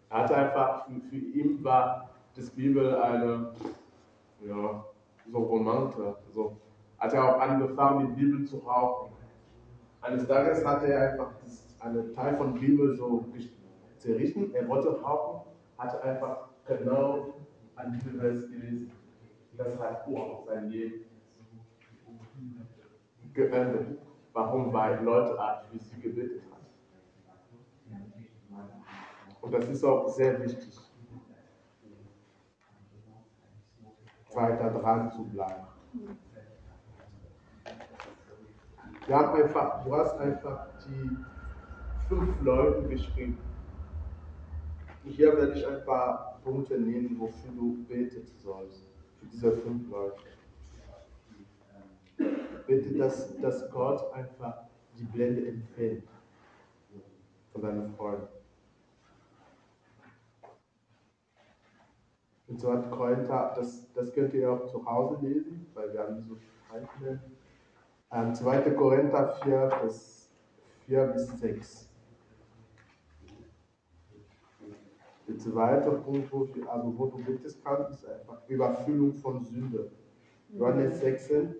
Er hatte einfach, für, für ihn war das Bibel eine, ja, so Romante. So. Hat er auch angefangen, die Bibel zu rauchen. Eines Tages hatte er einfach einen Teil von Bibel so zerrissen. Er wollte rauchen, hatte einfach genau an Bibelvers gelesen. Das hat oh, sein Leben geändert. Warum? Weil Leute Art wie sie gebetet hat. Und das ist auch sehr wichtig, weiter dran zu bleiben. Wir haben einfach, du hast einfach die fünf Leuten geschrieben. Hier werde ich ein paar Punkte nennen, wofür du beten sollst. Für diese fünf Leute. Bitte, dass, dass Gott einfach die Blende empfängt von deinen Freunden. Und so hat Korinther, das, das könnt ihr auch zu Hause lesen, weil wir haben so Zeichen. Ähm, 2. Korinther 4, Vers 4 bis 6. Der zweite Punkt, also wo du bittest kannst, ist einfach Überfüllung von Sünde. Johannes 16,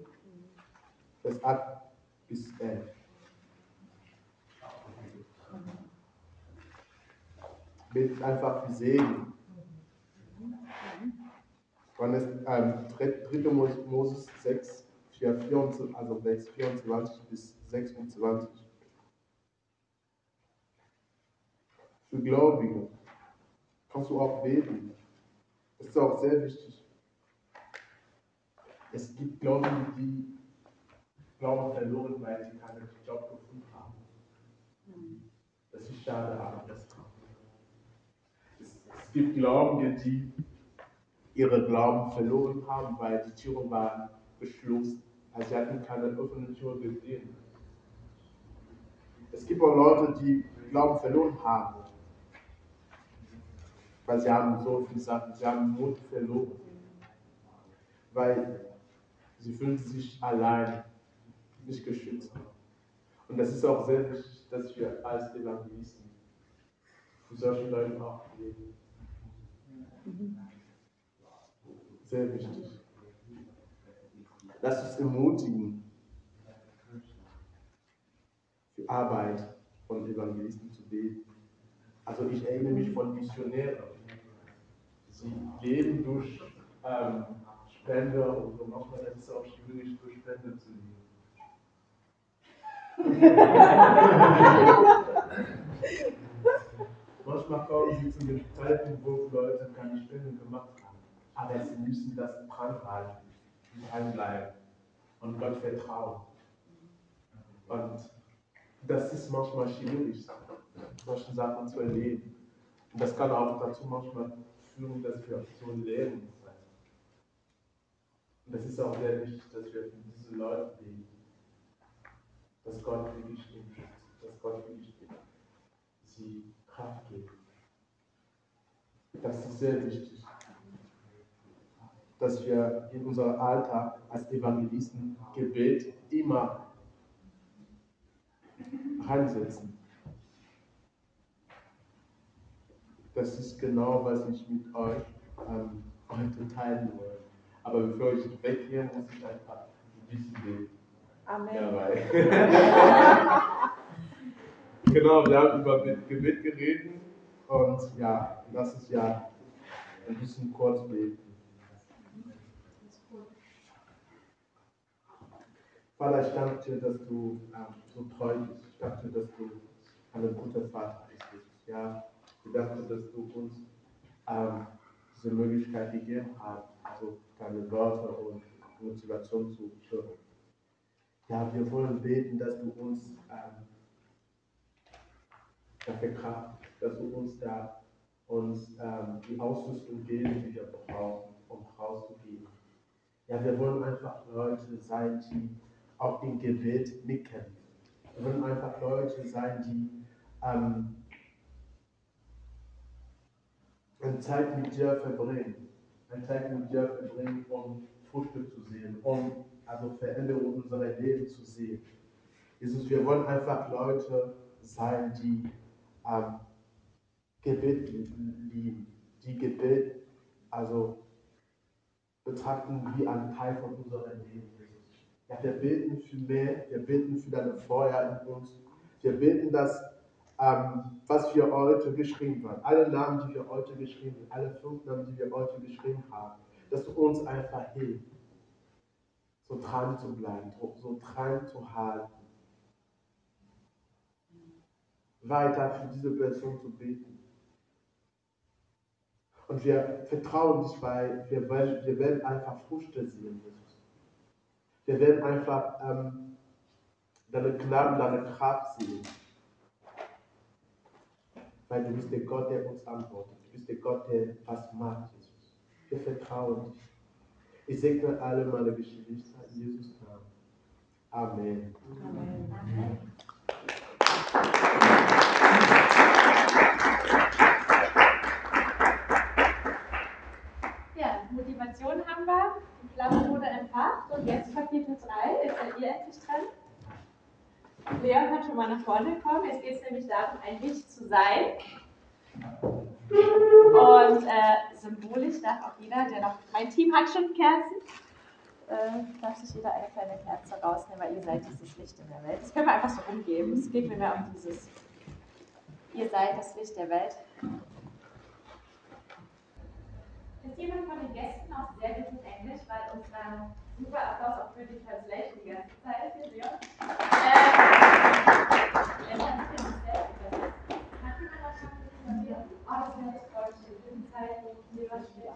Vers 8 bis 11. Bitte einfach für Segen. Johannes, ähm, 3. Moses 6, 4, 24, also Vers 24 bis 26. Für Gläubige kannst du auch beten. Das ist auch sehr wichtig. Es gibt Gläubige, die Glauben verloren, weil sie keinen Job gefunden haben. Das ist schade, aber das es, es gibt Gläubige, die ihre Glauben verloren haben, weil die Türen waren geschlossen. Sie hatten keine offene Tür gesehen. Es gibt auch Leute, die Glauben verloren haben. Weil sie haben so viele Sachen, sie haben Mut verloren. Weil sie fühlen sich allein, nicht geschützt. Und das ist auch sehr wichtig, dass wir als Evangelisten für solche Leute auch leben. Sehr wichtig. Lass uns ermutigen, für Arbeit von Evangelisten zu beten. Also ich erinnere mich von Missionären. Sie leben durch ähm, Spender und so. Manchmal ist es auch schwierig, durch Spender zu leben. Manchmal kommen sie zu den Zeiten, wo Leute keine Spenden gemacht haben. Aber sie müssen das dranhalten, dranbleiben und Gott vertrauen. Und das ist manchmal schwierig, solche Sachen zu erleben. Und das kann auch dazu manchmal führen, dass wir so lernen. Und das ist auch sehr wichtig, dass wir für diese Leute leben. Dass Gott wirklich ihnen dass Gott wirklich sie Kraft gibt. Das ist sehr wichtig, dass wir in unserem Alltag als Evangelisten Gebet immer reinsetzen. Das ist genau, was ich mit euch ähm, heute teilen will. Aber bevor ich weggehe, muss ich einfach ein bisschen. Amen. Genau, wir haben über Gebet geredet und ja, lass uns ja ein bisschen kurz beten. Vater, ich danke dir, dass du ähm, so treu bist. Ich danke dir, dass du ein guter Vater bist. Ja, ich danke dir, dass du uns ähm, diese Möglichkeit gegeben hast, also deine Worte und Motivation zu hören. Ja, wir wollen beten, dass du uns ähm, dafür Kraft, dass du uns da uns ähm, die Ausrüstung geben, die wir brauchen, um rauszugehen. Ja, wir wollen einfach Leute sein, die auch im Gebet mitkämpfen. Wir wollen einfach Leute sein, die ähm, Zeit mit dir verbringen. Eine Zeit mit dir verbringen, um Früchte zu sehen, um also Veränderungen in unserem Leben zu sehen. Jesus, wir wollen einfach Leute sein, die ähm, Gebet lieben, die Gebet also betrachten wie ein Teil von unserem Leben. Ja, wir beten für mehr, wir beten für deine Feuer in uns. Wir beten, dass ähm, was wir heute geschrieben haben, alle Namen, die wir heute geschrieben haben, alle fünf Namen, die wir heute geschrieben haben, dass du uns einfach hilfst, so dran zu bleiben, so dran zu halten. Weiter für diese Person zu beten. Und wir vertrauen dich, weil wir, wir werden einfach Früchte sehen, Jesus. Wir werden einfach ähm, deine Gnade, deine Kraft sehen. Weil du bist der Gott, der uns antwortet. Du bist der Gott, der was macht, Jesus. Wir vertrauen dich. Ich segne alle meine Geschwister in Jesus Namen. Amen. Amen. Ja, Motivation haben Flamme wurde entfacht. Und jetzt Kapitel 3. Jetzt seid ihr endlich dran. Leon kann schon mal nach vorne kommen. Jetzt geht es nämlich darum, ein Licht zu sein. Und äh, symbolisch darf auch jeder, der noch. Mein Team hat schon Kerzen. Äh, darf sich jeder eine kleine Kerze rausnehmen, weil ihr seid dieses Licht in der Welt. Das können wir einfach so umgeben. Es geht mir mehr um dieses. Ihr seid das Licht der Welt. Ist jemand von den Gästen auch sehr gut in Englisch, weil uns dann super Applaus auch für die Translation die ganze Zeit hier, Leon. Ähm, schon visualisieren? Oh, jetzt die.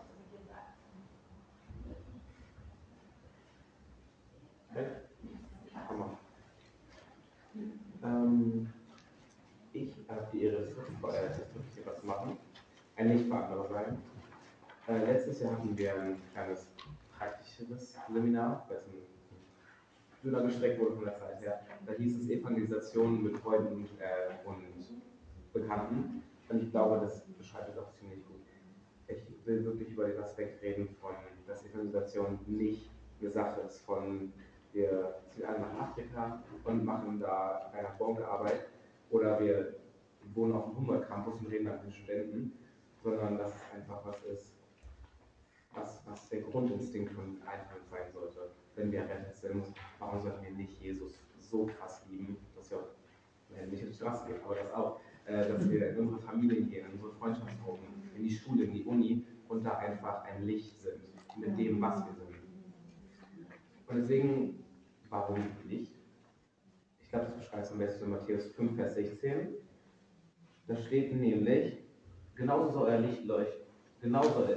Okay. Komm mal. Ähm, ich habe Ehre, äh, hier was machen. Ein andere sein. Äh, letztes Jahr hatten wir ein kleines praktischeres Seminar, es ein dünner gestreckt wurde von der Zeit her. Da hieß es Evangelisation mit Freunden äh, und Bekannten. Und ich glaube, das beschreibt es auch ziemlich gut. Ich will wirklich über den Aspekt reden von, dass Evangelisation nicht eine Sache ist von wir ziehen alle nach Afrika und machen da eine Bonkearbeit oder wir wohnen auf dem Humboldt-Campus und reden dann mit den Studenten, sondern dass es einfach was ist, was, was der Grundinstinkt von Einzelnen sein sollte. Wenn wir errettet sind, warum sollten wir nicht Jesus so krass lieben, dass wir auch nicht in die Straße gehen, aber das auch, äh, dass wir in unsere Familien gehen, in unsere Freundschaftsgruppen, in die Schule, in die Uni und da einfach ein Licht sind mit dem, was wir sind. Und deswegen, warum nicht? Ich glaube, das beschreibt es am besten in Matthäus 5, Vers 16. Da steht nämlich, genauso soll euer Licht leuchten, genauso,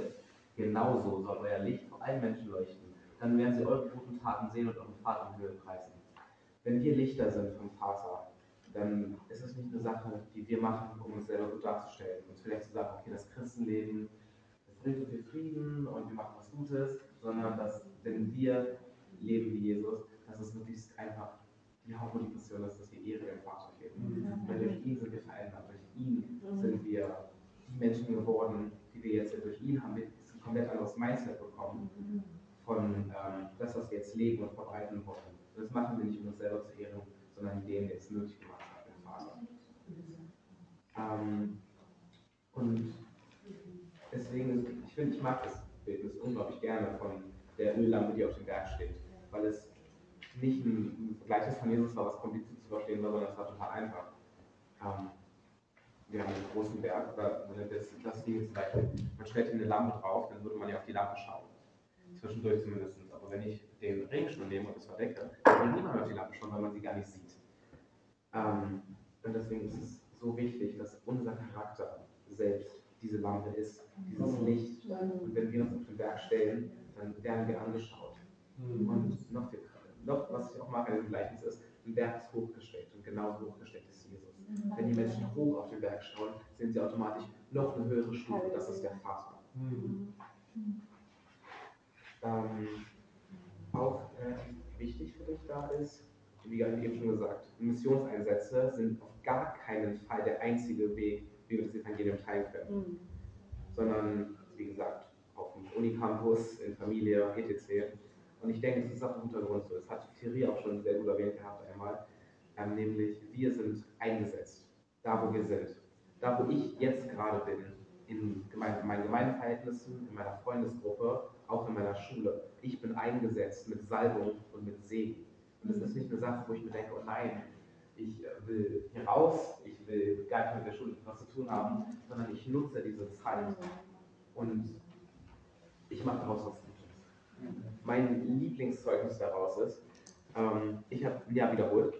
genauso soll euer Licht vor allen Menschen leuchten. Dann werden sie eure guten Taten sehen und euren Vater in Höhe preisen. Wenn wir Lichter sind vom Vater, dann ist es nicht eine Sache, die wir machen, um uns selber gut darzustellen. Uns vielleicht zu sagen, okay, das Christenleben, das bringt viel Frieden und wir machen was Gutes, sondern dass, wenn wir leben wie Jesus, dass es wirklich einfach die Hauptmotivation ist, dass wir Ehre dem Vater geben. Weil durch ihn sind wir verändert, durch ihn sind wir die Menschen geworden, die wir jetzt sind. Durch ihn haben wir komplett anderes Mindset bekommen von ähm, das, was wir jetzt leben und verbreiten wollen. Das machen wir nicht, um uns selber zu ehren, sondern indem wir es möglich gemacht haben, den Vater. Ähm, und deswegen, ich finde, ich mag das Bildnis unglaublich gerne von der Öllampe, die auf dem Berg steht, weil es nicht ein Vergleich von Jesus war, was kompliziert zu verstehen war, sondern es war total einfach. Ähm, wir haben einen großen Berg, oder das, das Ding ist zum Beispiel, man stellt hier eine Lampe drauf, dann würde man ja auf die Lampe schauen. Zwischendurch zumindest. Aber wenn ich den Regenschirm nehme und es verdecke, dann will niemand auf die Lampe schauen, weil man sie gar nicht sieht. Ähm, und deswegen ist es so wichtig, dass unser Charakter selbst diese Lampe ist, dieses Licht. Und wenn wir uns auf den Berg stellen, dann werden wir angeschaut. Und noch, viel, noch was ich auch mag an dem Gleichnis ist, ein Berg ist hochgestellt und genauso hochgestellt ist Jesus. Wenn die Menschen hoch auf den Berg schauen, sehen sie automatisch noch eine höhere Stufe, das ist der Vater. Ähm, auch äh, wichtig für dich da ist, wie eben schon gesagt, Missionseinsätze sind auf gar keinen Fall der einzige Weg, wie wir das Evangelium teilen können. Sondern, wie gesagt, auf dem Unicampus, in Familie, etc. Und ich denke, das ist auch ein guter Grund so. Das hat Thierry auch schon sehr gut erwähnt gehabt einmal. Ähm, nämlich, wir sind eingesetzt, da wo wir sind. Da wo ich jetzt gerade bin, in meinen Gemeindeverhältnissen, in meiner Freundesgruppe, auch in meiner Schule. Ich bin eingesetzt mit Salbung und mit Segen. Und das ist nicht eine Sache, wo ich mir denke, oh nein, ich äh, will hier raus, ich will gar nicht mit der Schule was zu tun haben, sondern ich nutze diese Zeit und ich mache daraus was Gutes. Mein Lieblingszeugnis daraus ist, ähm, ich habe ein Jahr wiederholt.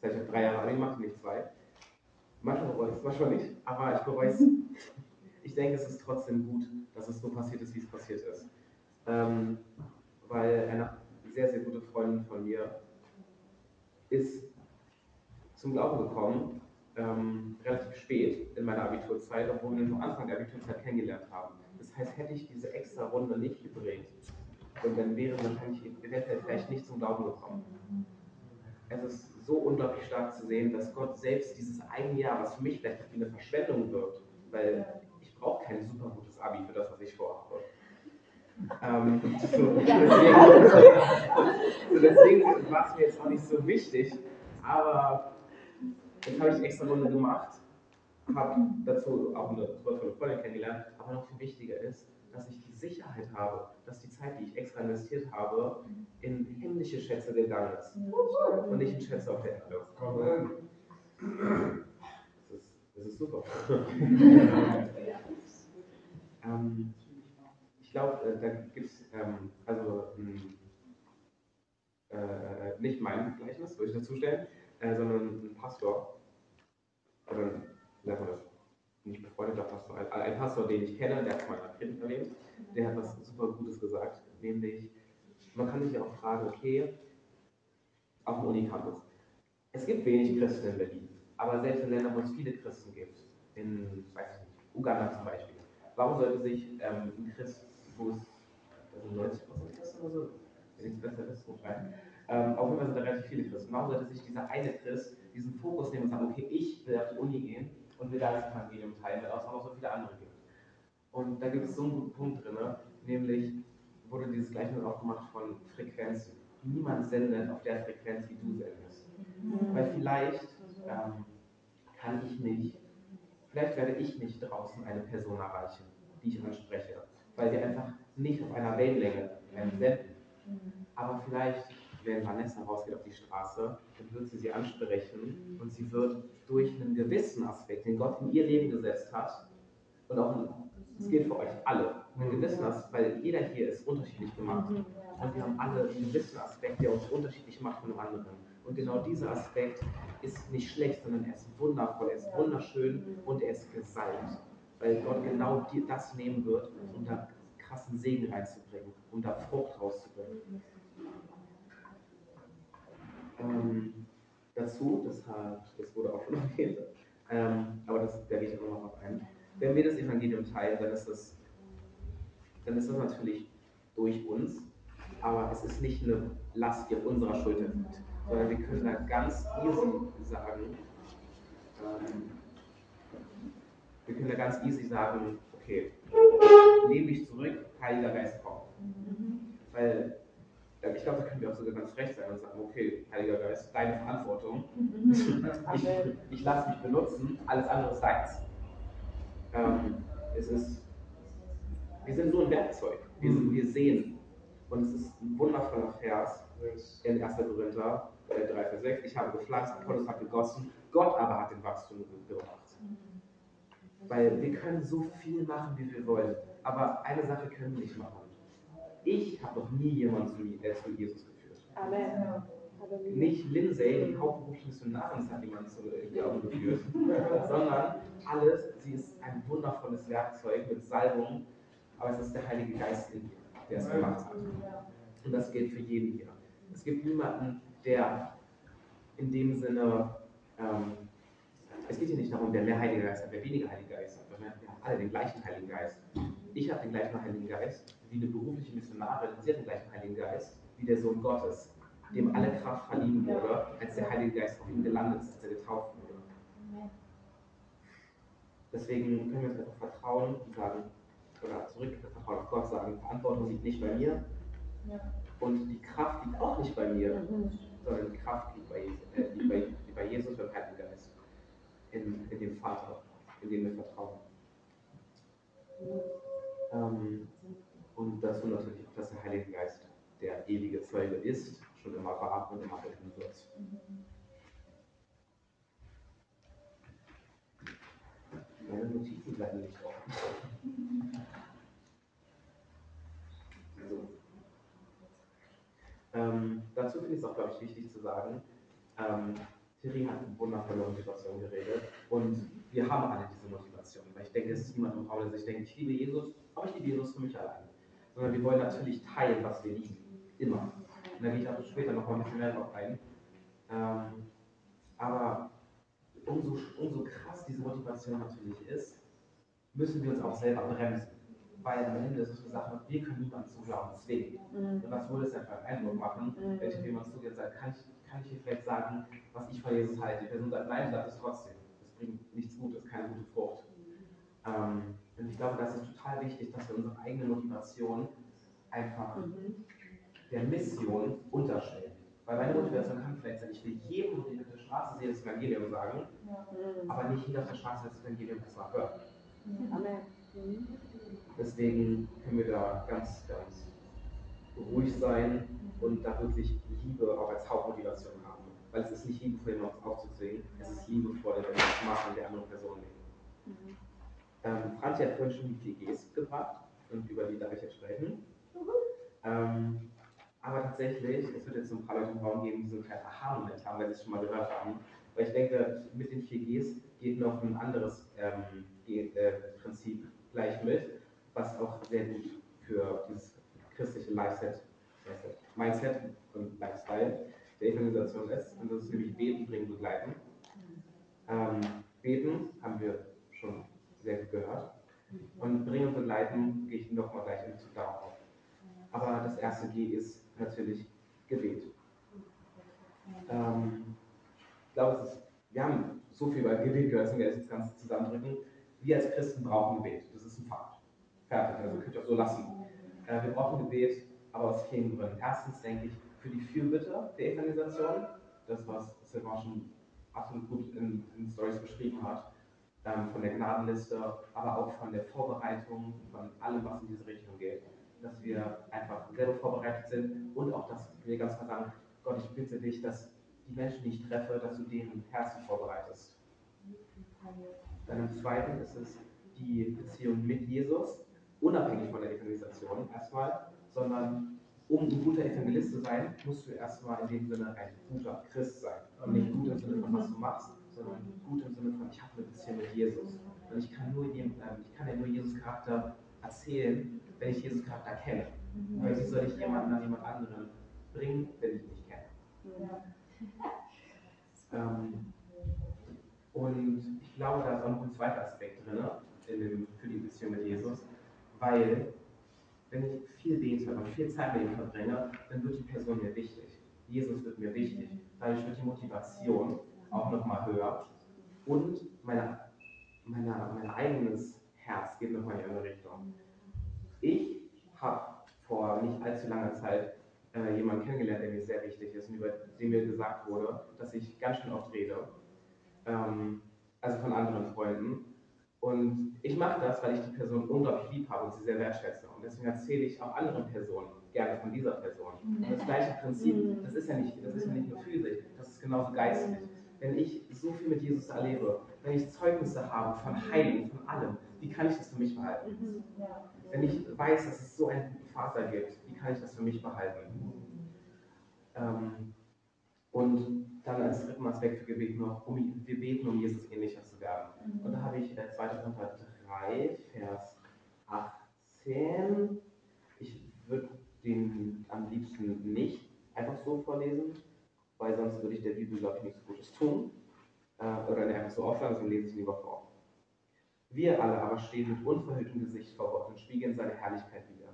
Das heißt, ich habe drei Jahre Abi gemacht und nicht zwei. Manchmal bereue ich es, manchmal nicht, aber ich bereue es. Ich denke, es ist trotzdem gut, dass es so passiert ist, wie es passiert ist. Ähm, weil eine sehr, sehr gute Freundin von mir ist zum Glauben gekommen ähm, relativ spät in meiner Abiturzeit, obwohl wir uns am Anfang der Abiturzeit kennengelernt haben. Das heißt, hätte ich diese extra Runde nicht gedreht, und dann wäre wahrscheinlich eventuell vielleicht nicht zum Glauben gekommen. Es ist so unglaublich stark zu sehen, dass Gott selbst dieses eine Jahr, was für mich vielleicht wie eine Verschwendung wirkt, weil ich brauche kein super gutes Abi für das, was ich vorhabe. Ähm, so, deswegen, so deswegen war es mir jetzt auch nicht so wichtig, aber jetzt habe ich die extra Runde gemacht, habe dazu auch eine Freundin kennengelernt, aber noch viel wichtiger ist, dass ich die Sicherheit habe, dass die Zeit, die ich extra investiert habe, in himmlische Schätze gegangen ist und nicht in Schätze auf der Erde. Das ist, das ist super. ähm, ich glaube, äh, da gibt es ähm, also ähm, äh, nicht mein Gleichnis, würde ich dazu stellen, äh, sondern ein Pastor, oder sagt man das? Nicht befreundeter Pastor, ein, Pastor, den ich kenne, der hat mal Predigt erlebt, der hat was super Gutes gesagt, nämlich, man kann sich ja auch fragen, okay, auf dem Unicampus, es gibt wenig Christen in Berlin, aber selbst in Ländern, wo es viele Christen gibt, in, weiß ich nicht, Uganda zum Beispiel, warum sollte sich ähm, ein Christ, wo es also 90 Christen oder so, wenn ich es besser wissen, rein, ähm, auf jeden Fall sind da relativ viele Christen, warum sollte sich dieser eine Christ diesen Fokus nehmen und sagen, okay, ich will auf die Uni gehen und will da das Evangelium teilen, weil es auch noch so viele andere gibt. Und da gibt es so einen guten Punkt drin, nämlich wurde dieses Gleichnis auch gemacht von Frequenzen. Niemand sendet auf der Frequenz, wie du sendest. Weil vielleicht ähm, kann ich nicht, vielleicht werde ich nicht draußen eine Person erreichen, die ich anspreche, weil wir einfach nicht auf einer Wellenlänge senden. Aber vielleicht, wenn Vanessa rausgeht auf die Straße, dann wird sie sie ansprechen und sie wird durch einen gewissen Aspekt, den Gott in ihr Leben gesetzt hat, und auch es gilt für euch alle, einen gewissen Aspekt, weil jeder hier ist unterschiedlich gemacht. Und wir haben alle einen gewissen Aspekt, der uns unterschiedlich macht von dem anderen. Und genau dieser Aspekt ist nicht schlecht, sondern er ist wundervoll, er ist wunderschön und er ist gesalbt. Weil Gott genau das nehmen wird, um da krassen Segen reinzubringen, um da Frucht rauszubringen. Ähm, dazu, das, hat, das wurde auch schon erwähnt, ähm, aber das, da gehe ich auch noch auf ein. Wenn wir das Evangelium teilen, dann ist das, dann ist das natürlich durch uns, aber es ist nicht eine Last, die auf unserer Schulter liegt, sondern wir können da ganz easy sagen, ähm, wir können da ganz easy sagen, okay, nehme dich zurück, Heiliger Geist kommt. Weil ich glaube, da können wir auch sogar ganz recht sein und sagen, okay, Heiliger Geist, deine Verantwortung. ich, ich lasse mich benutzen, alles andere ist deins. Ähm, es ist, wir sind nur ein Werkzeug. Wir, sind, wir sehen. Und es ist ein wundervoller Vers in 1. Korinther 3, Vers 6. Ich habe gepflanzt, Apollos hat gegossen, Gott aber hat den Wachstum gebracht. Weil wir können so viel machen, wie wir wollen. Aber eine Sache können wir nicht machen. Ich habe noch nie jemanden zu, äh, zu Jesus geführt. Amen. Nicht Lindsay, die hauptberufliche Missionarin, hat jemanden zu Glauben geführt, sondern alles, sie ist ein wundervolles Werkzeug mit Salbung, aber es ist der Heilige Geist in ihr, der es gemacht hat. Und das gilt für jeden hier. Es gibt niemanden, der in dem Sinne, ähm, es geht hier nicht darum, wer mehr Heiliger Geist hat, wer weniger Heiliger Geist hat, sondern wir haben alle den gleichen Heiligen Geist. Ich habe den gleichen Heiligen Geist wie eine berufliche Missionarin, sie hat den gleichen Heiligen Geist wie der Sohn Gottes, dem alle Kraft verliehen wurde, als der Heilige Geist auf ihn gelandet ist, als er getauft wurde. Deswegen können wir uns einfach vertrauen und sagen, oder zurück, vertrauen auf Gott, sagen, Verantwortung liegt nicht bei mir. Und die Kraft liegt auch nicht bei mir, sondern die Kraft liegt bei, äh, liegt bei, liegt bei Jesus und Heiligen Geist. In, in dem Vater, in dem wir vertrauen. Ähm, und dazu natürlich dass der Heilige Geist der ewige Zeuge ist, schon immer war und immer bleiben wird. Meine Notizen bleiben nicht offen. So. Ähm, dazu finde ich es auch, glaube ich, wichtig zu sagen, ähm, Thierry hat eine wundervolle Motivation geredet und wir haben alle diese Motivation, weil ich denke, es ist niemand im Raum, der sich denkt, ich liebe Jesus, aber ich liebe Jesus für mich allein. Sondern wir wollen natürlich teilen, was wir lieben. Immer. Und da gehe ich auch später noch mal ein bisschen mehr drauf ein. Ähm, aber umso, umso krass diese Motivation natürlich ist, müssen wir uns auch selber bremsen. Weil am Ende ist es eine Sache, wir können niemanden zum Glauben zwingen. Mhm. Und was würde es einfach einen Eindruck machen, wenn ich jemand zugeht und sage, kann ich, kann ich dir vielleicht sagen, was ich von Jesus halte? Die Person sagt, nein, sagt es trotzdem. Das bringt nichts Gutes, keine gute Frucht. Ähm, und ich glaube, das ist total wichtig, dass wir unsere eigene Motivation einfach Mhm. der Mission unterstellen. Weil meine Motivation kann vielleicht sein, ich will jedem, den ich auf der Straße sehe, das Evangelium sagen, Mhm. aber nicht jeder auf der Straße das Evangelium erstmal hört. Amen. Mhm. Deswegen können wir da ganz, ganz ruhig sein und da wirklich Liebe auch als Hauptmotivation haben. Weil es ist nicht liebevoll, jemanden aufzuzwingen, es ist liebevoll, wenn wir das machen, der andere Person nehmen. Mhm. Ähm, Franzi hat vorhin schon die 4Gs gebracht und über die darf ich jetzt sprechen. Ähm, aber tatsächlich, es wird jetzt so ein paar Leute im Raum geben, die so einen kleinen Aha-Moment haben, wenn sie es schon mal gehört haben. Weil ich denke, mit den 4Gs geht noch ein anderes ähm, Ge- äh, Prinzip gleich mit, was auch sehr gut für dieses christliche Lifeset, Mindset und Lifestyle der Evangelisation ist. Und das ist nämlich Beten, Bringen, Begleiten. Ähm, beten haben wir schon sehr gut gehört. Und Bringen und Begleiten gehe ich nochmal gleich im Bezug darauf auf. Aber das erste G ist natürlich Gebet. Ähm, ich glaube, ist, wir haben so viel über Gebet gehört, dass wir das jetzt ganz zusammendrücken. Wir als Christen brauchen Gebet. Das ist ein Fakt. Fertig. Also könnt ihr auch so lassen. Äh, wir brauchen Gebet, aber aus vielen Gründen. Erstens denke ich für die Fürbitte der Evangelisation. Das, was Silvan schon absolut gut in, in Stories beschrieben hat. Von der Gnadenliste, aber auch von der Vorbereitung, von allem, was in diese Richtung geht dass wir einfach selber vorbereitet sind und auch, dass wir ganz klar sagen, Gott, ich bitte dich, dass die Menschen, die ich treffe, dass du deren Herzen vorbereitest. Dann im zweiten ist es die Beziehung mit Jesus, unabhängig von der Evangelisation erstmal, sondern um ein guter Evangelist zu sein, musst du erstmal in dem Sinne ein guter Christ sein. Und nicht gut im Sinne von, was du machst, sondern gut im Sinne von, ich habe eine Beziehung mit Jesus. Und ich kann, nur, jem- ähm, ich kann ja nur Jesus Charakter erzählen, wenn ich Jesus Charakter kenne. Weil wie soll ich jemanden an jemand anderen bringen, wenn ich ihn nicht kenne? Ähm, und ich glaube, da ist auch noch ein zweiter Aspekt drin in dem, für die Beziehung mit Jesus, weil wenn ich viel bete und viel Zeit mit ihm verbringe, dann wird die Person mir wichtig. Jesus wird mir wichtig. Dadurch wird die Motivation auch nochmal höher und meine, meine, mein eigenes Herz geht nochmal in eine andere Richtung. Ich habe vor nicht allzu langer Zeit äh, jemanden kennengelernt, der mir sehr wichtig ist und über den mir gesagt wurde, dass ich ganz schön oft rede. Ähm, also von anderen Freunden. Und ich mache das, weil ich die Person unglaublich lieb habe und sie sehr wertschätze. Und deswegen erzähle ich auch anderen Personen gerne von dieser Person. Und das gleiche Prinzip, das ist ja nicht, das ist ja nicht nur physisch, das ist genauso geistlich. Wenn ich so viel mit Jesus erlebe, wenn ich Zeugnisse habe von Heiligen, von allem, wie kann ich das für mich behalten? Wenn ich weiß, dass es so einen guten Vater gibt, wie kann ich das für mich behalten? Ähm, und dann als dritten Aspekt für Gebet noch, um, wir beten, um Jesus ähnlicher zu werden. Und da habe ich äh, 2. Korinther 3, Vers 18. Ich würde den am liebsten nicht einfach so vorlesen, weil sonst würde ich der Bibel, glaube ich, nichts Gutes tun. Äh, oder einfach so aufschlagen, sondern lese ich lieber vor. Wir alle aber stehen mit unverhülltem Gesicht vor Gott und spiegeln seine Herrlichkeit wider.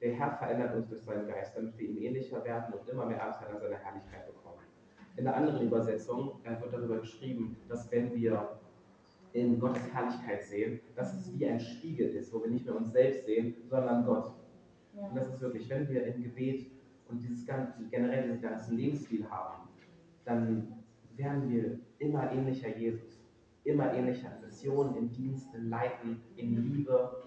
Der Herr verändert uns durch seinen Geist, damit wir ihm ähnlicher werden und immer mehr Anteil an seiner Herrlichkeit bekommen. In der anderen Übersetzung äh, wird darüber geschrieben, dass wenn wir in Gottes Herrlichkeit sehen, dass es wie ein Spiegel ist, wo wir nicht mehr uns selbst sehen, sondern Gott. Und das ist wirklich, wenn wir im Gebet und dieses ganze, generell diesen ganzen Lebensstil haben, dann werden wir immer ähnlicher Jesus. Immer ähnlicher in Mission, in Dienst, in Leiten, in Liebe,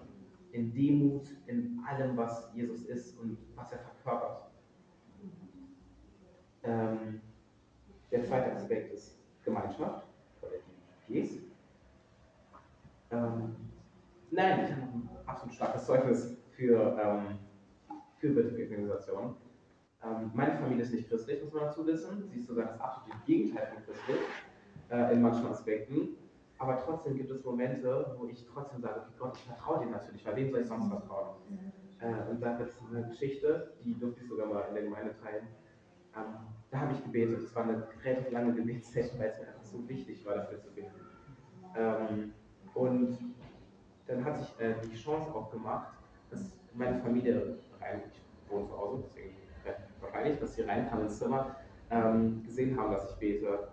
in Demut, in allem, was Jesus ist und was er verkörpert. Ähm, der zweite Aspekt ist Gemeinschaft, oder die Gs. Ähm, nein, ich habe ein absolut starkes Zeugnis für, ähm, für Organisation. Ähm, meine Familie ist nicht christlich, muss man dazu wissen. Sie ist sogar das absolute Gegenteil von christlich äh, in manchen Aspekten. Aber trotzdem gibt es Momente, wo ich trotzdem sage, okay, Gott, ich vertraue dir natürlich, weil wem soll ich sonst vertrauen? Äh, und da gibt es eine Geschichte, die durfte ich sogar mal in der Gemeinde teilen. Ähm, da habe ich gebetet. Das war eine relativ lange Gebetssession, weil es mir einfach so wichtig war, dafür zu beten. Ähm, und dann hatte ich äh, die Chance auch gemacht, dass meine Familie rein, ich wohne zu Hause, deswegen wahrscheinlich, dass sie reinkam ins Zimmer, ähm, gesehen haben, dass ich bete.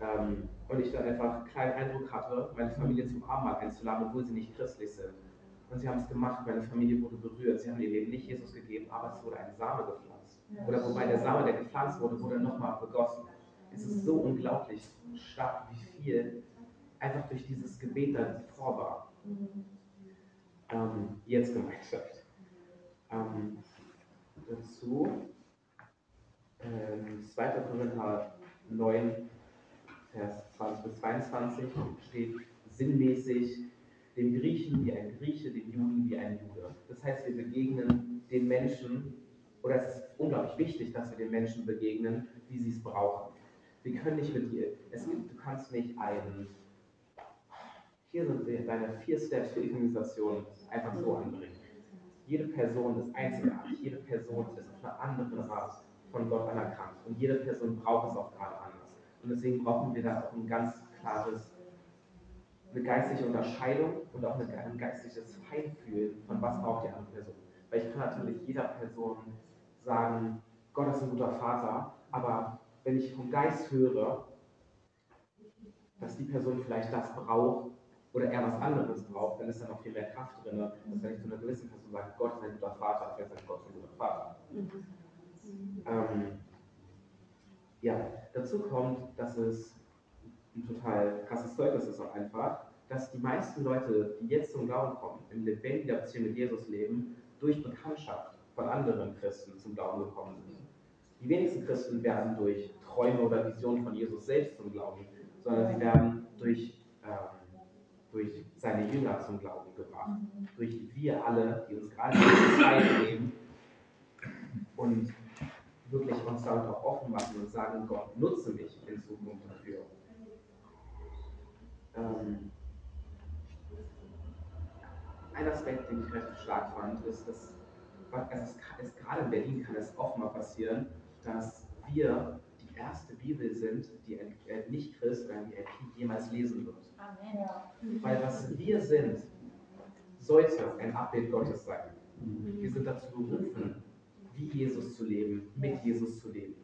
Ähm, und ich dann einfach einen kleinen Eindruck hatte, meine Familie zum Abendmahl einzuladen, obwohl sie nicht christlich sind. Und sie haben es gemacht, meine Familie wurde berührt. Sie haben ihr Leben nicht Jesus gegeben, aber es wurde ein Same gepflanzt. Oder wobei der Same, der gepflanzt wurde, wurde nochmal begossen. Es ist so unglaublich stark, wie viel einfach durch dieses Gebet dann vor war. Ähm, jetzt Gemeinschaft. Ähm, dazu ähm, 2. Korinther 9, Vers 20 bis 22 steht sinnmäßig dem Griechen wie ein Grieche, dem Juden wie ein Jude. Das heißt, wir begegnen den Menschen, oder es ist unglaublich wichtig, dass wir den Menschen begegnen, wie sie es brauchen. Wir können nicht mit dir, es gibt, du kannst nicht einen, hier sind deine vier Steps für Evangelisation einfach so anbringen. Jede Person ist einzigartig, jede Person ist auf einer anderen Art von Gott anerkannt und jede Person braucht es auch gerade anders. Und deswegen brauchen wir da auch ein ganz klares, eine geistliche Unterscheidung und auch ein geistliches Feinfühlen von was braucht die andere Person. Weil ich kann natürlich jeder Person sagen, Gott ist ein guter Vater, aber wenn ich vom Geist höre, dass die Person vielleicht das braucht oder er was anderes braucht, dann ist da noch viel mehr Kraft drin, als wenn ich zu einer gewissen Person sage, Gott ist ein guter Vater, als wenn Gott ist ein guter Vater. Mhm. Ähm, ja, dazu kommt, dass es ein total krasses Zeugnis ist auch einfach, dass die meisten Leute, die jetzt zum Glauben kommen, in lebendiger Beziehung mit Jesus leben, durch Bekanntschaft von anderen Christen zum Glauben gekommen sind. Die wenigsten Christen werden durch Träume oder Visionen von Jesus selbst zum Glauben, sondern sie werden durch, ähm, durch seine Jünger zum Glauben gebracht. Durch wir alle, die uns gerade in der Zeit leben und wirklich uns damit auch offen machen und sagen, Gott, nutze mich in Zukunft dafür. Ähm, ein Aspekt, den ich relativ stark fand, ist, dass es, ist, es gerade in Berlin kann es oft mal passieren, dass wir die erste Bibel sind, die ein Nicht-Christ oder ein VIP jemals lesen wird. Amen. Weil was wir sind, sollte ein Abbild Gottes sein. Wir sind dazu berufen, wie Jesus zu leben, mit Jesus zu leben.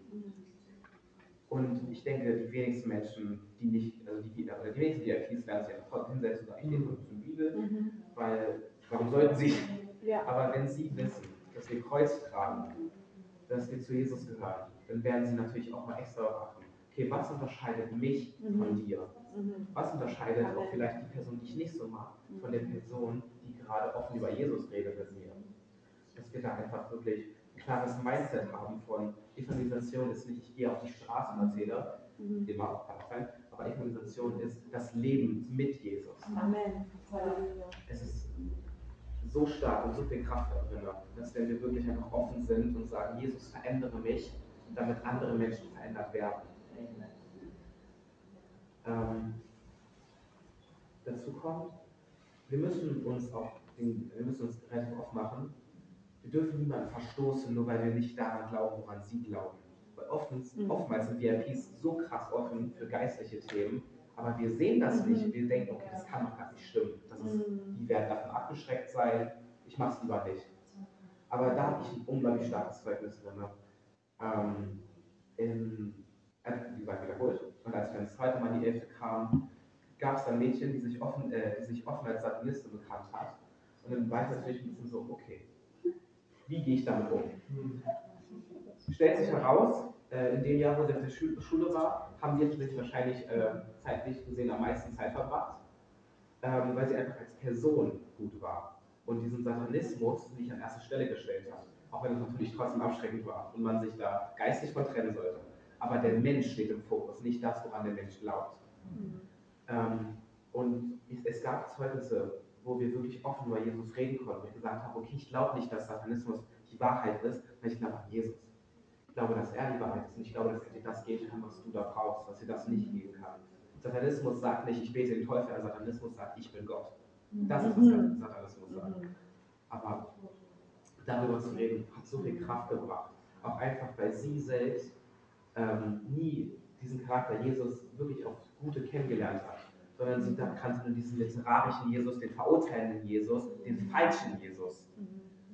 Und ich denke, die wenigsten Menschen, die nicht, also die, oder die wenigsten VIPs werden sich einfach trotzdem hinsetzen und sagen, ich lese eine Bibel, mhm. weil, warum sollten sie? Ja. Aber wenn sie wissen, dass wir Kreuz tragen, dass wir zu Jesus gehören, dann werden sie natürlich auch mal extra achten. Okay, was unterscheidet mich mhm. von dir? Mhm. Was unterscheidet auch vielleicht die Person, die ich nicht so mag, von der Person, die gerade offen über Jesus redet mit mir? Dass wir da einfach wirklich klares Mindset haben von Evangelisation ist nicht, ich gehe auf die Straße und erzähle, mhm. immer auch sein, aber Evangelisation ist das Leben mit Jesus. Amen. Es ist so stark und so viel Kraft da drin, dass wenn wir wirklich einfach offen sind und sagen, Jesus, verändere mich, damit andere Menschen verändert werden. Ähm, dazu kommt, wir müssen uns auch, wir müssen uns relativ oft machen, wir dürfen niemanden verstoßen, nur weil wir nicht daran glauben, woran sie glauben. Weil oftmals, mhm. oftmals sind VIPs so krass offen für geistliche Themen, aber wir sehen das mhm. nicht. Wir denken, okay, das kann doch gar nicht stimmen. Das ist, mhm. Die werden davon abgeschreckt sein, ich mache es lieber nicht. Aber da habe ich ein unglaublich starkes Zeugnis drin. Ähm, in, äh, wie gesagt, wiederholt. Und als ich dann das zweite Mal in die Elfte kam, gab es ein Mädchen, die sich offen, äh, die sich offen als Satanistin bekannt hat. Und dann war ich natürlich ein bisschen so, okay, wie gehe ich damit um? Stellt sich heraus, äh, in dem Jahr, wo sie auf der Schule war, haben die natürlich wahrscheinlich äh, zeitlich gesehen am meisten Zeit verbracht, ähm, weil sie einfach als Person gut war und diesen Satanismus nicht an erste Stelle gestellt hat. Auch wenn es natürlich trotzdem abschreckend war und man sich da geistig von trennen sollte. Aber der Mensch steht im Fokus, nicht das, woran der Mensch glaubt. Mhm. Ähm, und es gab Zeugnisse wo wir wirklich offen über Jesus reden konnten. Wo ich gesagt habe, okay, ich glaube nicht, dass Satanismus die Wahrheit ist, weil ich glaube an Jesus. Ich glaube, dass er die Wahrheit ist und ich glaube, dass er dir das geben kann, was du da brauchst, was dir das nicht geben kann. Satanismus sagt nicht, ich bete den Teufel an, Satanismus sagt, ich bin Gott. Das ist, was mhm. Satanismus sagt. Aber darüber zu reden, hat so viel Kraft gebracht. Auch einfach, weil sie selbst ähm, nie diesen Charakter Jesus wirklich aufs Gute kennengelernt hat, sondern sie kannte nur diesen literarischen Jesus, den verurteilenden Jesus, den falschen Jesus.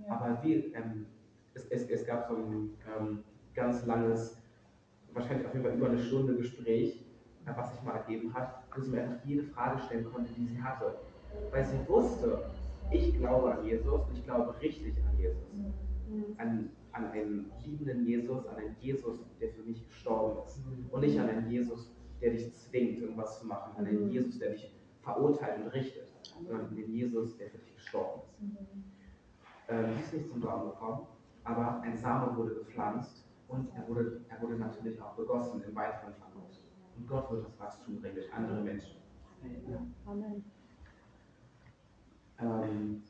Aber wie, ähm, es, es, es gab so ein ähm, ganz langes, wahrscheinlich auf jeden Fall über eine Stunde Gespräch, äh, was sich mal ergeben hat, wo sie mir einfach jede Frage stellen konnte, die sie hatte. Weil sie wusste, ich glaube an Jesus und ich glaube richtig an Jesus. An, an einen liebenden Jesus, an einen Jesus, der für mich gestorben ist. Und nicht an einen Jesus, der dich zwingt, irgendwas zu machen, an einen Jesus, der dich verurteilt und richtet, sondern an den Jesus, der für dich gestorben ist. Ähm, sie ist nicht zum Glauben gekommen, aber ein Same wurde gepflanzt und er wurde, er wurde natürlich auch begossen im weiteren Verlauf. Und Gott wird das Wachstum bringen durch andere Menschen. Amen. Ähm,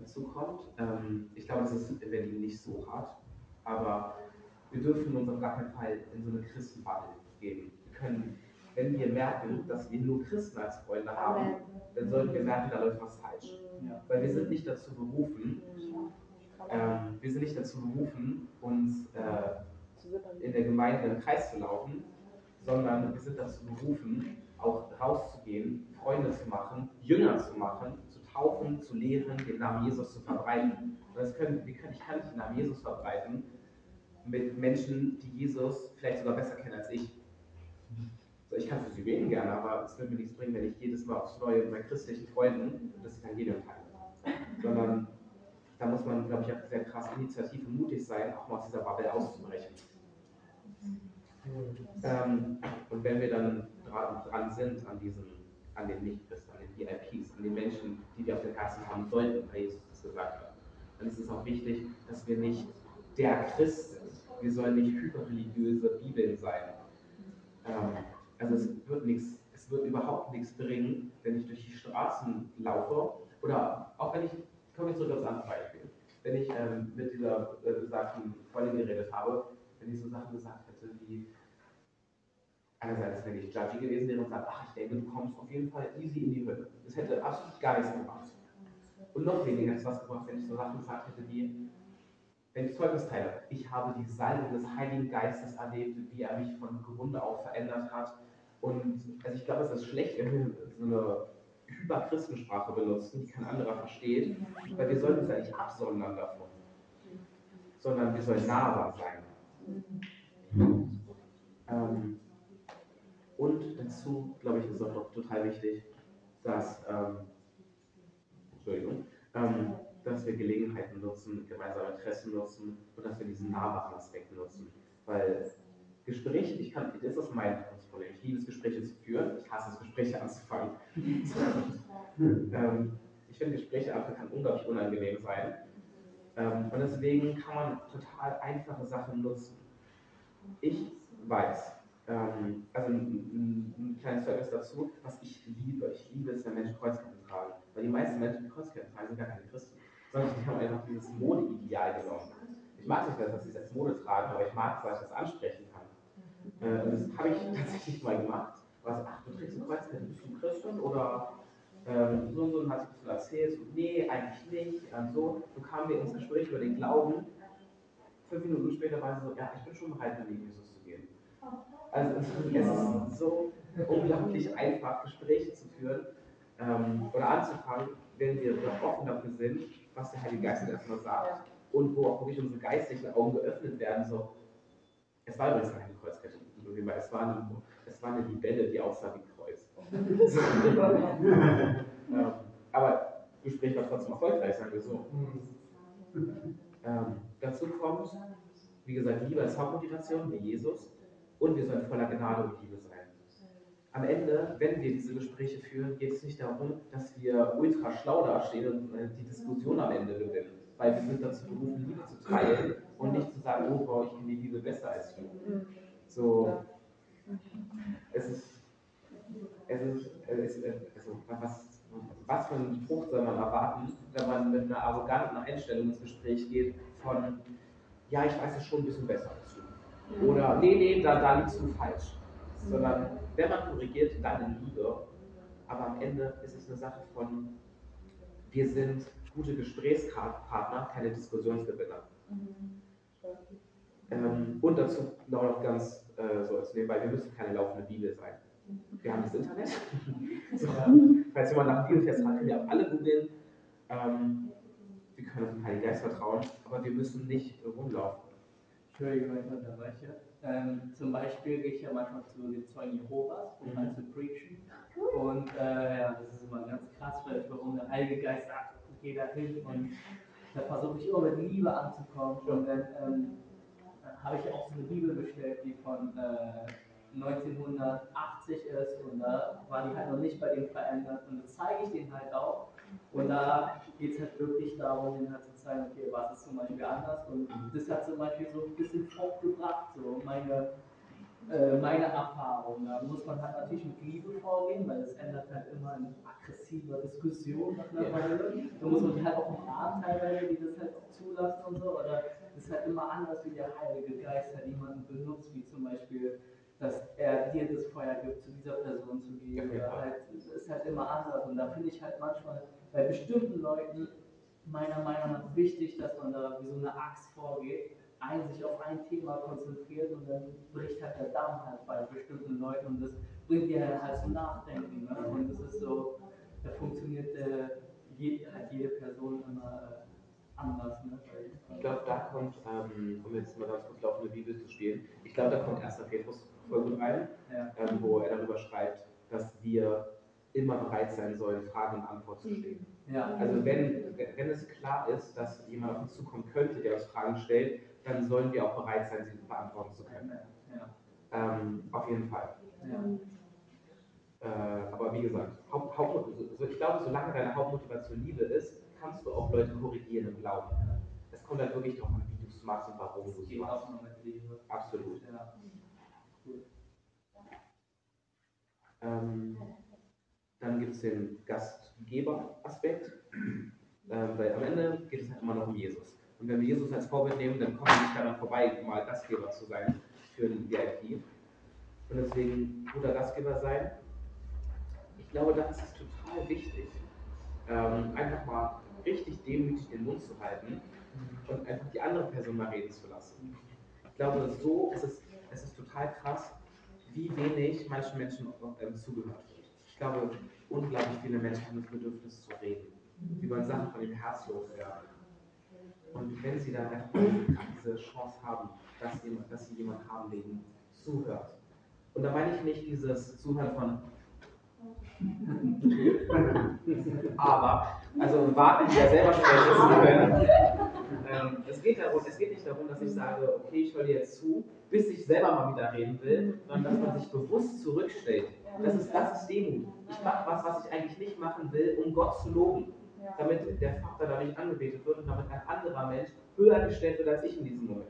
dazu kommt, ähm, ich glaube, das ist in Berlin nicht so hart, aber wir dürfen uns auf gar keinen Fall in so eine Christenbubble geben. Wir können, wenn wir merken, dass wir nur Christen als Freunde haben, dann sollten wir merken, da läuft was falsch. Weil wir sind nicht dazu berufen, ähm, wir sind nicht dazu berufen, uns äh, in der Gemeinde im Kreis zu laufen, sondern wir sind dazu berufen, auch rauszugehen, Freunde zu machen, Jünger zu machen, zu taufen, zu lehren, den Namen Jesus zu verbreiten. Und das können, wir können, ich kann nicht den Namen Jesus verbreiten mit Menschen, die Jesus vielleicht sogar besser kennen als ich. So, ich kann für sie beten gerne, aber es wird mir nichts bringen, wenn ich jedes Mal aufs Neue mit meinen christlichen Freunden das Evangelium teile. Sondern da muss man, glaube ich, auch sehr krass initiativ und mutig sein, auch mal aus dieser Bubble auszubrechen. Ähm, und wenn wir dann dran, dran sind an diesen, an den Nichtchristen, an den VIPs, an den Menschen, die wir auf dem Herzen haben sollten, weil Jesus das gesagt hat, dann ist es auch wichtig, dass wir nicht der Christ sind. Wir sollen nicht hyperreligiöse Bibeln sein. Ähm, also es wird nichts, es wird überhaupt nichts bringen, wenn ich durch die Straßen laufe oder auch wenn ich, komme ich zurück aufs andere Beispiel, wenn ich ähm, mit dieser äh, Freundin geredet habe, wenn ich so Sachen gesagt hätte wie, einerseits, wenn ich judgy gewesen wäre und sage, ach, ich denke, du kommst auf jeden Fall easy in die Hölle. Das hätte absolut gar nichts gebracht. Und noch weniger hätte es was gebracht, wenn ich so Sachen gesagt hätte wie, wenn ich Zeugnis teile, ich habe die Salbung des Heiligen Geistes erlebt, wie er mich von Grunde auf verändert hat. Und also ich glaube, es ist schlecht, wenn wir so eine Hyperchristensprache benutzen, die kein anderer versteht, weil wir sollten uns ja nicht absondern davon, sondern wir sollen nahbar sein. Ähm, und dazu, glaube ich, ist auch noch total wichtig, dass, ähm, Entschuldigung, ähm, dass wir Gelegenheiten nutzen, gemeinsame Interessen nutzen und dass wir diesen nahbaren Aspekt nutzen. Weil Gespräche, ich kann, das ist mein Problem. Ich liebe es, Gespräche zu führen. Ich hasse es, Gespräche anzufangen. ähm, ich finde, Gespräche anfangen kann unglaublich unangenehm sein. Ähm, und deswegen kann man total einfache Sachen nutzen. Ich weiß, ähm, also ein, ein, ein kleines Zeugnis dazu, was ich liebe. Ich liebe es, wenn Menschen Kreuzketten tragen. Weil die meisten Menschen, die Kreuzketten tragen, sind gar keine Christen. Sondern die haben einfach dieses Modeideal genommen. Ich mag nicht, dass sie es als Mode tragen, aber ich mag es, weil ich das ansprechen kann. Äh, und das habe ich tatsächlich mal gemacht. Was, ach, du trägst eine Kreuzkette, bist du Christin? Oder ähm, so und so, und ein bisschen erzählt. Und, nee, eigentlich nicht. Ähm, so, so kamen wir ins Gespräch über den Glauben. Fünf Minuten später war sie so, ja, ich bin schon bereit, mit Jesus zu gehen. Also es, ist so unglaublich einfach, Gespräche zu führen ähm, oder anzufangen, wenn wir offen dafür sind, was der Heilige Geist erstmal sagt und wo auch wirklich unsere geistlichen Augen geöffnet werden. So. Es war übrigens keine Kreuzkette, es war eine, es war eine Libelle, die aussah wie Kreuz. ähm, aber das Gespräch war trotzdem erfolgreich, sagen wir so. Ähm, dazu kommt, wie gesagt, Liebe als Hauptmotivation, wie Jesus, und wir sollen voller Gnade und Liebe sein. Am Ende, wenn wir diese Gespräche führen, geht es nicht darum, dass wir ultra schlau dastehen und äh, die Diskussion am Ende gewinnen. Weil wir sind dazu berufen, Liebe zu teilen und nicht zu sagen, oh, wow, ich kenne die Liebe besser als du. So, es ist, es ist, es ist also, was, was für einen Frucht soll man erwarten, wenn man mit einer arroganten Einstellung ins Gespräch geht von, ja, ich weiß es schon ein bisschen besser als du. Oder, nee, nee, da, da liegst du falsch. Sondern, wenn man korrigiert, dann in Liebe. Aber am Ende ist es eine Sache von, wir sind gute Gesprächspartner, keine Diskussionsgewinner. Ähm, und dazu noch ganz äh, so als nebenbei, wir müssen keine laufende Bibel sein. Wir haben das Internet. so, falls jemand nach Bibelfest hat, können wir auch alle googeln. Ähm, wir können auf den Heiligen Geist vertrauen, aber wir müssen nicht rumlaufen. Entschuldigung, wenn ich unterbreche. Ähm, zum Beispiel gehe ich ja manchmal zu den Zeugen Jehovas, um Mhm. halt zu preachen. Und äh, ja, das ist immer ganz krass, weil warum der Heilige Geist sagt, geh da hin und da versuche ich immer mit Liebe anzukommen. Und dann ähm, habe ich auch so eine Bibel bestellt, die von äh, 1980 ist und da war die halt noch nicht bei dem verändert und das zeige ich denen halt auch. Und da geht es halt wirklich darum, denen halt zu zeigen, okay, was ist zum Beispiel anders und das hat zum Beispiel so ein bisschen Frucht gebracht, so meine, äh, meine Erfahrung. Da muss man halt natürlich mit Liebe vorgehen, weil es ändert halt immer in aggressiver Diskussion nach einer Weile. Da muss man halt auch umarmen teilweise, die das halt auch zulassen und so. Oder es ist halt immer anders, wie der Heilige Geist halt jemanden benutzt, wie zum Beispiel, dass er dir das Feuer gibt, zu dieser Person zu gehen. Oder halt, es ist halt immer anders. Und da finde ich halt manchmal bei bestimmten Leuten meiner Meinung nach wichtig, dass man da wie so eine Axt vorgeht, ein, sich auf ein Thema konzentriert und dann bricht halt der Damm halt bei bestimmten Leuten und das bringt die halt, halt zum Nachdenken. Ne? Und das ist so, da funktioniert äh, je, halt jede Person immer äh, anders. Ne? Ich glaube, da kommt, ähm, um jetzt mal ganz kurz laufende Bibel zu spielen, ich glaube, da kommt 1. Petrus voll gut rein, Ja. ähm, wo er darüber schreibt, dass wir immer bereit sein sollen, Fragen und Antworten zu stehen. Ja, Also wenn, wenn es klar ist, dass jemand auf uns zukommen könnte, der uns Fragen stellt, dann sollen wir auch bereit sein, sie beantworten zu können. ja, Ähm, auf jeden Fall. ja. Äh, aber wie gesagt, Haupt, Haupt, so, ich glaube, solange deine Hauptmotivation Liebe ist, kannst du auch Leute korrigieren im Glauben. Es kommt halt wirklich darauf an, wie du es machst und warum du es machst. Absolut. Ja. Ähm, dann gibt es den Gastgeber-Aspekt, ähm, weil am Ende geht es halt immer noch um Jesus. Und wenn wir Jesus als Vorbild nehmen, dann kommen wir nicht daran vorbei, mal Gastgeber zu sein für ein VIP. Und deswegen guter Gastgeber sein. Ich glaube, da ist total wichtig, ähm, einfach mal richtig demütig den Mund zu halten und einfach die andere Person mal reden zu lassen. Ich glaube, so ist es, es ist total krass, wie wenig manchen Menschen ähm, zugehört wird. Ich glaube, unglaublich viele Menschen haben das Bedürfnis zu reden. Wollen Sachen von dem Herz loswerden. Und wenn sie dann einfach diese Chance haben, dass, jemand, dass sie jemanden haben, der ihnen zuhört. Und da meine ich nicht dieses Zuhören von aber, also warten, die ja selber sprechen können. Ähm, es, geht darum, es geht nicht darum, dass ich sage, okay, ich höre dir jetzt zu, bis ich selber mal wieder reden will, sondern dass man sich bewusst zurückstellt. Das ist, das ist Demut. Ich mache was, was ich eigentlich nicht machen will, um Gott zu loben. Damit der Vater dadurch angebetet wird und damit ein anderer Mensch höher gestellt wird als ich in diesem Moment.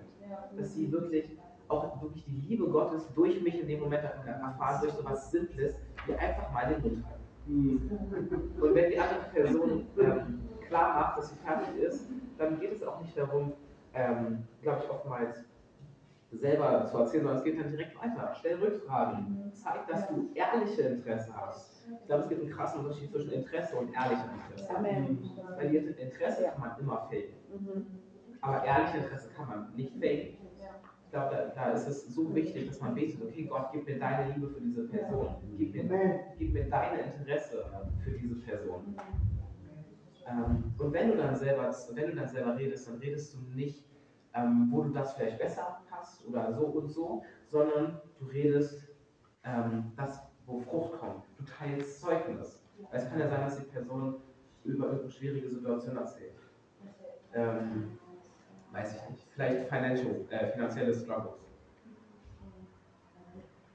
Dass sie wirklich auch wirklich die Liebe Gottes durch mich in dem Moment erfahren, durch so was Simples, wie einfach mal den Mund halten. Und wenn die andere Person ähm, klar macht, dass sie fertig ist, dann geht es auch nicht darum, ähm, glaube ich, oftmals selber zu erzählen, sondern es geht dann direkt weiter. Stell Rückfragen. Zeig, dass du ehrliche Interesse hast. Ich glaube, es gibt einen krassen Unterschied zwischen Interesse und ehrlichem Interesse. Amen. Weil Interesse kann man immer faken. Mhm. Aber ehrliche Interesse kann man nicht faken. Ich glaube, da, ist es so wichtig, dass man betet, okay, Gott, gib mir deine Liebe für diese Person. Gib mir, gib mir deine Interesse für diese Person. Ähm, und wenn du dann selber, wenn du dann selber redest, dann redest du nicht, ähm, wo du das vielleicht besser hast oder so und so, sondern du redest ähm, das, wo Frucht kommt. Du teilst Zeugnis. Es kann ja sein, dass die Person über irgendeine schwierige Situation erzählt. Ähm, weiß ich nicht. Vielleicht financial, äh, finanzielle Struggles.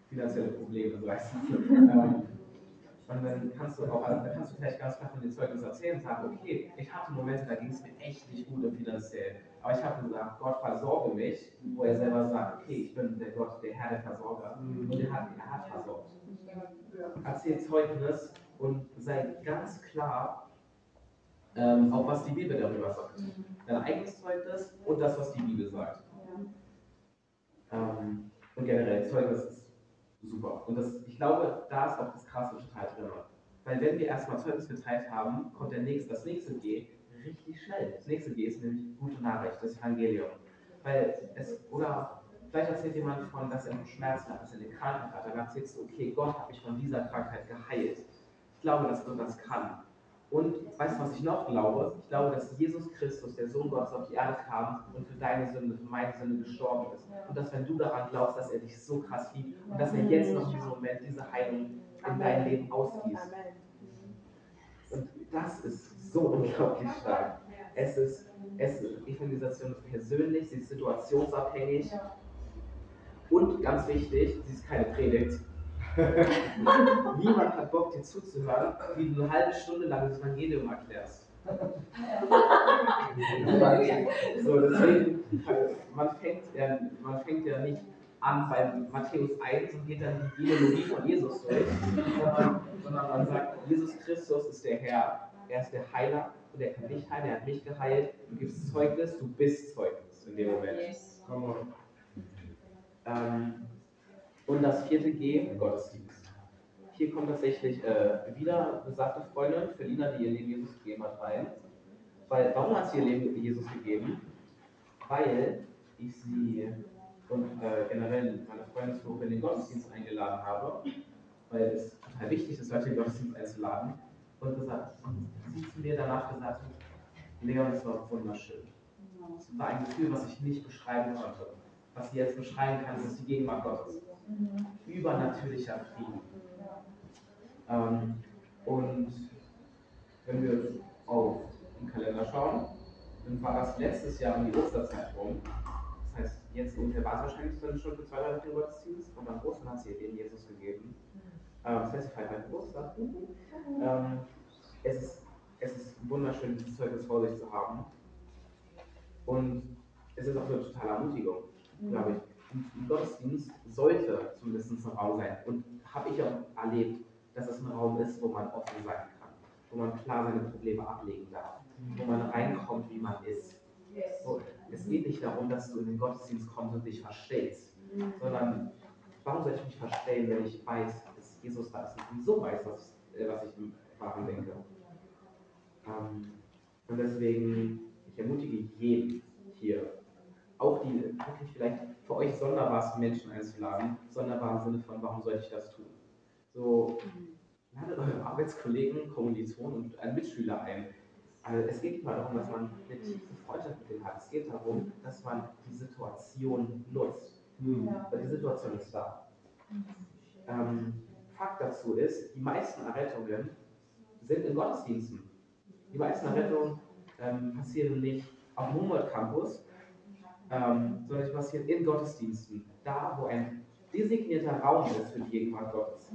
Finanzielle Probleme, so heißt es. ähm, und dann kannst du auch, also dann kannst du vielleicht ganz klar von den Zeugnissen erzählen und sagen, okay, ich hatte Momente, da ging es mir echt nicht gut im Finanziellen. Aber ich habe gesagt, Gott versorge mich, wo er selber sagt, okay, ich bin der Gott, der Herr der Versorger. Und er hat, er hat versorgt. Erzähl Zeugnis und sei ganz klar, ähm, auch was die Bibel darüber sagt. Dein eigenes Zeugnis und das, was die Bibel sagt. Ähm, und generell, Zeugnis ist super. Und das, ich glaube, da ist auch das Krasse total drin. Weil wenn wir erstmal Zeugnis geteilt haben, kommt der nächste, das nächste G richtig schnell. Das nächste G ist nämlich gute Nachricht, das Evangelium. Weil es, oder vielleicht erzählt jemand von, dass er noch Schmerzen hat, dass er eine Krankheit hat, dann erzählst du, okay, Gott hat mich von dieser Krankheit geheilt. Ich glaube, dass Gott das kann. Und weißt du, was ich noch glaube? Ich glaube, dass Jesus Christus, der Sohn Gottes, auf die Erde kam und für deine Sünde, für meine Sünde gestorben ist. Und dass wenn du daran glaubst, dass er dich so krass liebt und dass er jetzt noch in diesem Moment diese Heilung in dein Leben ausgießt. Das ist so unglaublich stark. Es ist, es ist, Evangelisation ist persönlich, sie ist situationsabhängig. Und ganz wichtig, sie ist keine Predigt. Niemand hat Bock, dir zuzuhören, wie du eine halbe Stunde lang das Evangelium erklärst. so, deswegen, man fängt, ja, man fängt ja nicht an bei Matthäus 1 und geht dann die Genealogie von Jesus durch, sondern, sondern man sagt, Jesus Christus ist der Herr, er ist der Heiler und er kann dich heilen, er hat mich geheilt, du gibst Zeugnis, du bist Zeugnis in dem Moment. Come on. Ähm, und das vierte G, Gottesdienst. Hier kommt tatsächlich äh, wieder besagte Freundin, Felina, die ihr Leben Jesus gegeben hat, rein. Weil, warum hat sie ihr Leben Jesus gegeben? Weil ich sie und äh, generell meine Freundesgruppe in den Gottesdienst eingeladen habe, weil es total wichtig ist, Leute in den Gottesdienst einzuladen. Und gesagt, sie zu mir danach gesagt hat, Leon, es war wunderschön. Es war ein Gefühl, was ich nicht beschreiben konnte. Was ich jetzt beschreiben kann, ist die Gegenwart Gottes. Übernatürlicher Frieden. Ähm, und wenn wir auf den Kalender schauen, dann war das letztes Jahr um die Osterzeit rum. Jetzt ungefähr war es wahrscheinlich dann schon für zwei, drei Wochen Gottesdienst und am Ostern hat sie ihr Leben Jesus gegeben. Ähm, das heißt, sie feiert meinen Geburtstag. Ähm, es, ist, es ist wunderschön, dieses Zeugnis vor sich zu haben. Und es ist auch eine totale Ermutigung, glaube ich. Ein Gottesdienst sollte zumindest ein Raum sein. Und habe ich auch erlebt, dass es ein Raum ist, wo man offen sein kann, wo man klar seine Probleme ablegen darf, wo man reinkommt, wie man ist. So, es geht nicht darum, dass du in den Gottesdienst kommst und dich verstellst, sondern warum soll ich mich verstellen, wenn ich weiß, dass Jesus da ist und sowieso weiß, was, äh, was ich im Wahren denke. Ähm, und deswegen, ich ermutige jeden hier, auch die wirklich vielleicht für euch sonderbarsten Menschen einzuladen, sonderbar im Sinne von, warum sollte ich das tun? So, ladet eure Arbeitskollegen, Kommilitonen und einen Mitschüler ein. Also es geht nicht mal darum, dass man eine tiefe Freundschaft mit denen hat. Es geht darum, dass man die Situation nutzt. Weil die Situation ist da. Ähm, Fakt dazu ist, die meisten Errettungen sind in Gottesdiensten. Die meisten Errettungen ähm, passieren nicht auf dem Humboldt Campus, ähm, sondern sie passieren in Gottesdiensten. Da, wo ein designierter Raum ist für die Gegenwart Gottes.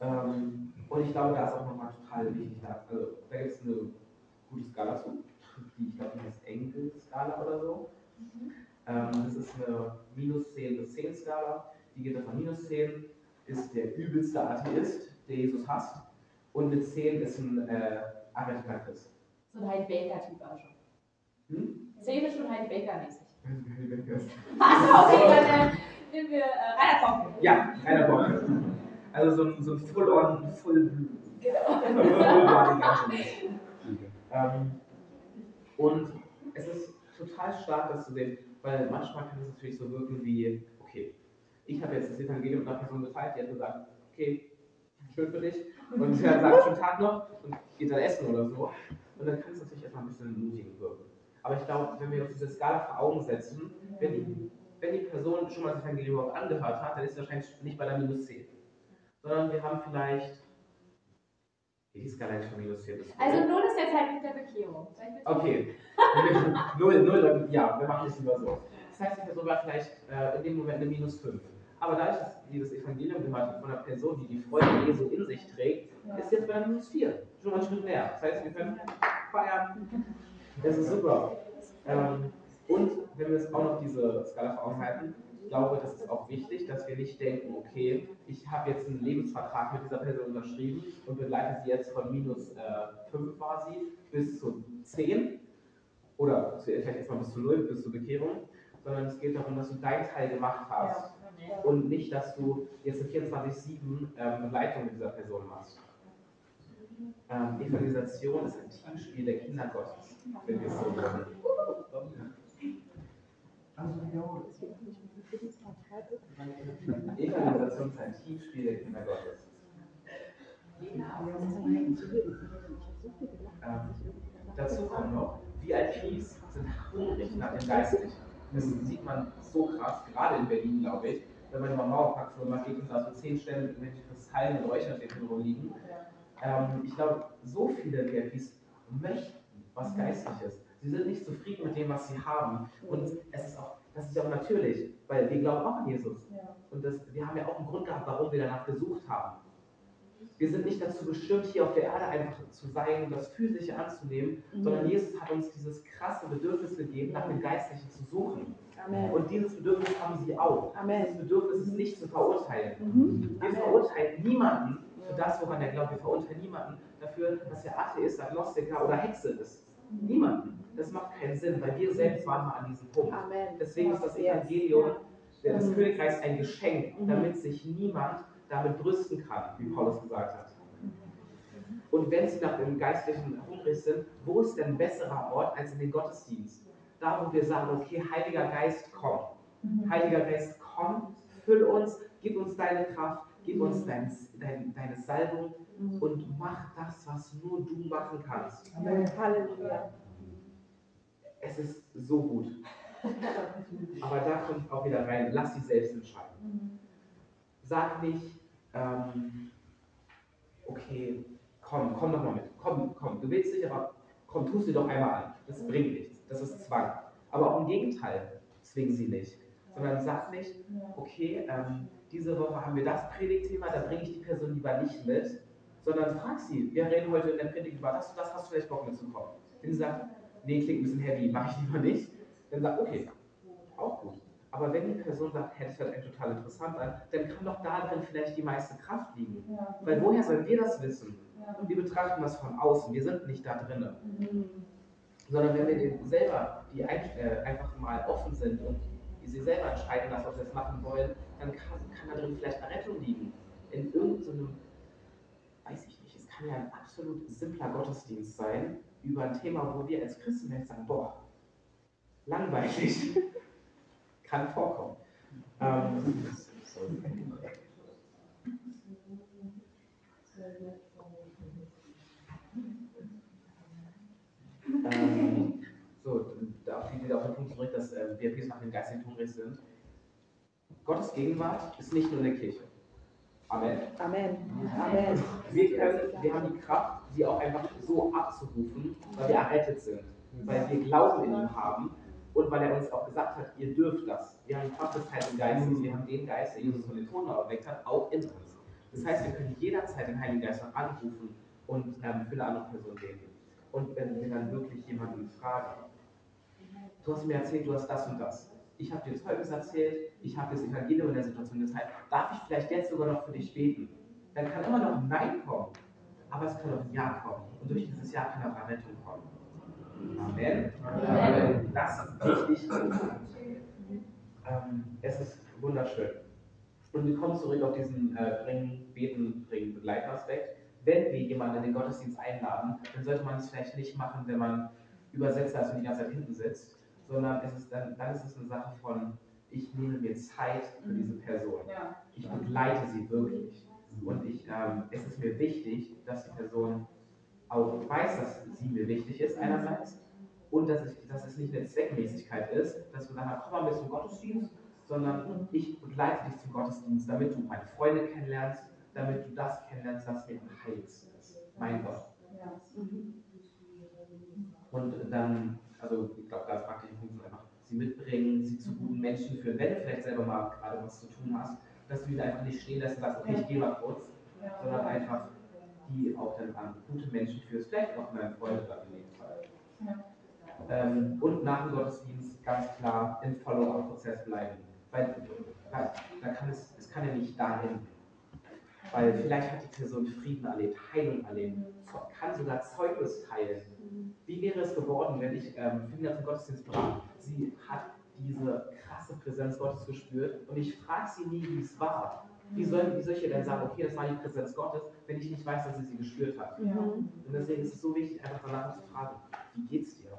Ähm, und ich glaube, da ist auch nochmal total wichtig. Da, also, da gibt es eine gute Skala zu, die ich glaube, die heißt Enkel-Skala oder so. Ähm, das ist eine minus 10 bis 10 Skala. Die geht von minus 10 ist der übelste Atheist, der Jesus hasst. Und mit 10 ist ein äh, arrogant Christ. So ein Heidi Baker-Typ auch schon. Hm? Szene schon Heidi Baker-mäßig. Was? Okay, dann äh, nehmen wir äh, Rainer Bock. Ja, einer Bock. Also so ein, so ein Full-on, Full ähm, Und es ist total stark, das zu sehen, weil manchmal kann es natürlich so wirken wie, okay, ich habe jetzt das Evangelium einer Person geteilt, die hat gesagt, okay, schön für dich, und hat sagt, schönen Tag noch und geht dann essen oder so. Und dann kann es natürlich erstmal ein bisschen ermutigend wirken. Aber ich glaube, wenn wir uns diese Skala vor Augen setzen, wenn die, wenn die Person schon mal das Evangelium überhaupt angehört hat, dann ist sie wahrscheinlich nicht bei der minus 10. Sondern wir haben vielleicht. Die Skala ist von minus 10 bis Also null ist jetzt halt mit der Bekehrung. Okay. null, null, ja, wir machen es lieber so. Das heißt, die Person war vielleicht äh, in dem Moment eine minus 5. Aber dadurch, dass die das Evangelium gehört hat von einer Person, die die Freude Jesu in sich trägt, ist jetzt bei einer minus 4. Schon mal einen Schritt näher. Das heißt, wir können feiern. Das ist super. Ähm, und wenn wir jetzt auch noch diese Skala vor Augen halten, ich glaube, das ist auch wichtig, dass wir nicht denken, okay, ich habe jetzt einen Lebensvertrag mit dieser Person unterschrieben und begleite sie jetzt von minus äh, 5 quasi bis zu 10 oder vielleicht erstmal bis zu 0, bis zur Bekehrung, sondern es geht darum, dass du deinen Teil gemacht hast und nicht, dass du jetzt eine 24-7 ähm, Begleitung mit dieser Person machst. Ähm, Evangelisation ist ein Teamspiel der Kinder Gottes, wenn wir es so wollen. Evangelisation ist ein Teamspiel der Kinder Gottes. Dazu kommt noch, VIPs sind hungrig nach dem Geistlichen. Das sieht man so krass, gerade in Berlin, glaube ich. Wenn man über Mauerparkfirma geht und da so zehn Stellen mit irgendwelchen Kristallen und Räucherstäbchen rumliegen. Ähm, ich glaube, so viele VIPs möchten was Geistliches. Sie sind nicht zufrieden mit dem, was sie haben. Und es ist auch, das ist ja auch natürlich, weil wir glauben auch an Jesus. Und das, wir haben ja auch einen Grund gehabt, warum wir danach gesucht haben. Wir sind nicht dazu bestimmt, hier auf der Erde einfach zu sein und das Physische anzunehmen, sondern Jesus hat uns dieses krasse Bedürfnis gegeben, nach dem Geistlichen zu suchen. Amen. Und dieses Bedürfnis haben sie auch. Amen. Dieses Bedürfnis ist nicht zu verurteilen. Mhm. Wir verurteilen niemanden für das, woran er glaubt. Wir verurteilen niemanden dafür, dass er Atheist, Agnostiker oder Hexe ist. Niemanden. Das macht keinen Sinn, weil wir selbst waren mal an diesem Punkt. Amen. Deswegen ist das. Evangelium des Mhm. Königreichs ein Geschenk, Mhm. damit sich niemand damit brüsten kann, wie Paulus gesagt hat. Und wenn sie nach dem Geistlichen hungrig sind, wo ist denn ein besserer Ort als in den Gottesdienst? Da, wo wir sagen, okay, Heiliger Geist, komm. Heiliger Geist, komm, füll uns, gib uns deine Kraft, gib uns dein, dein, deine Salbung und mach das, was nur du machen kannst. Amen. Halleluja. Es ist so gut. Aber da kommt auch wieder rein, lass sie selbst entscheiden. Sag nicht, ähm, okay, komm, komm doch mal mit, komm, komm, du willst nicht, aber komm, tu sie doch einmal an. Das bringt nichts, das ist Zwang. Aber auch im Gegenteil, zwingen sie nicht. Sondern sag nicht, okay, ähm, diese Woche haben wir das Predigtthema, da bringe ich die Person lieber nicht mit, sondern frag sie, wir reden heute in der Predigt über das und das, hast du vielleicht Bock mitzukommen? Wenn sie sagt, nee, klingt ein bisschen heavy, mache ich lieber nicht, dann sag, okay, auch gut. Aber wenn die Person sagt, hey, das hört eigentlich total interessant an, dann kann doch da drin vielleicht die meiste Kraft liegen. Weil woher sollen wir das wissen? Und wir betrachten das von außen, wir sind nicht da drinnen. Sondern wenn wir selber, die äh, einfach mal offen sind und die sie selber entscheiden, das, was wir jetzt machen wollen, dann kann, kann da drin vielleicht eine Rettung liegen. In irgendeinem, weiß ich nicht, es kann ja ein absolut simpler Gottesdienst sein, über ein Thema, wo wir als Christen jetzt sagen, boah, langweilig. kann vorkommen. Ähm, ähm, so, da die- wieder auf den Punkt zurück, dass äh, VIPs nach dem geistigen hungrig sind. Gottes Gegenwart ist nicht nur in der Kirche. Amen. Amen. Amen. Wir, können, wir haben die Kraft, sie auch einfach so abzurufen, weil wir errettet sind, weil wir Glauben in ihm haben und weil er uns auch gesagt hat, ihr dürft das. Wir haben die Kraft des Heiligen Geistes, wir haben den Geist, der Jesus von den Toten erweckt hat, auch in uns. Das heißt, wir können jederzeit den Heiligen Geist auch anrufen und ähm, für eine andere Person beten. Und wenn wir dann wirklich jemanden fragen, du hast mir erzählt, du hast das und das. Ich habe dir Zeugnis erzählt, ich habe das Evangelium in der Situation gezeigt. Darf ich vielleicht jetzt sogar noch für dich beten? Dann kann immer noch ein Nein kommen, aber es kann auch ein Ja kommen. Und durch dieses Ja kann auch Errettung kommen. Amen. Amen. Das ist wichtig. Ähm, es ist wunderschön. Und wir kommen zurück auf diesen äh, Bringen, Beten, Bringen, Begleiten Aspekt. Wenn wir jemanden in den Gottesdienst einladen, dann sollte man es vielleicht nicht machen, wenn man Übersetzer ist und die ganze Zeit hinten sitzt, sondern es ist dann, dann ist es eine Sache von, ich nehme mir Zeit für diese Person. Ich begleite sie wirklich. Und ich, ähm, es ist mir wichtig, dass die Person auch weiß, dass sie mir wichtig ist, einerseits, und dass, ich, dass es nicht eine Zweckmäßigkeit ist, dass wir sagen, komm mal mit zum Gottesdienst, sondern ich begleite dich zum Gottesdienst, damit du meine Freunde kennenlernst, damit du das kennenlernst, was mir am heiligsten ist. Mein Gott. Und dann, also ich glaube, ganz praktische Punkte sind einfach, sie mitbringen, sie zu guten Menschen führen, wenn du vielleicht selber mal gerade was zu tun hast, dass du die einfach nicht stehen lässt und sagst, okay, ich gehe mal kurz, sondern einfach die auch dann an gute Menschen führst, vielleicht auch deine Freunde dann in dem Fall. Ähm, und nach dem Gottesdienst ganz klar im Follow-up-Prozess bleiben. Weil da, da kann es, es kann ja nicht dahin. Weil vielleicht hat die Person Frieden erlebt, Heilung erlebt, kann sogar Zeugnis teilen. Wie wäre es geworden, wenn ich ähm, Frieden zum Gottesdienst brach? Sie hat diese krasse Präsenz Gottes gespürt und ich frage sie nie, wie es war. Wie soll, wie soll ich ihr denn sagen, okay, das war die Präsenz Gottes, wenn ich nicht weiß, dass sie sie gespürt hat? Und deswegen ist es so wichtig, einfach danach zu fragen, wie geht's dir?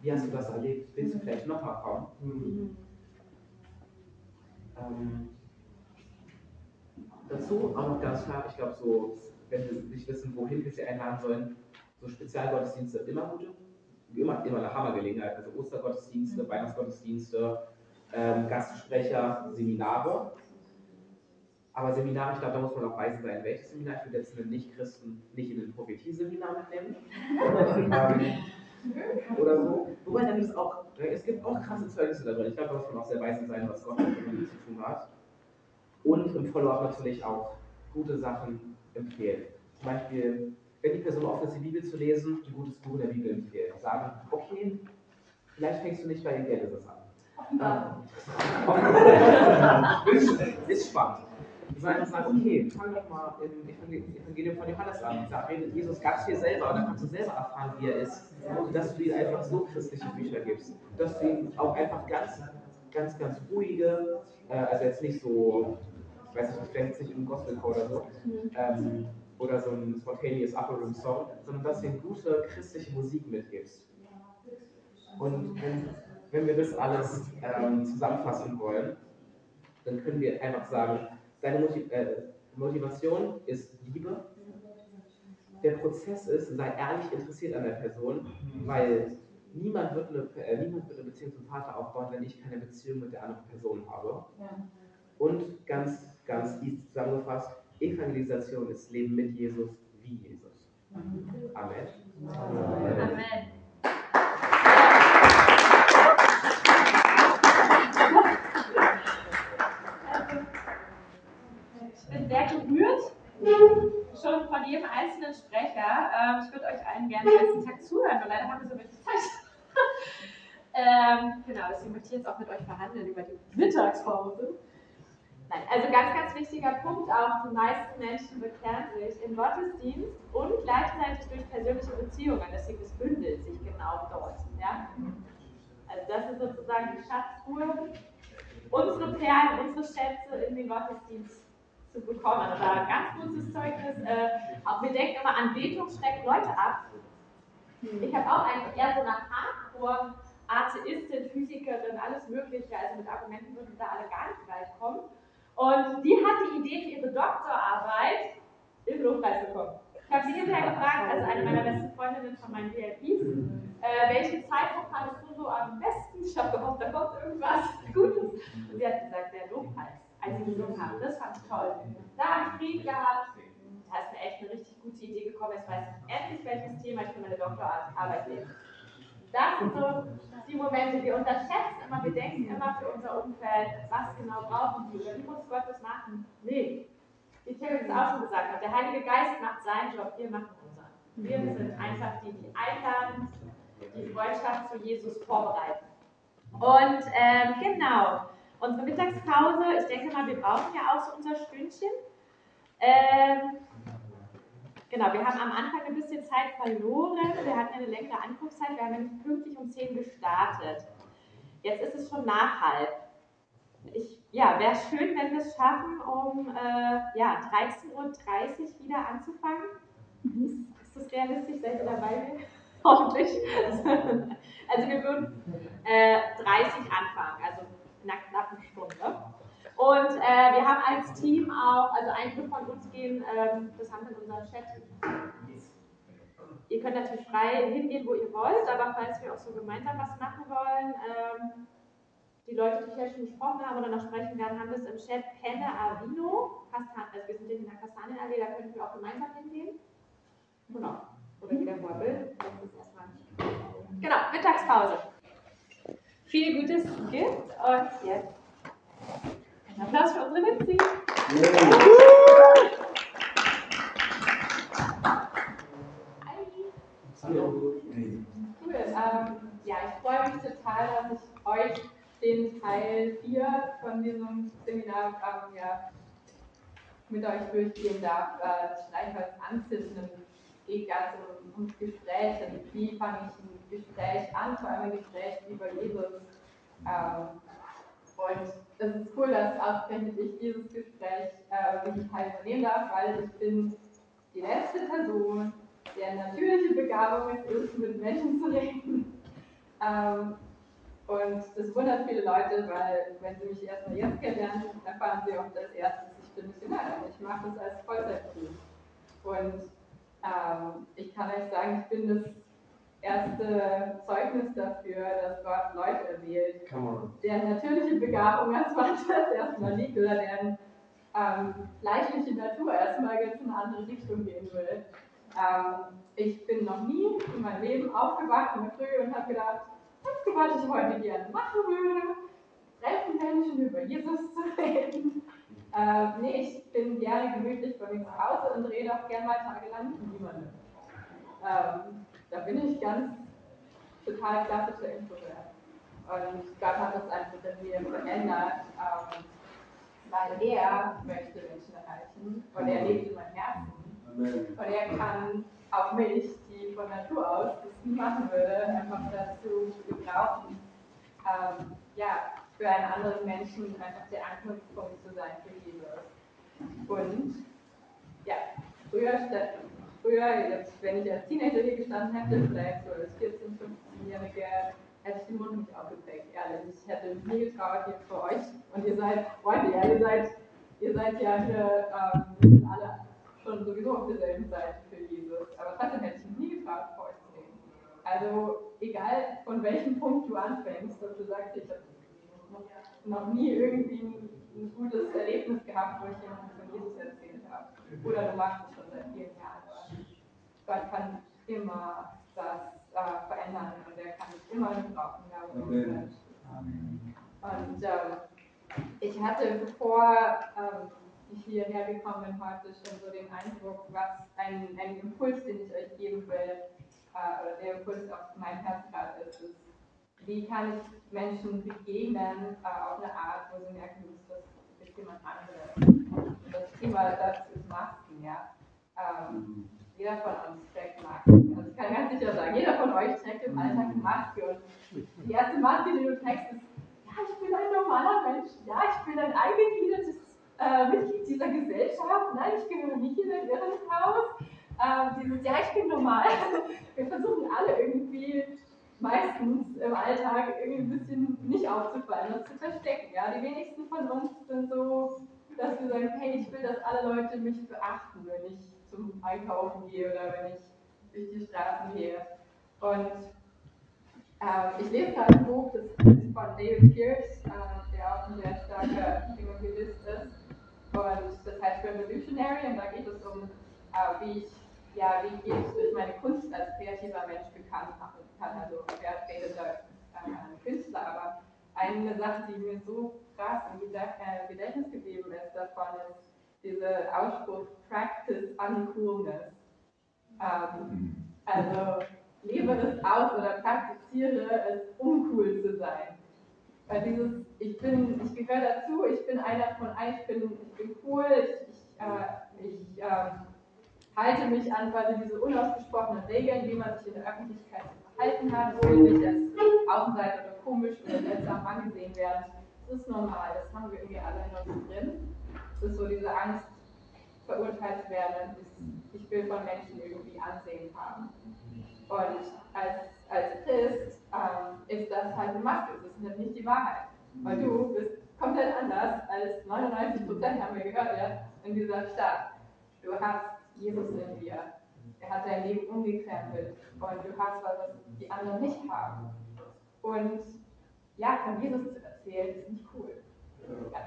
Wie hast du das erlebt? Willst du vielleicht nochmal kommen? Ähm, dazu auch noch ganz klar, ich glaube, so, wenn wir nicht wissen, wohin wir sie einladen sollen, so Spezialgottesdienste immer gute, immer, immer eine Hammergelegenheit. Also Ostergottesdienste, Weihnachtsgottesdienste, ähm, Gastsprecher, Seminare. Aber Seminare, ich glaube, da muss man auch weise sein, welches Seminar. Ich würde jetzt einen Nicht-Christen nicht in ein Prophetie-Seminar mitnehmen. ähm, oder so. Wobei dann ist auch, es gibt auch krasse Zeugnisse da drin. Ich glaube, da muss man auch sehr weise sein, was Gott mit dem zu tun hat. Und im Follow-up natürlich auch gute Sachen empfehlen. Zum Beispiel, wenn die Person offen ist, die Bibel zu lesen, ein gutes Buch in der Bibel empfehlen. Sagen, okay, vielleicht fängst du nicht bei Genesis an. Ähm, ist, ist spannend. Sondern sagen, okay, fang doch mal im Evangelium von Johannes an. Da redet Jesus ganz viel selber und dann kannst du selber erfahren, wie er ist. Und dass du ihm einfach so christliche Bücher gibst. Dass du ihm auch einfach ganz, ganz, ganz ruhige, äh, also jetzt nicht so, ich weiß nicht, vielleicht nicht im Gospelchor oder so, ähm, oder so ein spontaneous Upper Room Song, sondern dass du ihm gute christliche Musik mitgibst. Und wenn, wenn wir das alles ähm, zusammenfassen wollen, dann können wir einfach sagen, deine Motiv äh, Motivation ist Liebe. Der Prozess ist, sei ehrlich interessiert an der Person, weil niemand wird eine, äh, niemand wird eine Beziehung zum Vater aufbauen, wenn ich keine Beziehung mit der anderen Person habe. Und ganz, ganz zusammengefasst, Evangelisation ist Leben mit Jesus wie Jesus. Amen. Amen. Ich bin sehr gerührt, schon von jedem einzelnen Sprecher. Ähm, ich würde euch allen gerne den ganzen Tag zuhören, weil leider haben wir so wenig Zeit. ähm, genau, deswegen möchte ich jetzt auch mit euch verhandeln über die Mittagspause. Nein, also ganz, ganz wichtiger Punkt auch, die meisten Menschen bekehren sich im Gottesdienst und gleichzeitig durch persönliche Beziehungen. Deswegen es bündelt sich genau dort. Ja? Also das ist sozusagen die Schatztruhe, unsere Perlen, unsere Schätze in den Gottesdienst zu bekommen. Also ganz gutes Zeugnis. Äh, auch wir denken immer, Anbetung schreckt Leute ab. Ich habe auch eigentlich eher so nach Hardcore Atheistin, Physikerin, alles Mögliche. Also mit Argumenten würden da alle gar nicht weit kommen. Und die hat die Idee für ihre Doktorarbeit im Lobpreis bekommen. Ich habe sie hinterher gefragt, also eine meiner besten Freundinnen von meinen VIPs, äh, welchen Zeitpunkt fandest du so am besten? Ich habe gehofft, da kommt irgendwas Gutes. Und sie hat gesagt, der Lobpreis, als sie gesungen haben. Das fand ich toll. Da habe ich Frieden gehabt. Da ist mir echt eine richtig gute Idee gekommen. Jetzt weiß ich endlich, welches Thema ich für meine Doktorarbeit nehme. Das sind so die Momente, wir unterschätzen immer, wir denken immer für unser Umfeld, was genau brauchen die oder wie muss Gott das machen? Nee. Wie Tim es auch schon gesagt hat, der Heilige Geist macht seinen Job, wir machen unseren. Wir sind einfach die, die einladen, die Freundschaft zu Jesus vorbereiten. Und ähm, genau, unsere Mittagspause, ich denke mal, wir brauchen ja auch so unser Stündchen. Ähm, Genau, wir haben am Anfang ein bisschen Zeit verloren. Wir hatten eine längere Ankunftszeit. Wir haben nämlich pünktlich um 10 gestartet. Jetzt ist es schon nach halb. Ich, ja, wäre schön, wenn wir es schaffen, um äh, ja, 13.30 Uhr wieder anzufangen. Ist, ist das realistisch? Seid ihr dabei? Hoffentlich. Also wir würden äh, 30 anfangen, also in einer knappen Stunde. Und äh, wir haben als Team auch, also einige von uns gehen, ähm, das haben wir in unserem Chat. Ihr könnt natürlich frei hingehen, wo ihr wollt, aber falls wir auch so gemeinsam was machen wollen, ähm, die Leute, die ich ja schon gesprochen habe oder noch sprechen werden, haben das im Chat Penne Avino. Kastan, also wir sind in der Kastanienallee, da könnten wir auch gemeinsam hingehen. Genau. Oder wie der Moa will. Genau, Mittagspause. Viel Gutes gibt und jetzt. Ein Applaus für unsere Lindsay. Hallo. Cool. Ähm, ja, ich freue mich total, dass ich euch den Teil 4 von diesem Seminarprogramm ja mit euch durchgehen darf. Äh, das Streichholz anzünden geht. Und wie fange ich ein Gespräch an, vor allem ein Gespräch über Jesus. Ähm, und es ist cool, dass ausgerechnet ich dieses Gespräch äh, digital übernehmen darf, weil ich bin die letzte Person, der natürliche Begabung ist, mit Menschen zu reden. Ähm, und das wundert viele Leute, weil wenn sie mich erstmal jetzt kennenlernen, erfahren sie oft als erstes, ich bin Missionarin. Ich mache das als Vollzeitberuf. Und ähm, ich kann euch sagen, ich bin das erste Zeugnis dafür, dass Gott Leute erwählt, deren natürliche Begabung als Vater erstmal liegt oder deren ähm, fleischliche Natur erstmal ganz in eine andere Richtung gehen will. Ähm, ich bin noch nie in meinem Leben aufgewacht in der Früh und habe gedacht, was ich heute gerne machen würde? Treffen Menschen über Jesus zu reden. Ähm, nee, ich bin gerne gemütlich bei mir zu Hause und rede auch gerne mal tagelang mit niemandem. Ähm, da bin ich ganz total klassischer Introvert. Und Gott hat das einfach in mir verändert, ähm, weil er möchte Menschen erreichen und er lebt in meinem Herzen. Und er kann auch mich, die von Natur aus das nie machen würde, einfach dazu gebrauchen, ähm, ja, für einen anderen Menschen einfach der Anknüpfungspunkt zu sein für Jesus. Und ja, früher, früher jetzt, wenn ich als Teenager hier gestanden hätte, vielleicht so als 14-, 15-Jährige, hätte ich den Mund nicht aufgeprägt, ehrlich. Ich hätte mich nie getraut hier für euch. Und ihr seid Freunde, ja, ihr seid, ihr seid ja hier ähm, alle schon sowieso auf derselben Seite für Jesus. Aber trotzdem hätte ich mich nie getraut, vor euch zu reden. Also, egal von welchem Punkt du anfängst, ob du sagst, ich habe noch nie irgendwie ein, ein, gutes Erlebnis gehabt, wo ich jemandem von Jesus erzählt habe. Oder du machst es schon seit vielen Jahren. Gott kann immer das äh, verändern und er kann dich immer gebrauchen, bist. Und ähm, ich hatte, bevor ähm, ich hierher gekommen bin, heute schon so den Eindruck, was ein, ein Impuls, den ich euch geben will, äh, oder der Impuls auf mein Herz gerade ist, ist, wie kann ich Menschen begegnen äh, auf eine Art, wo sie merken, das ist jemand anderes. Und das Thema das ist Masken, ja. Ähm, jeder von uns trägt Masken. Also ich kann ganz sicher sagen, jeder von euch trägt im Alltag eine Maske. Und die erste Maske, die du trägst, ist, ja, ich bin ein normaler Mensch. Ja, ich bin ein eingegliedertes äh, Mitglied dieser Gesellschaft. Nein, ich gehöre nicht in ein Irrenhaus. Äh, dieses, ja, ich bin normal. Wir versuchen alle irgendwie meistens im Alltag irgendwie ein bisschen nicht aufzufallen und zu verstecken. Ja? Die wenigsten von uns sind so, dass wir sagen, hey, ich will, dass alle Leute mich beachten, wenn ich zum Einkaufen gehe oder wenn ich durch die Straßen gehe. Und ähm, ich lese gerade ein Buch, das ist von David Pierce, äh, der auch ein sehr starker Evangelist ist. Und das heißt Revolutionary und da geht es um, äh, wie ich ja, wie ich durch meine Kunst als kreativer Mensch bekannt machen kann. Also wer redet da äh, ein Künstler, aber eine Sache, die mir so krass im äh, Gedächtnis geblieben ist davon, ist dieser Ausspruch Practice Uncoolness. Ähm, also lebe es aus oder praktiziere es, uncool zu sein. Weil dieses, ich bin, ich gehöre dazu, ich bin einer von allen, ich bin, ich bin cool, ich, ich, äh, ich äh, halte mich an quasi diese unausgesprochenen Regeln, wie man sich in der Öffentlichkeit zu verhalten hat, ohne nicht als Außenseiter oder komisch oder seltsam angesehen werden. Das ist normal, das haben wir irgendwie alle in uns drin. Das ist so diese Angst, verurteilt zu werden, ich will von Menschen irgendwie Ansehen haben. Und als, als Christ ähm, ist das halt eine Maske, es ist nicht die Wahrheit. Weil du bist komplett anders als 99 Prozent, haben wir gehört, ja, in dieser Stadt. Du hast Jesus in dir. Er hat dein Leben umgekrempelt und du hast was, was die anderen nicht haben. Und ja, von Jesus zu erzählen, ist nicht cool.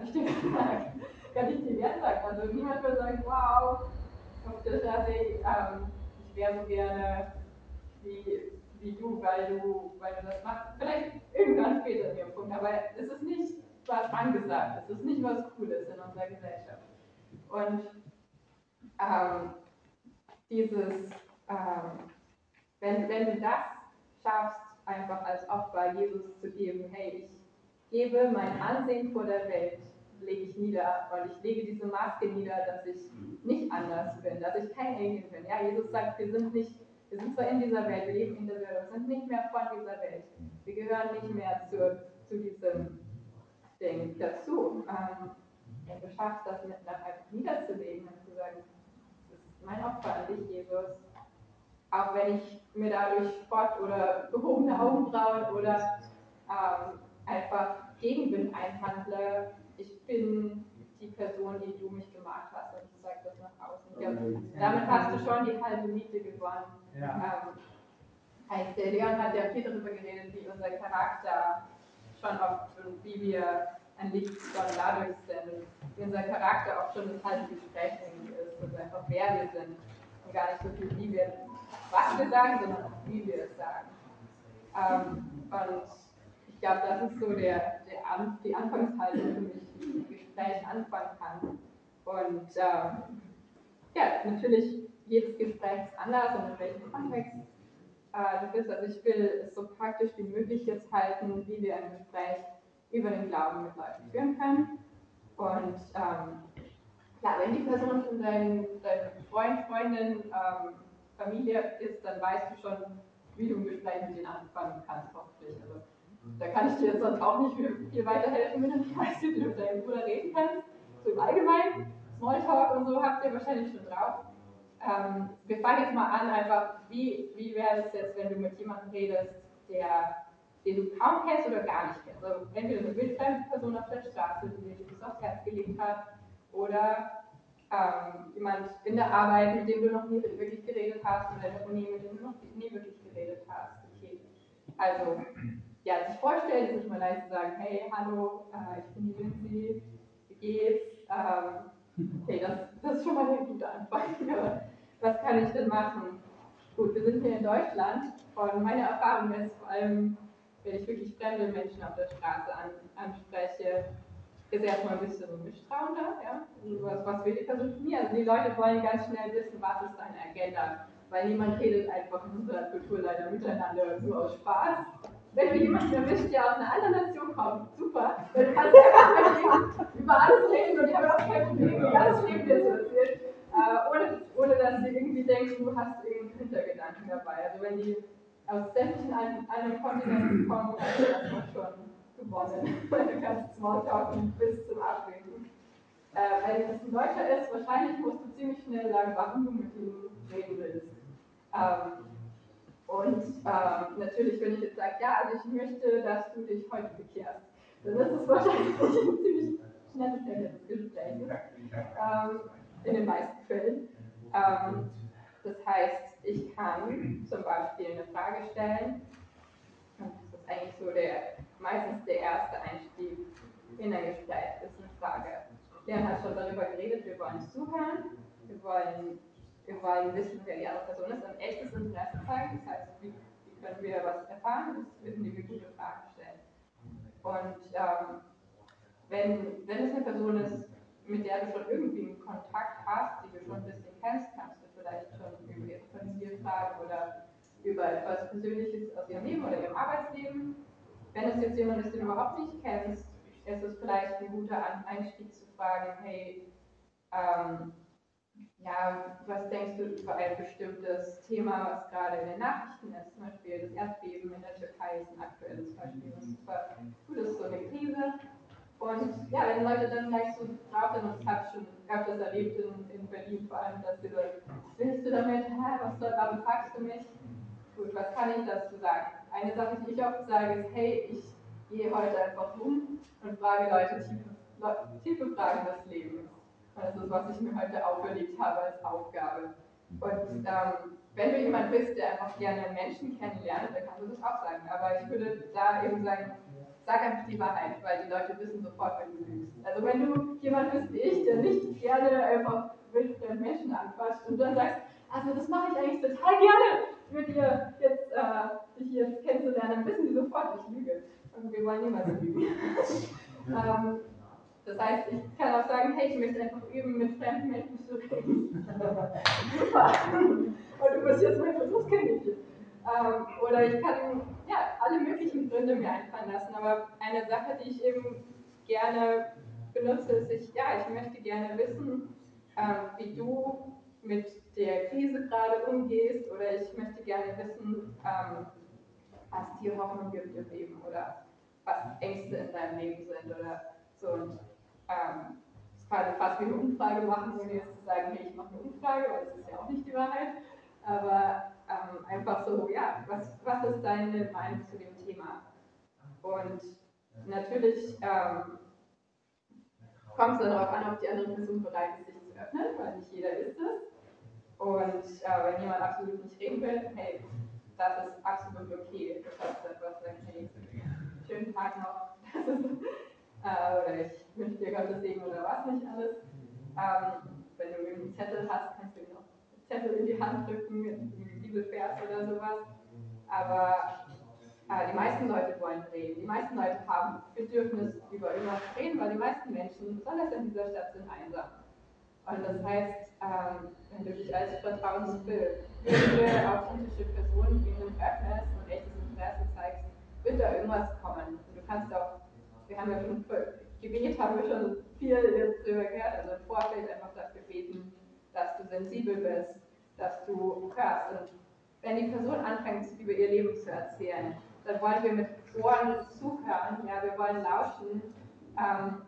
Ich dir sagen. Kann ich dir gerne sagen. Also niemand würde sagen, wow, auf der Straße, ähm, ich wäre so gerne wie, wie du, weil du, weil du das machst. Vielleicht irgendwann später in dem Punkt, aber es ist nicht was angesagt, es ist nicht was Cooles in unserer Gesellschaft. Und ähm, dieses, ähm, wenn, wenn du das schaffst, einfach als Opfer Jesus zu geben, hey, ich gebe mein Ansehen vor der Welt, lege ich nieder und ich lege diese Maske nieder, dass ich nicht anders bin, dass ich kein Alien bin. Ja, Jesus sagt, wir sind nicht, wir sind zwar in dieser Welt, wir leben in der Welt, wir sind nicht mehr von dieser Welt. Wir gehören nicht mehr zu, zu diesem Ding dazu. Ähm, und du schaffst das mit einfach niederzulegen und zu sagen, mein Opfer an dich, Jesus, auch wenn ich mir dadurch Spott oder gehobene Augenbrauen oder ähm, einfach Gegenwind einhandle, ich bin die Person, die du mich gemacht hast und ich sage das nach außen. Ich glaub, damit hast du schon die halbe Miete gewonnen. Ja. Ähm, der Leon hat ja viel darüber geredet, wie unser Charakter schon oft und wie wir ein Licht schon dadurch sind, wie unser Charakter auch schon das halbe Gespräch ist, also einfach wer wir sind und gar nicht so viel, wie wir, was wir sagen, sondern auch wie wir es sagen. Ähm, und glaube, das ist so der, der die Anfangshaltung wie ein Gespräch anfangen kann. Und ähm, ja, natürlich, jedes Gespräch ist anders und in welchem Kontext äh, du bist. Also ich will es so praktisch wie möglich jetzt halten, wie wir ein Gespräch über den Glauben mit Leuten führen können. Und ähm, klar, wenn die Person schon dein, dein Freund, Freundin, ähm, Familie ist, dann weißt du schon, wie du ein Gespräch mit denen anfangen kannst, hoffentlich. Also, da kann ich dir jetzt sonst auch nicht viel, viel weiterhelfen, wenn du nicht weißt, wie du mit deinem Bruder reden kannst. So im Allgemeinen, Smalltalk und so habt ihr wahrscheinlich schon drauf. Ähm, wir fangen jetzt mal an, einfach, wie, wie wäre es jetzt, wenn du mit jemandem redest, der, den du kaum kennst oder gar nicht kennst. Also entweder eine wildfremde Person auf der Straße, die dir das aufs Herz gelegt hat, oder ähm, jemand in der Arbeit, mit dem du noch nie wirklich geredet hast, oder in der Uni, mit dem du noch nie wirklich geredet hast. Okay. Also, ja, sich vorstellen, ist nicht mal leicht zu sagen, hey, hallo, äh, ich bin die Lindsay, wie geht's? Ähm, okay, das, das ist schon mal ein guter Anfang. Was kann ich denn machen? Gut, wir sind hier in Deutschland und meine Erfahrung ist vor allem, wenn ich wirklich fremde Menschen auf der Straße an, anspreche, ist erstmal ein bisschen so Misstrauen da, ja? Also was, was will die Person von mir? Also die Leute wollen ganz schnell wissen, was ist deine Agenda, weil niemand redet einfach in unserer Kultur leider miteinander so aus Spaß. Wenn du jemanden erwischt, der aus einer anderen Nation kommt, super, dann kannst du einfach mit ihm über alles reden und ich habe auch kein Problem, ihr ganzes Leben dir zu erzählen, äh, ohne, ohne dass sie irgendwie denken, du hast irgendeinen Hintergedanken dabei. Also wenn die aus sämtlichen anderen Kontinenten kommen, hast du das auch schon gewonnen. du kannst Smalltalken bis zum Abwinken. Äh, wenn es ein Deutscher ist, wahrscheinlich musst du ziemlich schnell sagen, warum du mit ihm reden willst. Ähm, und ähm, natürlich, wenn ich jetzt sage, ja, also ich möchte, dass du dich heute bekehrst, dann ist es wahrscheinlich ein ziemlich schnelles Gesprächs. Ähm, in den meisten Fällen. Ähm, das heißt, ich kann zum Beispiel eine Frage stellen, das ist eigentlich so der, meistens der erste Einstieg in ein Gespräch, ist eine Frage. Leon hat schon darüber geredet, wir wollen zuhören, wir wollen wir wollen wissen, wer die andere Person ist, ein echtes Interesse zeigen. Das heißt, wie, wie können wir was erfahren, das indem wir gute Fragen stellen. Und ähm, wenn, wenn es eine Person ist, mit der du schon irgendwie einen Kontakt hast, die du schon ein bisschen kennst, kannst du vielleicht schon über ihre Familie fragen oder über etwas Persönliches aus ihrem Leben oder ihrem Arbeitsleben. Wenn es jetzt jemand ist, den du überhaupt nicht kennst, ist es vielleicht ein guter Einstieg zu fragen, hey, ähm, ja, was denkst du über ein bestimmtes Thema, was gerade in den Nachrichten ist? Zum Beispiel das Erdbeben in der Türkei ist ein aktuelles Beispiel. Das ist super gut, das ist so eine Krise. Und ja, wenn Leute dann gleich so drauf sind, und ich habe schon öfters erlebt in, in Berlin vor allem, dass sie so, was willst du damit? Hä, was soll, warum fragst du mich? Gut, was kann ich dazu sagen? Eine Sache, die ich oft sage, ist, hey, ich gehe heute einfach rum und frage Leute tiefe, tiefe Fragen des Lebens. Das ist, was ich mir heute auferlegt habe als Aufgabe. Und ähm, wenn du jemand bist, der einfach gerne Menschen kennenlernt, dann kannst du das auch sagen. Aber ich würde da eben sagen, sag einfach die Wahrheit, weil die Leute wissen sofort, wenn du lügst. Also wenn du jemand bist wie ich, der nicht gerne einfach wildfremde Menschen anquatscht und dann sagst, also das mache ich eigentlich total gerne, mit dir jetzt äh, dich jetzt kennenzulernen, dann wissen die sofort, ich lüge. Und wir wollen niemals lügen. ähm, das heißt, ich kann auch sagen, hey, ich möchte einfach üben, mit fremden Menschen zu reden. Super. Und du bist jetzt mein Versuchskaninchen. Ähm, oder ich kann ja, alle möglichen Gründe mir einfallen lassen. Aber eine Sache, die ich eben gerne benutze, ist, ich, ja, ich möchte gerne wissen, ähm, wie du mit der Krise gerade umgehst. Oder ich möchte gerne wissen, ähm, was dir Hoffnung gibt im Leben oder was Ängste in deinem Leben sind oder so. Und ähm, kann fast wie eine Umfrage machen, ohne jetzt zu sagen, hey, ich mache eine Umfrage, weil das ist ja auch nicht die Wahrheit. Aber ähm, einfach so, ja, was, was ist deine Meinung zu dem Thema? Und natürlich ähm, kommt es darauf an, ob die andere Person bereit ist, sich zu öffnen, weil nicht jeder ist es. Und äh, wenn jemand absolut nicht reden will, hey, das ist absolut okay. Du kannst einfach sagen, hey, schönen Tag noch, das ist, äh, oder ich wünsche dir Gottes Segen oder was nicht alles. Ähm, wenn du einen Zettel hast, kannst du ihm noch einen Zettel in die Hand drücken, irgendwie Bibelvers oder sowas. Aber äh, die meisten Leute wollen reden. Die meisten Leute haben Bedürfnis, über irgendwas zu reden, weil die meisten Menschen, besonders in dieser Stadt, sind einsam. Und das heißt, ähm, wenn du dich als vertrauenswürdige, authentische Person ihnen öffnest und echtes Interesse zeigst, wird da irgendwas kommen. Und du kannst auch, wir haben ja schon Gebet haben wir schon viel jetzt drüber gehört, also im Vorfeld einfach dafür beten, dass du sensibel bist, dass du hörst. Und wenn die Person anfängt, über ihr Leben zu erzählen, dann wollen wir mit Ohren zuhören, ja, wir wollen lauschen, ähm,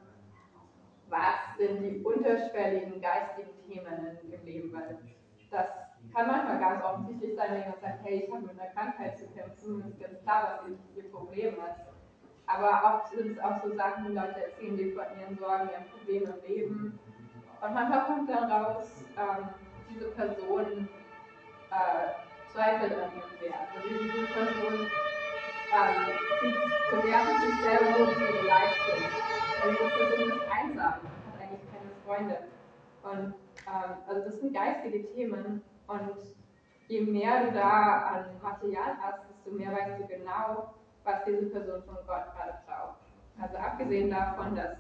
was sind die unterschwelligen geistigen Themen im Leben, weil das kann manchmal ganz offensichtlich sein, wenn jemand sagt, hey, ich habe mit einer Krankheit zu kämpfen, ist ganz klar, was ihr Problem ist. Aber oft sind es auch so Sachen, die Leute erzählen dir von ihren Sorgen, ihren Problemen im Leben. Und manchmal kommt dann raus, ähm, diese Person äh, zweifelt an ihrem Wert. Also diese Person ähm, sich selber nur durch ihre Leistung. Weil diese Person ist einsam und hat eigentlich keine Freunde. Und ähm, also das sind geistige Themen und je mehr du da an Material hast, desto mehr weißt du genau, was diese Person von Gott gerade braucht. Also abgesehen davon, dass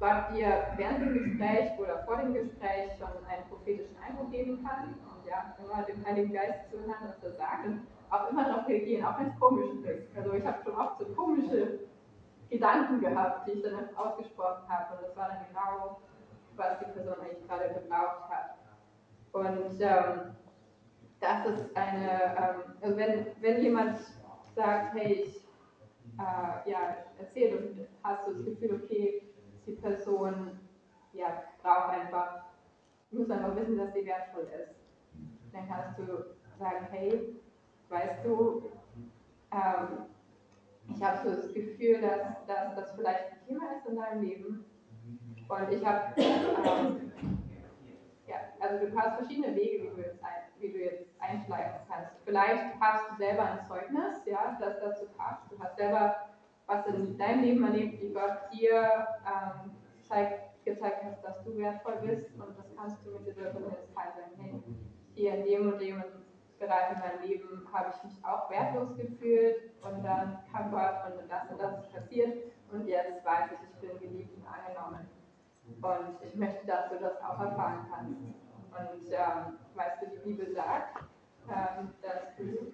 Gott dir während dem Gespräch oder vor dem Gespräch schon einen prophetischen Eindruck geben kann und ja, immer dem Heiligen Geist zuhören, was er sagt und auch immer noch reagieren, auch wenn es komisch ist. Also ich habe schon oft so komische Gedanken gehabt, die ich dann ausgesprochen habe und das war dann genau, was die Person eigentlich gerade gebraucht hat. Und ähm, das ist eine, ähm, also wenn, wenn jemand sagt, hey, ich äh, ja, erzählt und hast du das Gefühl, okay, die Person ja, braucht einfach, muss einfach wissen, dass sie wertvoll ist. Dann kannst du sagen, hey, weißt du, ähm, ich habe so das Gefühl, dass, dass das vielleicht ein Thema ist in deinem Leben. Und ich habe, ähm, ja, also du hast verschiedene Wege, wie du jetzt, ein, wie du jetzt einschlagen kannst. Vielleicht hast du selber ein Zeugnis, ja, das dazu passt. Du hast selber was in deinem Leben erlebt, wie Gott dir ähm, zeigt, gezeigt hat, dass du wertvoll bist. Und das kannst du mit dieser Person teilen. Hey, hier in dem und dem Bereich in meinem Leben habe ich mich auch wertlos gefühlt und dann kam Gott und das und das ist passiert und jetzt weiß ich, ich bin geliebt und angenommen. Und ich möchte, dass du das auch erfahren kannst. Und ähm, weißt du, die Bibel sagt, ähm, dass du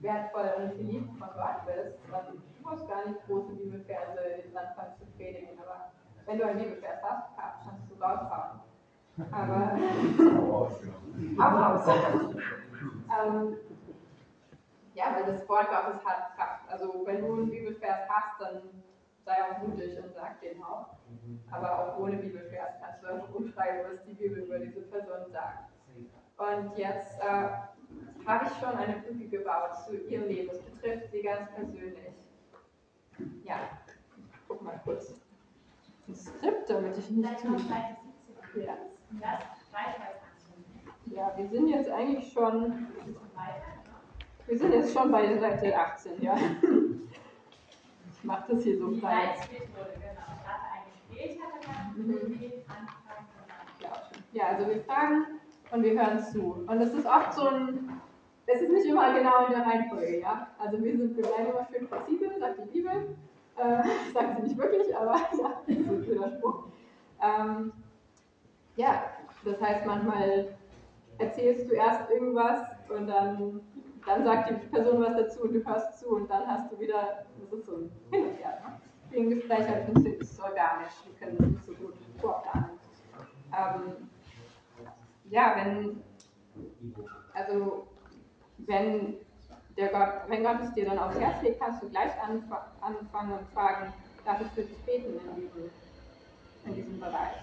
wertvoll und geliebt von Gott bist. Und du musst gar nicht große Bibelverse jetzt anfangen zu predigen, aber wenn du ein Bibelvers hast, kannst du raushauen. Aber aber ähm, ja, weil das Wort Gottes hat Kraft. Also wenn du einen Bibelvers hast, dann sei auch mutig und sag den auch. Aber auch ohne Bibelvers kannst du einfach umschreiben, was die Bibel über diese Person sagt. Und jetzt äh, habe ich schon eine Brücke gebaut zu ihrem Leben. Es betrifft sie ganz persönlich. Ja, guck mal kurz. Das Skript, damit ich nicht zu. Ja. ja, wir sind jetzt eigentlich schon. Wir sind jetzt schon bei Seite 18, ja. Ich mache das hier so frei. Mhm. Ja, also wir fragen und wir hören zu. Und es ist oft so ein, es ist nicht immer genau in der Reihenfolge, ja. Also wir sind, wir bleiben immer schön flexibel, sagt die Bibel. Äh, sagt sie nicht wirklich, aber ja, das ist ein schöner Spruch. Ähm, ja, das heißt manchmal erzählst du erst irgendwas und dann, dann sagt die Person was dazu und du hörst zu und dann hast du wieder, das ist so ein Hin und Her. Ne? Ein Gespräch halt funktioniert es organisch, wir können das nicht so gut vorplanen. Ähm, ja, wenn, also wenn der Gott, wenn Gott es dir dann aufs Herz legt, kannst du gleich anfangen und fragen, darf ich für dich beten in diesem, in diesem Bereich?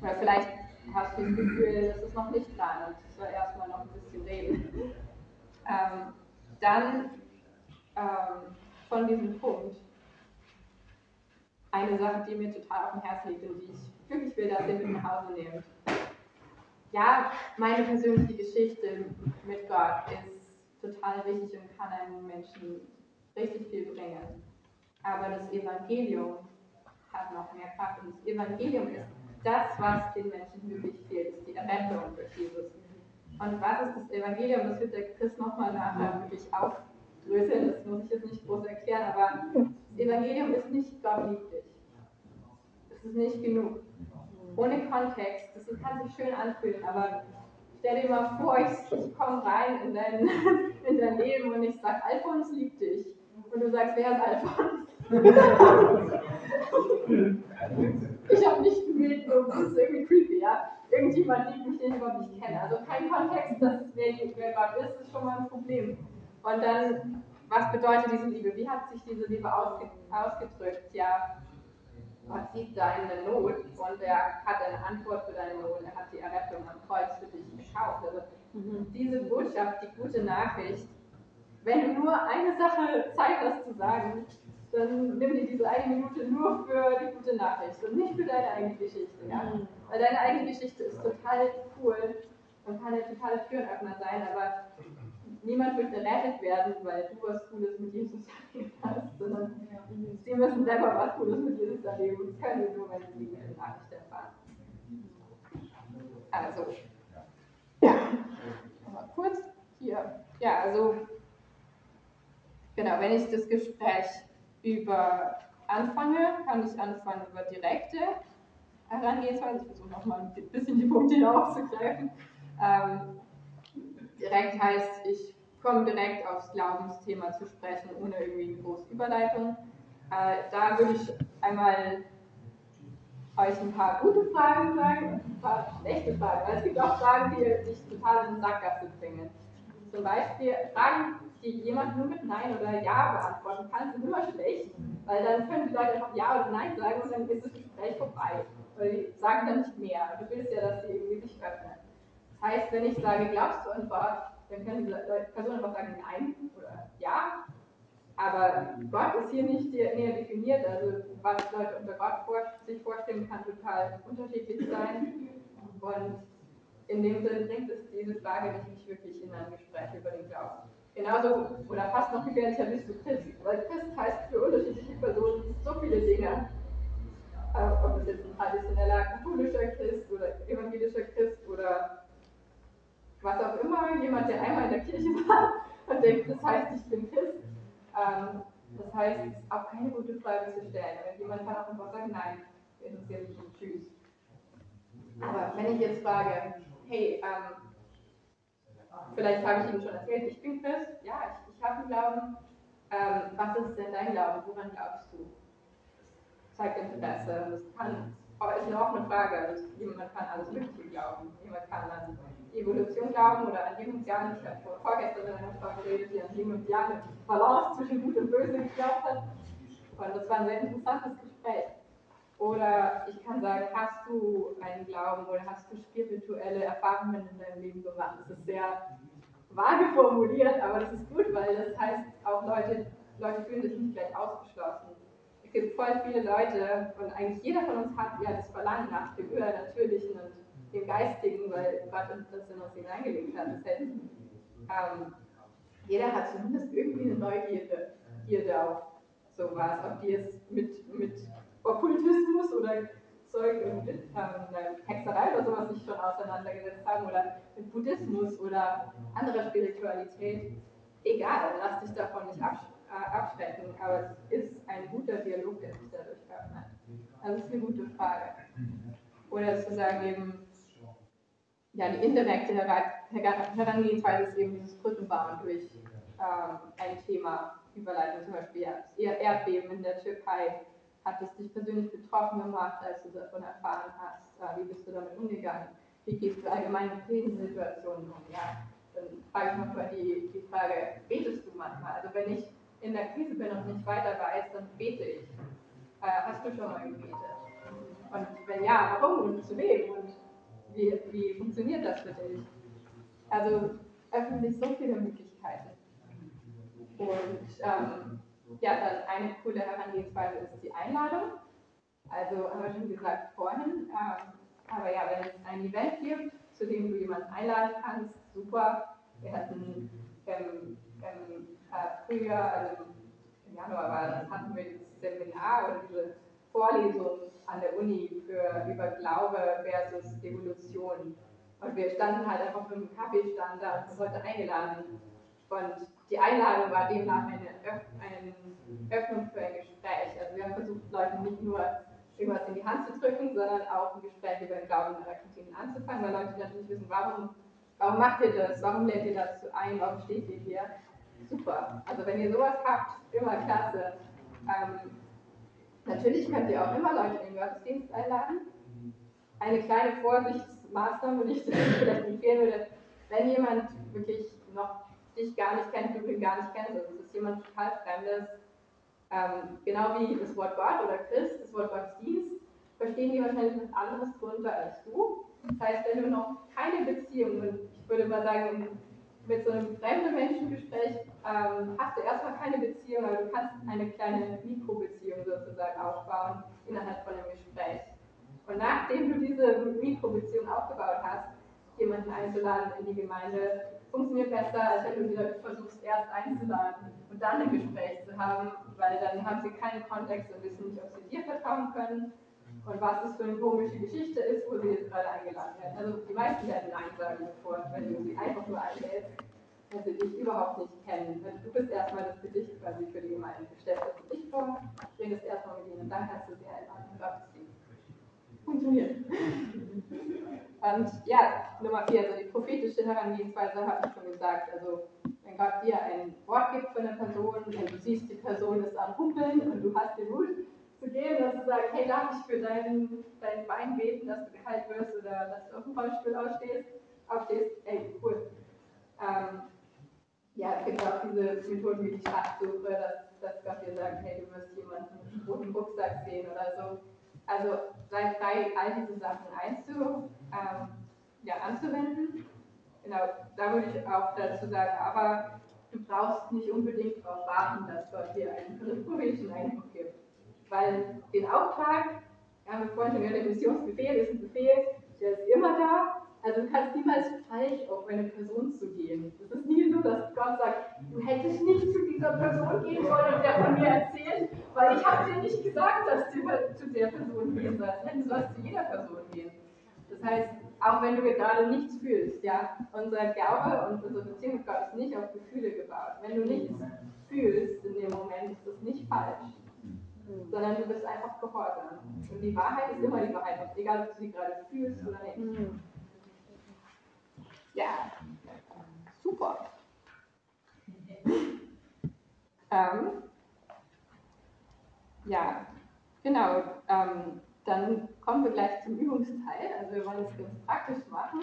Oder vielleicht hast du das Gefühl, das ist noch nicht dran und ich soll erstmal noch ein bisschen reden. Ähm, dann ähm, von diesem Punkt eine Sache, die mir total auf dem Herzen liegt und die ich wirklich will, dass ihr mit nach Hause nehmt. Ja, meine persönliche Geschichte mit Gott ist total wichtig und kann einem Menschen richtig viel bringen. Aber das Evangelium hat noch mehr Kraft und das Evangelium ist das, was den Menschen wirklich fehlt, ist die Errettung durch Jesus. Und was ist das Evangelium? Das wird der Chris nochmal nachher wirklich aufdröseln, das muss ich jetzt nicht groß erklären, aber das Evangelium ist nicht Gott liebt dich. Das ist nicht genug. Ohne Kontext, das kann sich schön anfühlen, aber stell dir mal vor, ich, ich komme rein in dein, in dein Leben und ich sage, Alphons liebt dich. Und du sagst, wer ist Alphons? ich habe nicht gewählt, das ist irgendwie creepy, ja. Irgendjemand liebt mich, den ich überhaupt nicht kenne. Also kein Kontext, dass wer, wer Gott ist, ist schon mal ein Problem. Und dann, was bedeutet diese Liebe? Wie hat sich diese Liebe ausge ausgedrückt? Ja, Gott sieht deine Not und er hat eine Antwort für deine Not. Er hat die Errettung am Kreuz für dich gekauft. Also diese Botschaft, die gute Nachricht, wenn du nur eine Sache Zeit hast zu sagen, dann nimm dir diese eine Minute nur für die gute Nachricht und nicht für deine eigene Geschichte. Ja? Weil deine eigene Geschichte ist total cool und kann ein totaler Türenöffner sein, aber niemand wird gerettet werden, weil du was Cooles mit Jesus erlebt hast, sondern sie müssen selber was Cooles mit Jesus erleben. Das können sie nur, wenn sie die Nachricht erfahren. Also, ja, mal kurz hier. Ja, also, genau, wenn ich das Gespräch über anfange, kann ich anfangen über direkte Herangehensweise. Ich versuche nochmal ein bisschen die Punkte hier aufzugreifen. Ähm, direkt heißt, ich komme direkt aufs Glaubensthema zu sprechen, ohne irgendwie eine große Überleitung. Äh, da würde ich einmal euch ein paar gute Fragen sagen und ein paar schlechte Fragen. Weil es gibt auch Fragen, die dich total in die Sackgasse bringen. Zum Beispiel Fragen, die jemand nur mit Nein oder Ja beantworten kann, sind immer schlecht, weil dann können die Leute einfach Ja oder Nein sagen und dann ist das Gespräch vorbei. Weil die sagen dann nicht mehr. Du willst ja, dass sie irgendwie sich öffnen. Heißt, wenn ich sage, glaubst du an Gott, dann kann die Person einfach sagen Nein oder Ja. Aber Gott ist hier nicht näher definiert, also was Leute unter Gott vor, sich vorstellen, kann total unterschiedlich sein. Und in dem Sinne bringt es diese Frage dich nicht wirklich in ein Gespräch über den Glauben. Genauso oder fast noch gefährlicher bist du Christ, weil Christ heißt für unterschiedliche Personen so viele Dinge. Äh, ob es jetzt ein traditioneller katholischer Christ oder evangelischer Christ oder was auch immer, jemand, der einmal in der Kirche war und denkt, das heißt, ich bin Christ. Ähm, das heißt, auch keine gute Frage zu stellen. Wenn jemand kann auch einfach sagen, nein, interessiert mich nicht, tschüss. Aber wenn ich jetzt frage, hey, ähm, vielleicht habe ich Ihnen schon erzählt, ich bin Christ, ja, ich, ich habe einen Glauben. Ähm, was ist denn dein Glaube? Woran glaubst du? Zeigt Interesse. Das kann, ist eine offene Frage. Also, jemand kann alles Mögliche glauben. Jemand kann an Evolution glauben oder an Yin und Yang. Ich habe vorgestern mit einer Frau geredet, die an Yin und Yang Balance zwischen Gut und Böse geglaubt hat. Und das war ein sehr interessantes Gespräch. Oder ich kann sagen, hast du einen Glauben oder hast du spirituelle Erfahrungen in deinem Leben gemacht? Das ist sehr vage formuliert, aber das ist gut, weil das heißt, auch Leute, Leute fühlen sich nicht gleich ausgeschlossen. Es gibt voll viele Leute und eigentlich jeder von uns hat ja das Verlangen nach dem Übernatürlichen und dem Geistigen, weil Gott uns das in uns hineingelegt hat. Das heißt, ähm, jeder hat zumindest irgendwie eine Neugierde Gierde auf sowas, ob die es mit, mit Okkultismus oder Zeug und ähm, Hexerei oder sowas sich schon auseinandergesetzt haben oder mit Buddhismus oder anderer Spiritualität. Egal, lass dich davon nicht absch äh, abschrecken, aber es ist ein guter Dialog, der sich dadurch öffnet. Also das ist eine gute Frage. Oder zu sagen eben, ja, die indirekte Herangehensweise ist eben dieses Brückenbauen durch ähm, ein Thema überleiten, zum Beispiel ja, Erdbeben in der Türkei hat es dich persönlich betroffen gemacht, als du davon erfahren hast? Äh, wie bist du damit umgegangen? Wie gehst du allgemein mit Krisensituationen um? Ja, dann frage ich nochmal die, die Frage, betest du manchmal? Also wenn ich in der Krise bin und nicht weiter weiß, dann bete ich. Äh, hast du schon mal gebetet? Und wenn ja, warum und zu wem? Und wie, wie funktioniert das für dich? Also öffnen sich so viele Möglichkeiten. Und ähm, ja, dann eine coole Herangehensweise ist die Einladung. Also haben wir schon gesagt vorhin. Ähm, aber ja, wenn es ein Event gibt, zu dem du jemanden einladen kannst, super. Wir hatten im, im äh, Frühjahr, also im Januar war das, hatten wir dieses Seminar oder diese Vorlesung an der Uni für über Glaube versus Evolution. Und wir standen halt einfach mit einem Kaffeestand da und Leute eingeladen. Und die Einladung war demnach eine, Öff eine Öffnung für ein Gespräch. Also wir haben versucht, Leuten nicht nur irgendwas in die Hand zu drücken, sondern auch ein Gespräch über den Glauben in Kantine anzufangen, weil Leute natürlich wissen, warum, warum macht ihr das, warum lädt ihr dazu ein, warum steht ihr hier. Super. Also wenn ihr sowas habt, immer klasse. Ähm, natürlich könnt ihr auch immer Leute in den Gottesdienst einladen. Eine kleine Vorsichtsmaßnahme, die ich vielleicht empfehlen würde, wenn jemand wirklich noch dich gar nicht kennt, du gar nicht kennst, also es ist jemand total Fremdes, ähm, genau wie das Wort Gott oder Christ, das Wort Gottesdienst, verstehen die wahrscheinlich was anderes drunter als du. Das heißt, wenn du noch keine Beziehung, und ich würde mal sagen, mit so einem fremden Menschengespräch ähm, hast du erstmal keine Beziehung, aber du kannst eine kleine Mikrobeziehung sozusagen aufbauen innerhalb von einem Gespräch. Und nachdem du diese Mikrobeziehung aufgebaut hast, jemanden einzuladen in die Gemeinde, funktioniert besser, als wenn du wieder versuchst, erst einzuladen und dann ein Gespräch zu haben, weil dann haben sie keinen Kontext und wissen nicht, ob sie dir vertrauen können und was es für eine komische Geschichte ist, wo sie jetzt gerade eingeladen werden. Also die meisten werden Nein sagen sofort, wenn du sie einfach nur einlädst, wenn sie dich überhaupt nicht kennen. Du bist erstmal das Gesicht quasi für die Gemeinde. Du stellst das Gesicht vor, redest erstmal mit ihnen und dann kannst du sie einladen und Gottesdienst. Funktioniert. Und ja, Nummer vier, also die prophetische Herangehensweise habe ich schon gesagt. Also wenn Gott dir ein Wort gibt für eine Person, wenn du siehst, die Person ist am Humpeln und du hast den Mut zu gehen und zu sagen, hey, darf ich für deinen, dein Bein beten, dass du geheilt wirst oder dass du auf dem Rollstuhl aufstehst, aufstehst, ey, cool. Ähm, ja, es gibt auch diese Methoden wie die Schatzsuche, dass, dass Gott dir sagt, hey, du wirst jemanden mit einem roten Rucksack sehen oder so. Also sei frei, all diese Sachen einzu, ähm, ja, anzuwenden. Genau, da würde ich auch dazu sagen, aber du brauchst nicht unbedingt darauf warten, dass Gott dir einen prophetischen Eindruck gibt. Weil den Auftrag, ja, haben wir vorhin schon gehört, der Missionsbefehl ist ein Befehl, der ist immer da. Also du kannst niemals falsch auf eine Person zu gehen. Es ist nie so, dass Gott sagt, du hättest nicht zu dieser Person gehen sollen und der von mir erzählt, weil ich habe dir nicht gesagt, dass du zu der Person gehen sollst. Nein, du sollst zu jeder Person gehen. Das heißt, auch wenn du gerade nichts fühlst, ja, unser Glaube und unsere Beziehung mit Gott ist nicht auf Gefühle gebaut. Wenn du nichts fühlst in dem Moment, ist das nicht falsch, sondern du bist einfach gehorsam. Und die Wahrheit ist immer die Wahrheit, egal ob du sie gerade fühlst oder nicht. Ja, super. Ähm, ja, genau. Ähm, dann kommen wir gleich zum Übungsteil. Also wir wollen es ganz praktisch machen.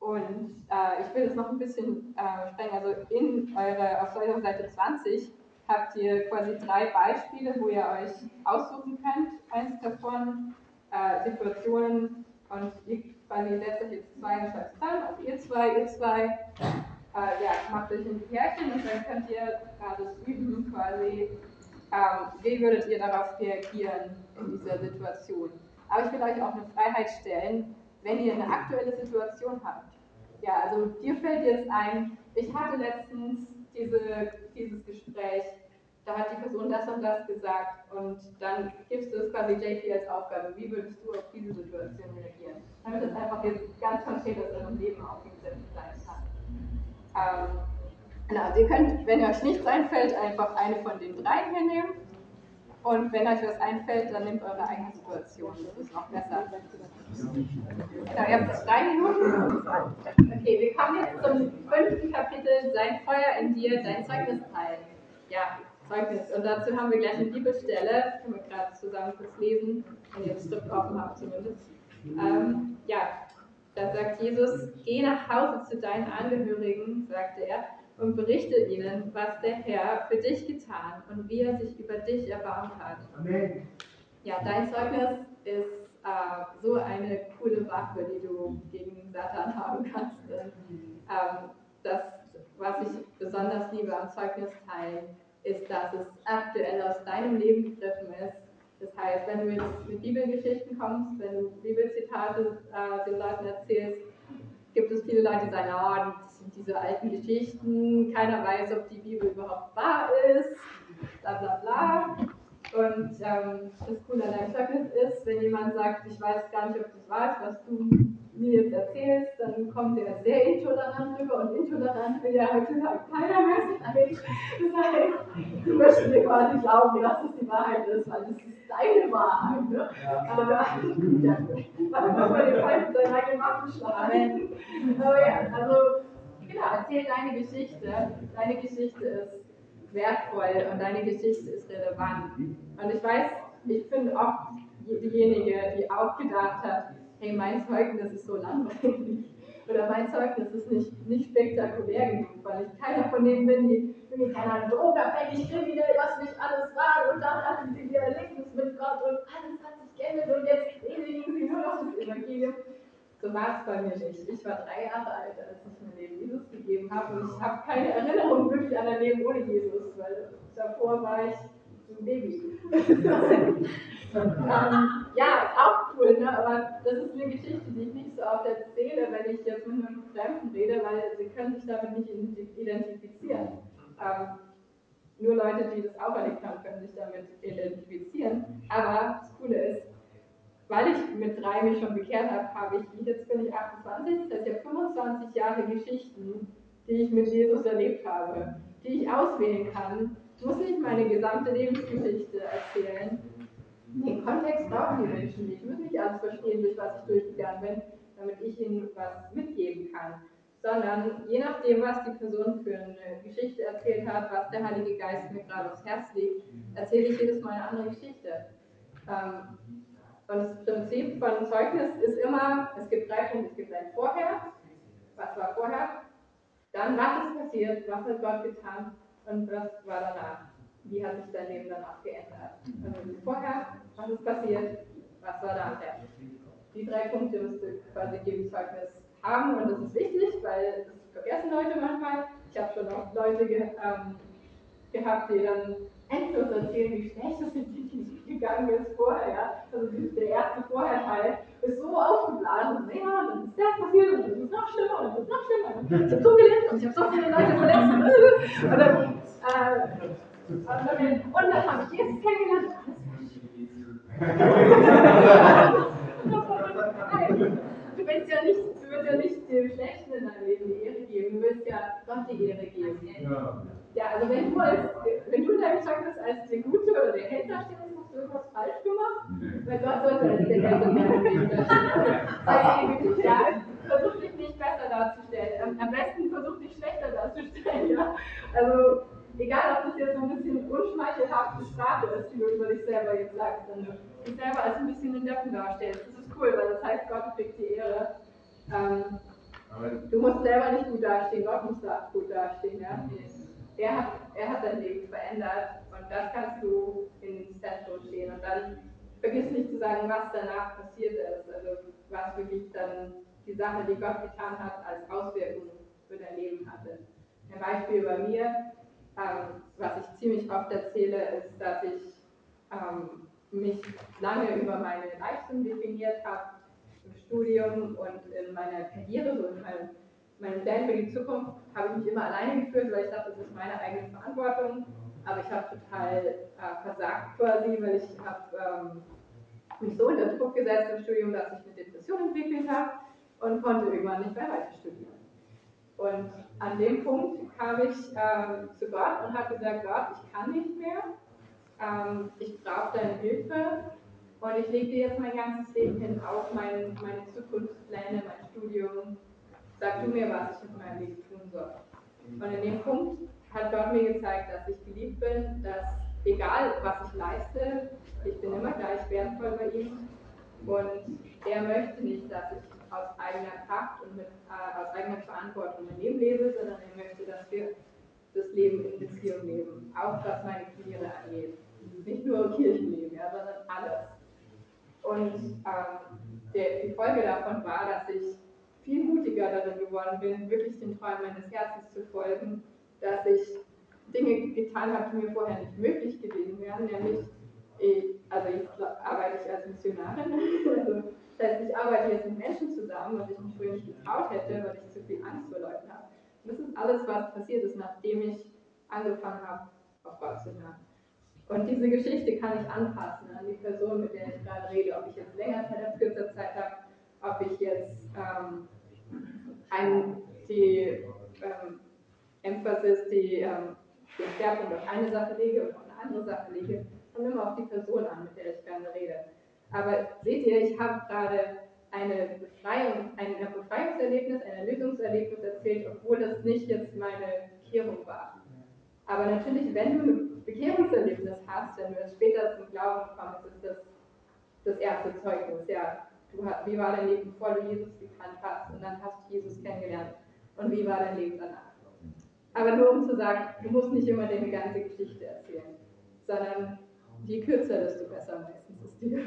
Und äh, ich will es noch ein bisschen äh, sprengen. Also in eure, auf eurer Seite 20 habt ihr quasi drei Beispiele, wo ihr euch aussuchen könnt. Eins davon äh, Situationen und ihr quasi setzt euch jetzt zwei und schreibt zusammen, also ihr zwei, ihr zwei, äh, ja, macht euch ein Pärchen und dann könnt ihr gerade üben quasi, ähm, wie würdet ihr darauf reagieren in dieser Situation. Aber ich will euch auch eine Freiheit stellen, wenn ihr eine aktuelle Situation habt. Ja, also dir fällt jetzt ein, ich hatte letztens diese, dieses Gespräch, da hat die Person das und das gesagt und dann gibst du es quasi JP als Aufgabe. Wie würdest du auf diese Situation reagieren? Damit es einfach jetzt ganz konkret aus eurem Leben aufgesetzt sein kann. Ähm, genau, ihr könnt, wenn euch nichts einfällt, einfach eine von den drei hier nehmen. Und wenn euch was einfällt, dann nehmt eure eigene Situation. Das ist noch besser. Genau, ihr habt jetzt drei Minuten. Okay, wir kommen jetzt zum fünften Kapitel, sein Feuer in dir, dein Zeugnis teilen. Ja, Zeugnis. Und dazu haben wir gleich eine Bibelstelle, können wir gerade zusammen kurz lesen, wenn ihr das Stift offen habt zumindest. Ähm, ja, da sagt Jesus, geh nach Hause zu deinen Angehörigen, sagte er, und berichte ihnen, was der Herr für dich getan und wie er sich über dich erbarmt hat. Amen. Ja, dein Zeugnis ist äh, so eine coole Waffe, die du gegen Satan haben kannst. Ähm, das was ich besonders liebe am Zeugnisteilen, ist, dass es aktuell aus deinem Leben gegriffen ist. Das heißt, wenn du jetzt mit Bibelgeschichten kommst, wenn du Bibelzitate äh, den Leuten erzählst, gibt es viele Leute, die sagen, oh, das diese alten Geschichten, keiner weiß, ob die Bibel überhaupt wahr ist, bla bla bla. Und ähm, das Coole an deinem Zeugnis ist, wenn jemand sagt, ich weiß gar nicht, ob das wahr ist, was du mir jetzt erzählst, dann kommt er sehr intolerant rüber und intolerant will ja heutzutage keiner mehr sein. Das heißt, du möchtest dir quasi glauben, dass es die Wahrheit ist, weil das ist deine Wahrheit. Ne? Aber ja, man muss man den Feind seinen eigenen Waffen schlagen. Aber ja, also, genau, erzähl deine Geschichte. Deine Geschichte ist wertvoll und deine Geschichte ist relevant. Und ich weiß, ich bin oft diejenige, die auch gedacht hat, hey, mein Zeugnis ist so langweilig. Oder mein Zeugnis ist nicht, nicht spektakulär genug, weil ich keiner von denen bin, die irgendwie, keine Ahnung, drogenabhängig, kriminell, was nicht alles war. Und dann hatten sie ihr Erlebnis mit Gott und alles hat sich geändert und jetzt predigen sie nur noch das Evangelium. So war es bei mir nicht. Ich war drei Jahre alt, als ich mein Leben Jesus gegeben habe und ich habe keine Erinnerung wirklich an ein Leben ohne Jesus, weil davor war ich ein Baby. ähm, ja, auch cool, ne? aber das ist eine Geschichte, die ich nicht so oft erzähle, wenn ich jetzt mit einem Fremden rede, weil sie können sich damit nicht identifizieren. Ähm, nur Leute, die das auch erlebt haben, können sich damit identifizieren. Aber das Coole ist, weil ich mit drei mich schon bekehrt habe, habe ich, jetzt bin ich 28, das heißt ja 25 Jahre Geschichten, die ich mit Jesus erlebt habe, die ich auswählen kann. Ich muss nicht meine gesamte Lebensgeschichte erzählen. Den Kontext brauchen die Menschen nicht. Ich muss nicht alles verstehen, durch was ich durchgegangen bin, damit ich ihnen was mitgeben kann. Sondern je nachdem, was die Person für eine Geschichte erzählt hat, was der Heilige Geist mir gerade aufs Herz legt, erzähle ich jedes Mal eine andere Geschichte. Ähm, und das Prinzip von Zeugnis ist immer, es gibt drei Punkte, es gibt ein Vorher, was war vorher, dann was ist passiert, was hat Gott getan und was war danach. Wie hat sich dein Leben danach geändert? Also vorher, was ist passiert, was war nachher. Die drei Punkte müsst ihr quasi jedem Zeugnis haben und das ist wichtig, weil das vergessen Leute manchmal. Ich habe schon oft Leute ge ähm, gehabt, die dann endlos erzählen, wie schlecht es in die gegangen ist vorher. Also der erste Vorherteil ist so aufgeblasen. Ja, dann ist das passiert und dann ist es noch schlimmer und dann ist es noch schlimmer. Ich habe so gelitten und ich habe so viele Leute verletzt. Und dann, äh, und dann, habe ich Jesus kennengelernt. Du willst ja nicht, du willst ja nicht dem Schlechten in deinem Leben die Ehre geben, du willst ja Gott die Ehre geben. Ja, also wenn du, als, wenn du in deinem Zeugnis als der Gute oder der da stehst, hast du irgendwas falsch gemacht. Weil Gott sollte als der da stehen. Ja, versuch dich nicht besser darzustellen. Am besten versuch dich schlechter darzustellen. Ja? Also egal, ob das jetzt so ein bisschen unschmeichelhafte Sprache ist, die du über dich selber jetzt sagst, wenn du dich selber als ein bisschen einen Deppen darstellst. Das ist cool, weil das heißt, Gott kriegt die Ehre. Ähm, du musst selber nicht gut dastehen, Gott muss da gut dastehen. Ja? Er, hat, er hat dein Leben verändert und das kannst du ins Zentrum stehen. Und dann vergiss nicht zu sagen, was danach passiert ist, also was wirklich dann die Sache, die Gott getan hat, als Auswirkung für dein Leben hatte. Ein Beispiel bei mir, ähm, was ich ziemlich oft erzähle, ist, dass ich ähm, mich lange über meine Leistung definiert habe im Studium und in meiner Karriere, so in meinem, meinem Plan für die Zukunft, habe ich mich immer alleine geführt, weil ich dachte, das ist meine eigene Verantwortung. Aber ich habe total äh, versagt quasi, weil ich habe ähm, mich so unter Druck gesetzt im Studium, dass ich eine Depression entwickelt habe und konnte irgendwann nicht mehr weiter studieren. Und an dem Punkt kam ich ähm, zu Gott und habe gesagt, Gott, ich kann nicht mehr, ähm, ich brauche deine Hilfe und ich lege dir jetzt mein ganzes Leben hin, auch mein, meine Zukunftspläne, mein. Sag du mir, was ich mit meinem Leben tun soll. Und in dem Punkt hat Gott mir gezeigt, dass ich geliebt bin, dass egal was ich leiste, ich bin immer gleich wertvoll bei ihm. Und er möchte nicht, dass ich aus eigener Kraft und mit, äh, aus eigener Verantwortung mein Leben lebe, sondern er möchte, dass wir das Leben in Beziehung leben, auch was meine Karriere angeht. Nicht nur Kirchenleben, ja, sondern alles. Und ähm, der, die Folge davon war, dass ich viel mutiger darin geworden bin, wirklich den Träumen meines Herzens zu folgen, dass ich Dinge getan habe, die mir vorher nicht möglich gewesen wären, nämlich, ich, also ich arbeite ich als Missionarin, also das heißt, ich arbeite jetzt mit Menschen zusammen, was ich mich früher nicht getraut hätte, weil ich zu viel Angst vor Leuten habe. Und das ist alles, was passiert ist, nachdem ich angefangen habe, auf Gott zu hören. Und diese Geschichte kann ich anpassen an die Person, mit der ich gerade rede, ob ich jetzt länger Zeit kürzer Zeit habe, ob ich jetzt ähm, ein, die ähm, Emphasis, die, ähm, den Schwerpunkt auf eine Sache lege oder auf eine andere Sache lege, kommt immer auf die Person an, mit der ich gerne rede. Aber seht ihr, ich habe gerade eine Befreiung, ein Befreiungserlebnis, ein Erlösungserlebnis erzählt, obwohl das nicht jetzt meine Bekehrung war. Aber natürlich, wenn du ein Bekehrungserlebnis hast, wenn du später zum Glauben kommst, ist das das erste Zeugnis. Ja, du, wie war dein Leben, bevor du Jesus gekannt hast und dann hast du Jesus kennengelernt und wie war dein Leben danach? Aber nur um zu sagen, du musst nicht immer deine ganze Geschichte erzählen, sondern je kürzer, desto besser meistens ist die.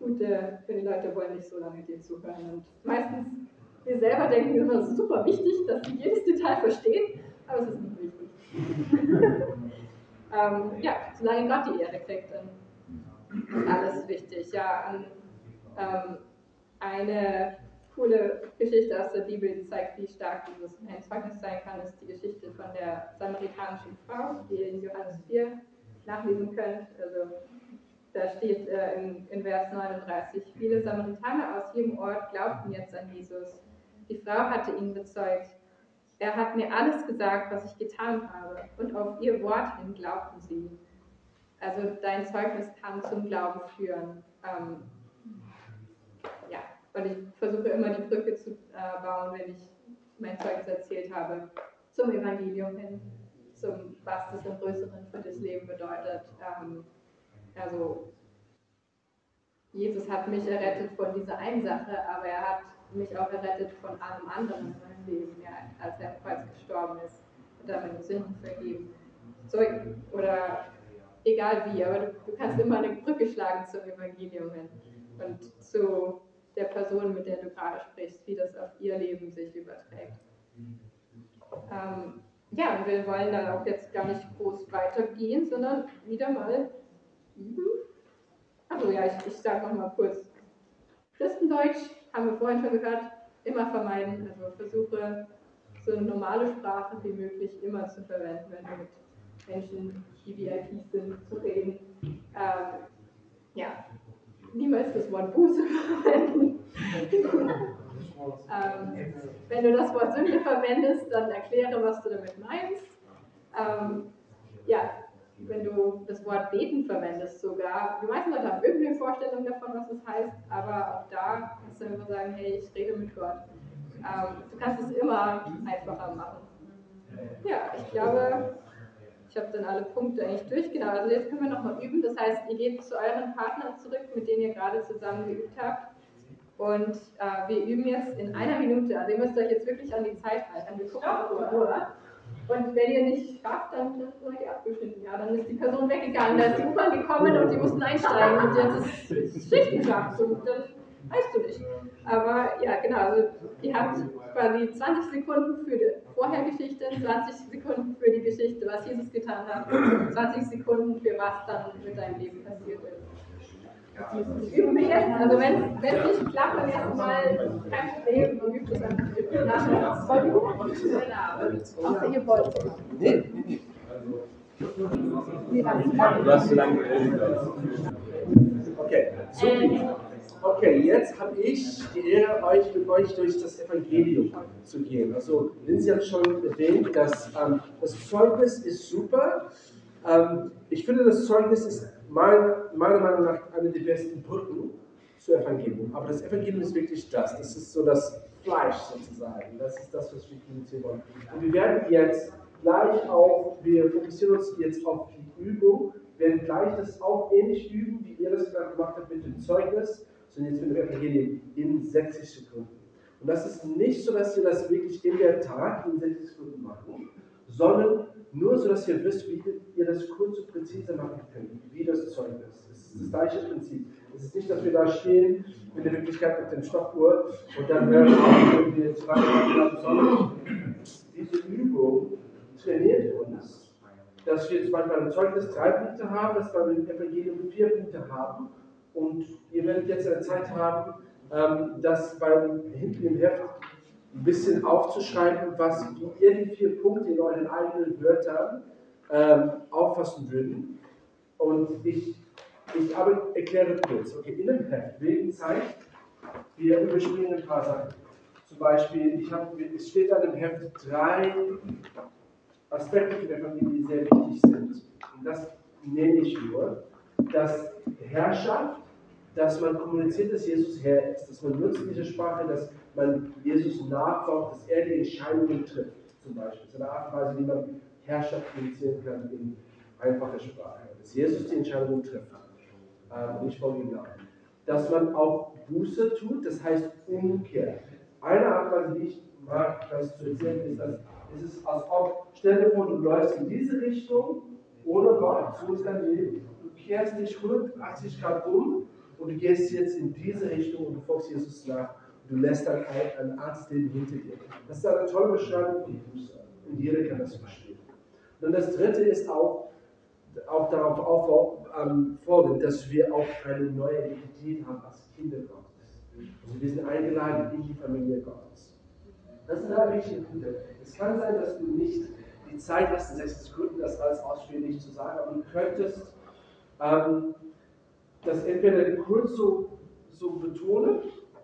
Und äh, die Leute wollen nicht so lange dir zuhören. Und meistens, wir selber denken immer, super wichtig, dass sie jedes Detail verstehen, aber es ist nicht wichtig. ähm, ja, solange Gott die Ehre kriegt, dann ist alles wichtig. Ja, an, ähm, eine coole Geschichte aus der Bibel, die zeigt, wie stark dieses Zeugnis sein kann, ist die Geschichte von der samaritanischen Frau, die ihr in Johannes 4 nachlesen könnt. Also da steht äh, in, in Vers 39, viele Samaritaner aus jedem Ort glaubten jetzt an Jesus. Die Frau hatte ihn bezeugt. Er hat mir alles gesagt, was ich getan habe, und auf ihr Wort hin glaubten sie. Also dein Zeugnis kann zum Glauben führen. Ähm, und ich versuche immer die Brücke zu äh, bauen, wenn ich mein Zeugnis erzählt habe, zum Evangelium hin, zum was das im Größeren für das Leben bedeutet. Ähm, also Jesus hat mich errettet von dieser einen Sache, aber er hat mich auch errettet von allem anderen in meinem Leben, ja, als er am Kreuz gestorben ist und damit Sünden vergeben. So, oder egal wie, aber du, du, kannst immer eine Brücke schlagen zum Evangelium hin und zu der Person, mit der du gerade sprichst, wie das auf ihr Leben sich überträgt. Ähm, ja, und wir wollen da auch jetzt gar nicht groß weitergehen, sondern wieder mal üben. Also ja, ich, ich sage nochmal kurz. Christendeutsch haben wir vorhin schon gehört, immer vermeiden. Also versuche so eine normale Sprache wie möglich immer zu verwenden, wenn du mit Menschen, die VIPs sind, zu reden. Ähm, ja, niemals das Wort Buße verwenden. ähm, wenn du das Wort Sünde verwendest, dann erkläre, was du damit meinst. Ähm, ja, wenn du das Wort beten verwendest sogar. Die meisten Leute haben irgendwie eine Vorstellung davon, was es heißt, aber auch da kannst du immer sagen, hey, ich rede mit Gott. Ähm, du kannst es immer einfacher machen. Ja, ich glaube, ich habe dann alle Punkte eigentlich durchgenommen. Also jetzt können wir nochmal üben. Das heißt, ihr geht zu euren Partnern zurück, mit denen ihr gerade zusammen geübt habt. Und äh, wir üben jetzt in einer Minute. Also ihr müsst euch jetzt wirklich an die Zeit halten. Wir gucken auf die Uhr. Und wenn ihr nicht schafft, dann seid ihr abgeschnitten. Ja, dann ist die Person weggegangen, da ist die U-Bahn gekommen und die mussten einsteigen und jetzt ist Schichtenschacht und dann weißt du nicht. Aber ja, genau, also ihr habt quasi 20 Sekunden für die Vorhergeschichte, 20 Sekunden für die Geschichte, was Jesus getan hat, 20 Sekunden für was dann mit deinem Leben passiert ist. Üben wir jetzt, also wenn es nicht klappt, dann erstmal kein Problem, dann übt es einfach nachher. Außer ihr wollt. Nee, nee, nee. Du hast zu lange Okay, so. Okay, jetzt habe ich die Ehre, euch mit euch durch das Evangelium zu gehen. Also, Lindsay hat schon erwähnt, dass ähm, das Zeugnis ist super. Ähm, ich finde, das Zeugnis ist meiner, meiner Meinung nach eine der besten Brücken zur Evangelium. Aber das Evangelium ist wirklich das. Das ist so das Fleisch sozusagen. Das ist das, was wir kommunizieren wollen. Und wir werden jetzt gleich auch, wir fokussieren uns jetzt auf die Übung, werden gleich das auch ähnlich üben, wie ihr das gerade gemacht habt mit dem Zeugnis, sondern jetzt mit dem Evangelium in 60 Sekunden. Und das ist nicht so, dass wir das wirklich in der Tat in 60 Sekunden machen, sondern nur so, dass ihr wisst, wie ihr das kurz und präzise machen könnt, wie das Zeugnis. Es ist das gleiche Prinzip. Es ist nicht, dass wir da stehen, in der Wirklichkeit mit dem Stoppuhr und dann hören wenn wir weitermachen haben, sondern diese Übung trainiert uns, dass wir zum Beispiel beim Zeugnis drei Punkte haben, dass wir beim Evangelium vier Punkte haben. Und ihr werdet jetzt eine Zeit haben, ähm, das beim hinten im Heft ein bisschen aufzuschreiben, was ihr die vier Punkte in euren eigenen Wörtern ähm, auffassen würden. Und ich, ich aber erkläre kurz. Okay, in dem Heft, wegen Zeit, wir überspringen ein paar Sachen. Zum Beispiel, ich hab, es steht an dem Heft drei Aspekte für die Familie, die sehr wichtig sind. Und das nenne ich nur, dass Herrschaft, dass man kommuniziert, dass Jesus Herr ist, dass man nutzt diese Sprache, dass man Jesus nachfolgt, dass er die Entscheidungen trifft, zum Beispiel. Das ist eine Art und Weise, wie man Herrschaft kommunizieren kann in einfacher Sprache. Dass Jesus die Entscheidungen trifft ähm, und ich folge ihm nach. Dass man auch Buße tut, das heißt Umkehr. Eine Art und Weise, wie ich mag, das zu erzählen, ist, dass es ist, als ob, stell dir vor, du läufst in diese Richtung ohne Gott, so ist dein Leben. Du kehrst dich 180 Grad um und du gehst jetzt in diese Richtung und du folgst Jesus nach und du lässt dann ein, ein Arztleben hinter dir. Das ist eine tolle Beschreibung und jeder kann das verstehen. Und das dritte ist auch, auch darauf auf, ähm, dass wir auch eine neue Identität haben als Kinder Gottes. Also wir sind eingeladen in die Familie Gottes. Das sind alle wichtige Punkte. Es kann sein, dass du nicht die Zeit hast, in sechs Sekunden das alles ausführlich zu sagen, aber du könntest ähm, das entweder kurz so, so betonen,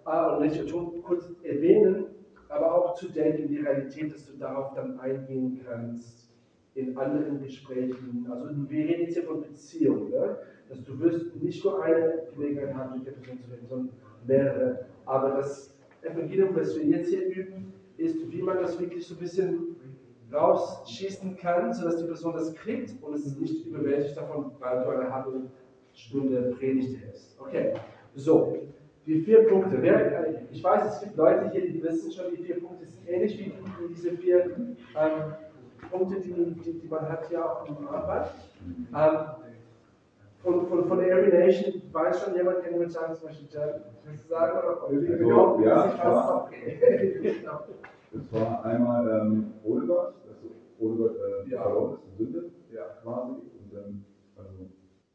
äh, nicht betonen, kurz erwähnen, aber auch zu denken, die Realität, dass du darauf dann eingehen kannst in anderen Gesprächen. Also wir reden jetzt hier von Beziehungen, ne? dass du wirst nicht nur eine Gelegenheit haben, mit der Person zu reden, sondern mehrere. Aber das Evangelium, was wir jetzt hier üben, ist, wie man das wirklich so ein bisschen rausschießen kann, sodass die Person das kriegt und es ist nicht überwältigt davon, weil du eine halbe Stunde Predigt hältst. Okay, so, die vier Punkte. Wer, ich weiß, es gibt Leute hier, die wissen schon, die vier Punkte sind ähnlich wie diese vier ähm, Punkte, die, die, die, man hat hier auch im Arbeit. Ähm, von, von, von der Every Nation weiß schon jemand, kann jemand sagen, zum Beispiel, Jan, willst du sagen, oder? Also, ja, ich weiß es auch. Genau. Das war einmal ähm, Gott, also Gott äh, Ja. verloren ist eine Sünde, Ja. quasi. Und dann, also,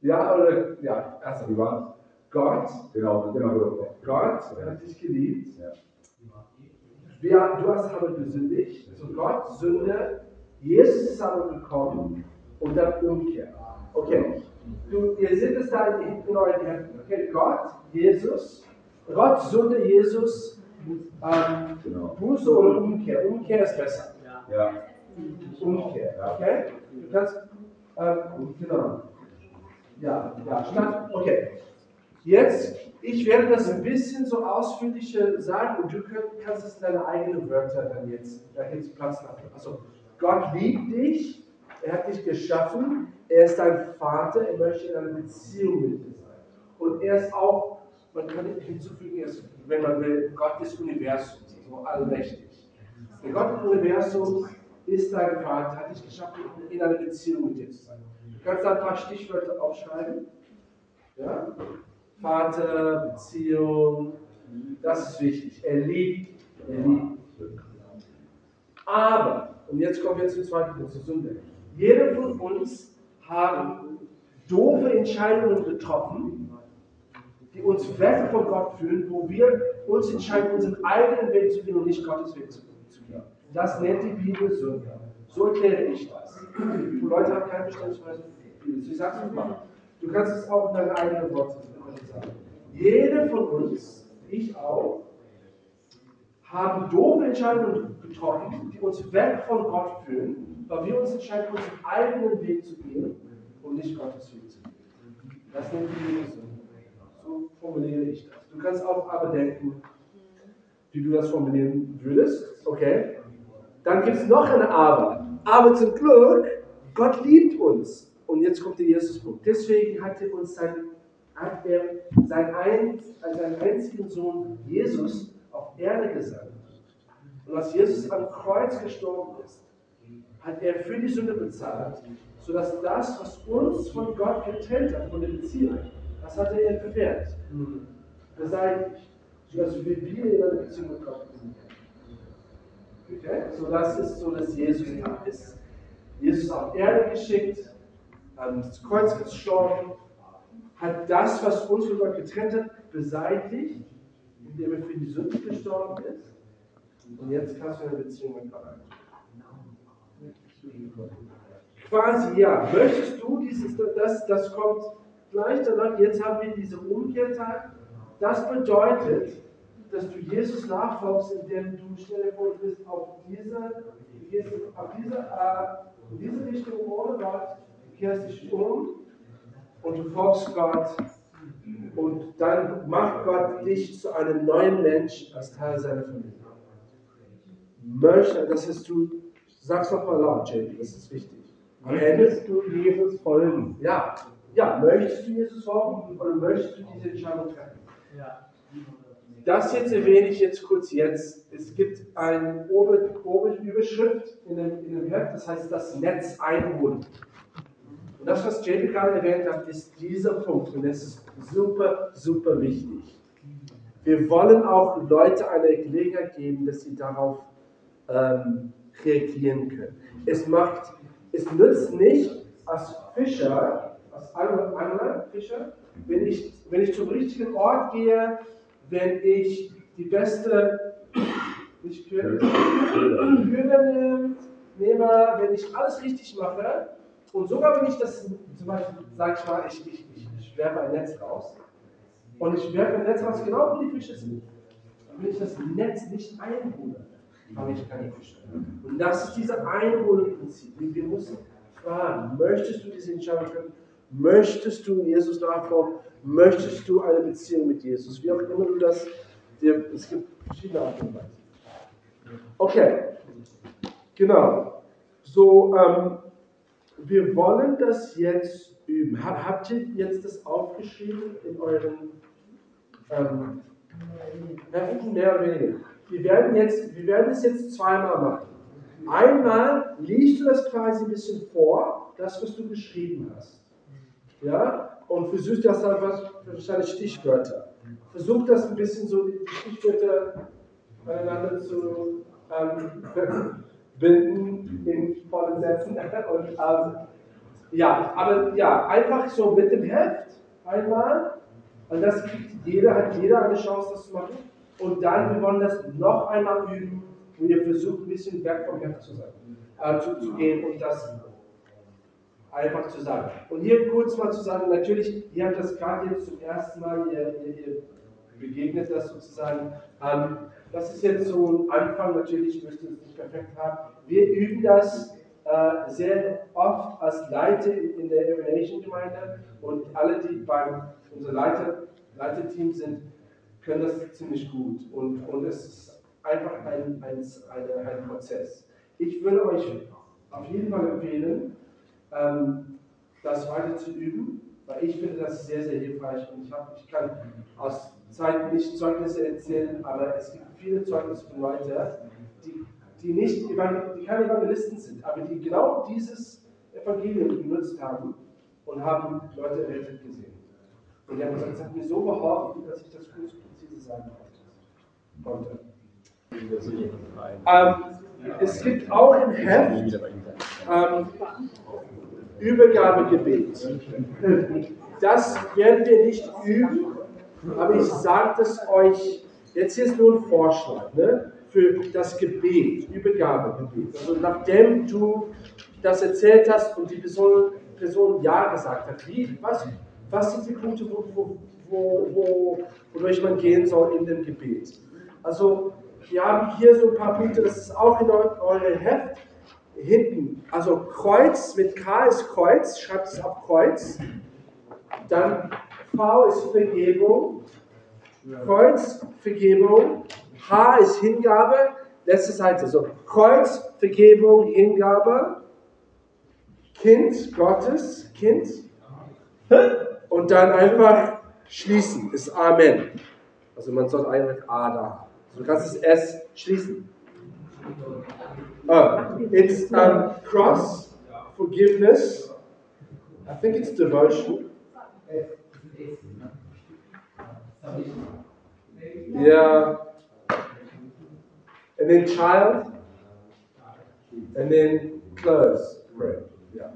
Ja, oder, ja, also, wie war Gott? Genau, genau, genau. Gott hat dich geliebt. Ja. Wir, du hast aber gesündigt, so Gott, Sünde, Jesus ist aber gekommen und dann Umkehr. Okay, du, ihr seht es da in, in euren Händen. Okay, Gott, Jesus, Gott, Sünde, Jesus, ähm, Genau. Buße oder Umkehr. Umkehr ist besser. Ja. Umkehr, okay? Du kannst, ähm, genau. Ja, ja, statt, okay. Jetzt, ich werde das ein bisschen so ausführlicher sagen und du kannst es in deine eigenen Wörter dann jetzt, da jetzt Platz lassen. Also, Gott liebt dich, er hat dich geschaffen, er ist dein Vater, er möchte in einer Beziehung mit dir sein. Und er ist auch, man kann hinzufügen, er ist, wenn man will, Gott des Universums, so allmächtig. Der Gott des Universums ist dein Vater, hat dich geschaffen, in einer Beziehung mit dir zu sein. Kannst da ein paar Stichwörter aufschreiben. Ja? Vater, Beziehung, das ist wichtig. Er liebt, er liebt. Aber, und jetzt kommen wir zum zweiten Punkt, zur Sünde. Jeder von uns hat doofe Entscheidungen getroffen, die uns weg von Gott führen, wo wir uns entscheiden, unseren eigenen Weg zu gehen und nicht Gottes Weg zu gehen. Das nennt die Bibel Sünde. So erkläre ich das. Die Leute haben kein Verständnis Bibel. Ich es mal. Du kannst es auch in deine eigenen Worte sagen. Jeder von uns, ich auch, haben doofe Entscheidungen getroffen, die uns weg von Gott führen, weil wir uns entscheiden, unseren eigenen Weg zu gehen und nicht Gottes Weg zu gehen. Das nennt die Sünde. So formuliere ich das. Du kannst auch aber denken, wie du das formulieren würdest. Okay. Dann gibt es noch ein Aber. Aber zum Glück, Gott liebt uns. Und jetzt kommt der Jesus-Punkt. Deswegen hat er uns sein, hat er sein ein, seinen einzigen Sohn Jesus auf Erde gesandt. Und als Jesus am Kreuz gestorben ist, hat er für die Sünde bezahlt, sodass das, was uns von Gott getrennt hat, von der Beziehung, das hat er entfernt. Beseitigt. Sodass wir wieder in eine Beziehung mit Gott können. Okay? So, das ist so, dass Jesus da ist. Jesus auf Erde geschickt, ans Kreuz gestorben, hat das, was uns von Gott getrennt hat, beseitigt, indem er für die Sünde gestorben ist. Und jetzt kannst du eine Beziehung mit Gott eingehen. Quasi ja. Möchtest du dieses, das, das kommt gleich danach, jetzt haben wir diese Umkehrtag. Das bedeutet, dass du Jesus nachfolgst, indem du, dir vor, bist auf diese, du gehst auf diese, äh, diese Richtung ohne Gott, kehrst dich um und du folgst Gott und dann macht Gott dich zu einem neuen Mensch als Teil seiner Familie. Möchte, das ist du, sag's nochmal laut, JP, das ist wichtig. Am Ende, Möchtest du Jesus folgen? ja, ja, möchtest du Jesus folgen oder möchtest du diese Entscheidung treffen? Ja. Das jetzt erwähne ich jetzt kurz jetzt. Es gibt eine Ober- Ober- Überschrift in dem, in dem Heft, das heißt das Netz einholen. Und das, was JP gerade erwähnt hat, ist dieser Punkt und das ist super, super wichtig. Wir wollen auch Leute eine Gelegenheit geben, dass sie darauf ähm, reagieren können. Es macht, es nützt nicht als Fischer, als Angler, Fischer, wenn ich, wenn ich zum richtigen Ort gehe, wenn ich die beste, nicht Köder, nehme, wenn ich alles richtig mache und sogar wenn ich das, zum Beispiel, sag ich mal, ich, ich, ich, ich werfe ein Netz raus und ich werfe ein Netz raus, genau wo die Fische sind. Wenn ich das Netz nicht einhole, habe ich keine Fische. Und das ist dieses Einholen-Prinzip. Wir müssen fragen, möchtest du diese Entscheidung treffen? Möchtest du Jesus nachfolgen? Möchtest du eine Beziehung mit Jesus? Wie auch immer du das, dir, es gibt verschiedene Arten und Weisen. Okay, genau. So, ähm, wir wollen das jetzt üben. Ha- Habt ihr jetzt das aufgeschrieben in euren ähm? Mehr oder weniger. Wir werden, jetzt, wir werden es jetzt zweimal machen. Einmal liest du das quasi ein bisschen vor, das, was du geschrieben hast. Ja? Und versuchst das dann wahrscheinlich Stichwörter. Versuch das ein bisschen so, die Stichwörter aneinander zu ähm, binden in vollen Sätzen. Und, ähm, ja, aber ja, einfach so mit dem Heft einmal. Und das kriegt jeder, hat jeder eine Chance, das zu machen. Und dann, wir wollen das noch einmal üben, wo ihr versucht, ein bisschen weg vom Heft zu sein, äh, zu, zu gehen und das einfach zu sagen. Und hier kurz mal zu sagen, natürlich, ihr habt das gerade jetzt zum ersten Mal, ihr, ihr, ihr begegnet das sozusagen. Ähm, das ist jetzt so ein Anfang, natürlich müsst ihr es nicht perfekt haben. Wir üben das äh, sehr oft als Leiter in, der Emanation-Gemeinde und alle, die beim unser Leiter, Leiterteam sind, können das ziemlich gut. Und, und es ist einfach ein, ein, eine, ein Prozess. Ich würde euch auf jeden Fall empfehlen, ähm, das weiter zu üben, weil ich finde das sehr, sehr hilfreich und ich, hab, ich kann aus Zeit nicht Zeugnisse erzählen, aber es gibt viele Zeugnisse von Leuten, die, die, nicht, die keine Evangelisten sind, aber die genau dieses Evangelium genutzt haben und haben Leute errettet gesehen. Und die haben gesagt, es hat mir so geholfen, dass ich das kurz präzise sagen konnte. Ähm, es gibt auch im Heft ähm, Übergabegebet. Das werden wir nicht üben, aber ich sage das euch, jetzt hier ist nur ein Vorschlag ne, für das Gebet, Übergabegebet. Also nachdem du das erzählt hast und die Person, Person Ja gesagt hat, wie, was, was sind die Punkte, wo, wo, wo, wo, wodurch man gehen soll in dem Gebet? Also wir haben hier so ein paar Punkte, das ist auch in eu- eurem Heft hinten. Also Kreuz mit K ist Kreuz, schreibt es auf Kreuz. Dann V ist Vergebung. Kreuz, Vergebung. H ist Hingabe. Letzte Seite. So Kreuz, Vergebung, Hingabe. Kind Gottes, Kind. Und dann einfach schließen, ist Amen. Also man soll einfach A da haben. Du kannst das S schließen. Uh, it's um, cross, forgiveness. I think it's devotion. Yeah. And then child. And then close. Right. Yeah.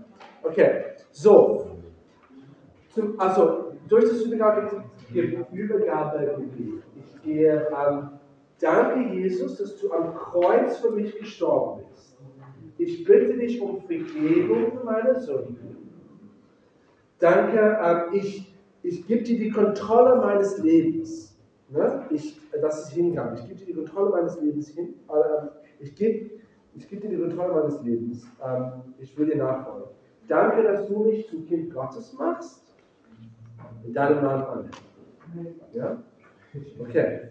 Okay. So. Zum, also, durch das Übergabe, Übergabegebet. Ich gehe an. Danke, Jesus, dass du am Kreuz für mich gestorben bist. Ich bitte dich um Vergebung für meine Sünden. Danke, ähm, ich, ich gebe dir die Kontrolle meines Lebens. Ne? Ich, das ist Hingabe. Ich gebe dir die Kontrolle meines Lebens hin. Ähm, ich gebe ich geb dir die Kontrolle meines Lebens. Ähm, ich will dir nachfolgen. Danke, dass du mich zum Kind Gottes machst. In deinem Namen an. Ja? Okay.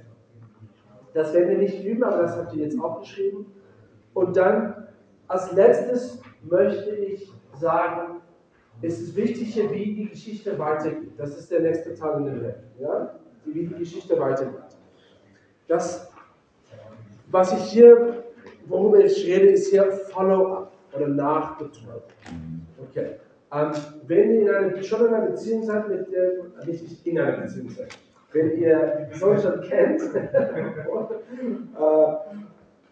Das werden wir nicht üben, aber das habt ihr jetzt auch geschrieben. Und dann als letztes möchte ich sagen, es ist wichtig wie die Geschichte weitergeht. Das ist der nächste Teil in dem Heft. Ja? Wie die Geschichte weitergeht. Das, was ich hier, worüber ich rede, ist hier Follow-up oder Nachbetreuung. Okay. Ähm, wenn ihr in einer, schon in einer Beziehung seid mit dem, nicht in einer Beziehung seid, wenn ihr die schon kennt, äh,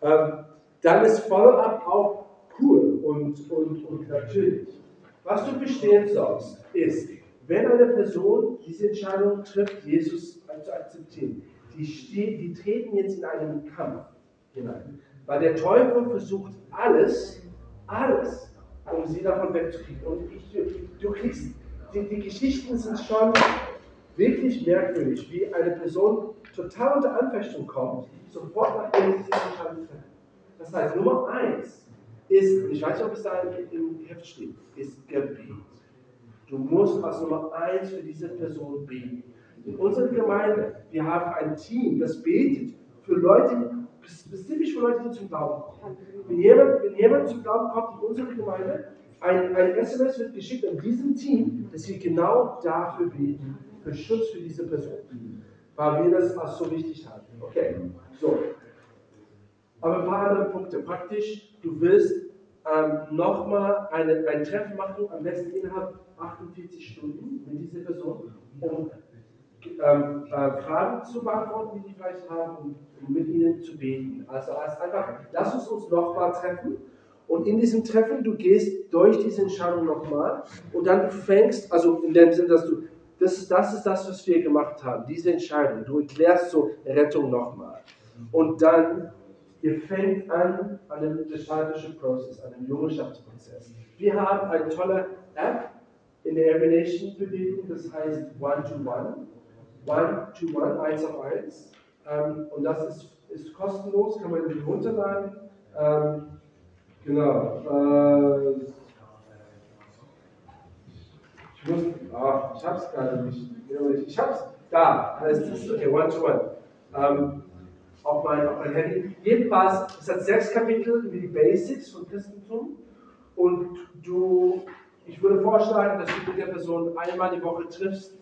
ähm, dann ist Follow-up auch cool und, und, und natürlich. Was du verstehen sollst, ist, wenn eine Person diese Entscheidung trifft, Jesus zu akzeptieren, die, steht, die treten jetzt in einen Kampf hinein. Weil der Teufel versucht alles, alles, um sie davon wegzukriegen. Und ich, du, du kriegst, die, die Geschichten sind schon wirklich merkwürdig, wie eine Person total unter Anfechtung kommt, sofort nachdem sie sich entscheiden treffen. Das heißt, Nummer eins ist, ich weiß nicht, ob es da im Heft steht, ist Gebet. Du musst als Nummer eins für diese Person beten. In unserer Gemeinde, wir haben ein Team, das betet für Leute, spezifisch für Leute, die zum Glauben kommen. Wenn jemand, wenn jemand zum Glauben kommt in unsere Gemeinde, ein, ein SMS wird geschickt an diesem Team, dass wir genau dafür beten, für Schutz für diese Person. Weil wir das als so wichtig halten. Okay, so. Aber ein paar andere Punkte. Praktisch, du willst ähm, nochmal ein Treffen machen, am besten innerhalb 48 Stunden mit dieser Person, um ähm, äh, Fragen zu beantworten, die die vielleicht haben, und mit ihnen zu beten. Also, also einfach, lass uns uns nochmal treffen. Und in diesem Treffen, du gehst durch diese Entscheidung nochmal und dann fängst, also in dem Sinne, dass du, das, das ist das, was wir gemacht haben, diese Entscheidung. Du erklärst so Rettung nochmal. Und dann Ihr fängt an an einem discipleship Prozess, an einem Jüngerschaftsprozess. Wir haben eine tolle App in der Every Nation Bewegung, das heißt One-to-One. One-to-One, eins auf eins. Ähm, und das ist, ist kostenlos, kann man runterladen. Ähm, genau. Äh, ich muss, ach, ich hab's gerade nicht. Ich hab's da, heißt es, okay, One-to-One. Ähm, auf mein, auf mein Handy. Jedenfalls, es hat sechs Kapitel über die Basics von Christentum. Und du, ich würde vorschlagen, dass du mit der Person einmal die Woche triffst,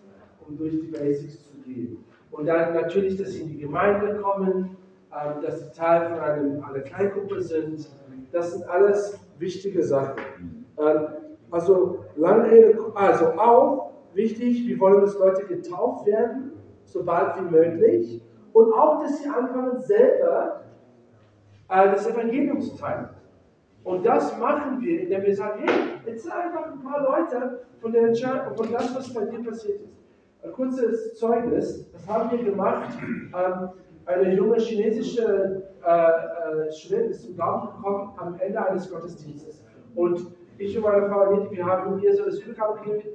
um durch die Basics zu gehen. Und dann natürlich, dass sie in die Gemeinde kommen, ähm, dass sie Teil von einem, einer Kleingruppe sind. Das sind alles wichtige Sachen. Ähm, also, lange also auch wichtig, wir wollen, dass Leute getauft werden, sobald wie möglich und auch, dass sie anfangen, selber das Evangelium zu teilen. Und das machen wir, indem wir sagen, hey, erzähl einfach ein paar Leute von, der von das, was bei dir passiert ist. Ein kurzes Zeugnis, das haben wir gemacht. Ähm, eine junge chinesische äh, äh, Studentin ist zum Glauben gekommen am Ende eines Gottesdienstes. Und ich und meine Frau Anita, wir haben ihr so das Übergabegebet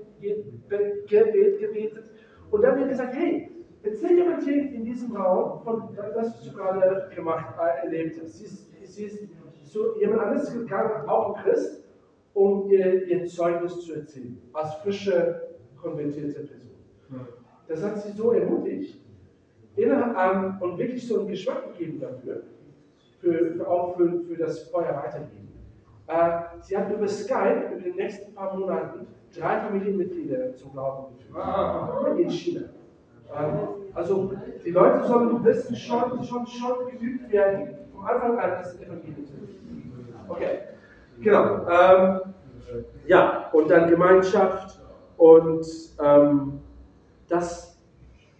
gebetet. Und dann haben wir gesagt, hey, Erzähl jemand hier in diesem Raum von das, was du gerade gemacht, äh, erlebt hast. Sie ist, sie ist zu jemand anderes gegangen, auch ein Christ, um ihr, ihr Zeugnis zu erzählen, als frische, konvertierte Person. Das hat sie so ermutigt ähm, und wirklich so einen Geschmack gegeben dafür, für, für auch für, für das Feuer weitergeben. Äh, sie hat über Skype in den nächsten paar Monaten drei Familienmitglieder zum Glauben geführt in China. Also die Leute sollen wissen, schon, schon, schon geübt werden, vom Anfang an das Evangelium zu Okay, genau. Ähm, ja, und dann Gemeinschaft und ähm, das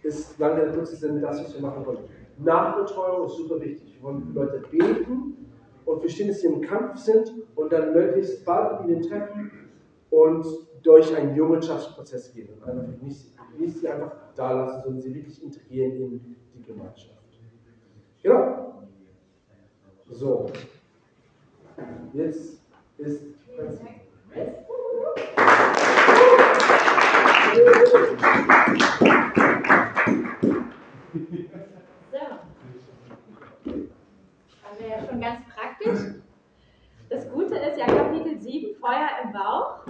ist lange der kurze Sinn, das, was wir machen wollen. Nachbetreuung ist super wichtig. Wir wollen für Leute beten und verstehen, dass sie im Kampf sind und dann möglichst bald ihnen treffen und durch einen Jüngerschaftsprozess gehen und einfach nicht, nicht sie einfach da lassen, sondern sie wirklich integrieren in die Gemeinschaft. Genau. So. Jetzt ist So. Haben wir ja schon ganz praktisch. Das Gute ist ja Kapitel 7, Feuer im Bauch.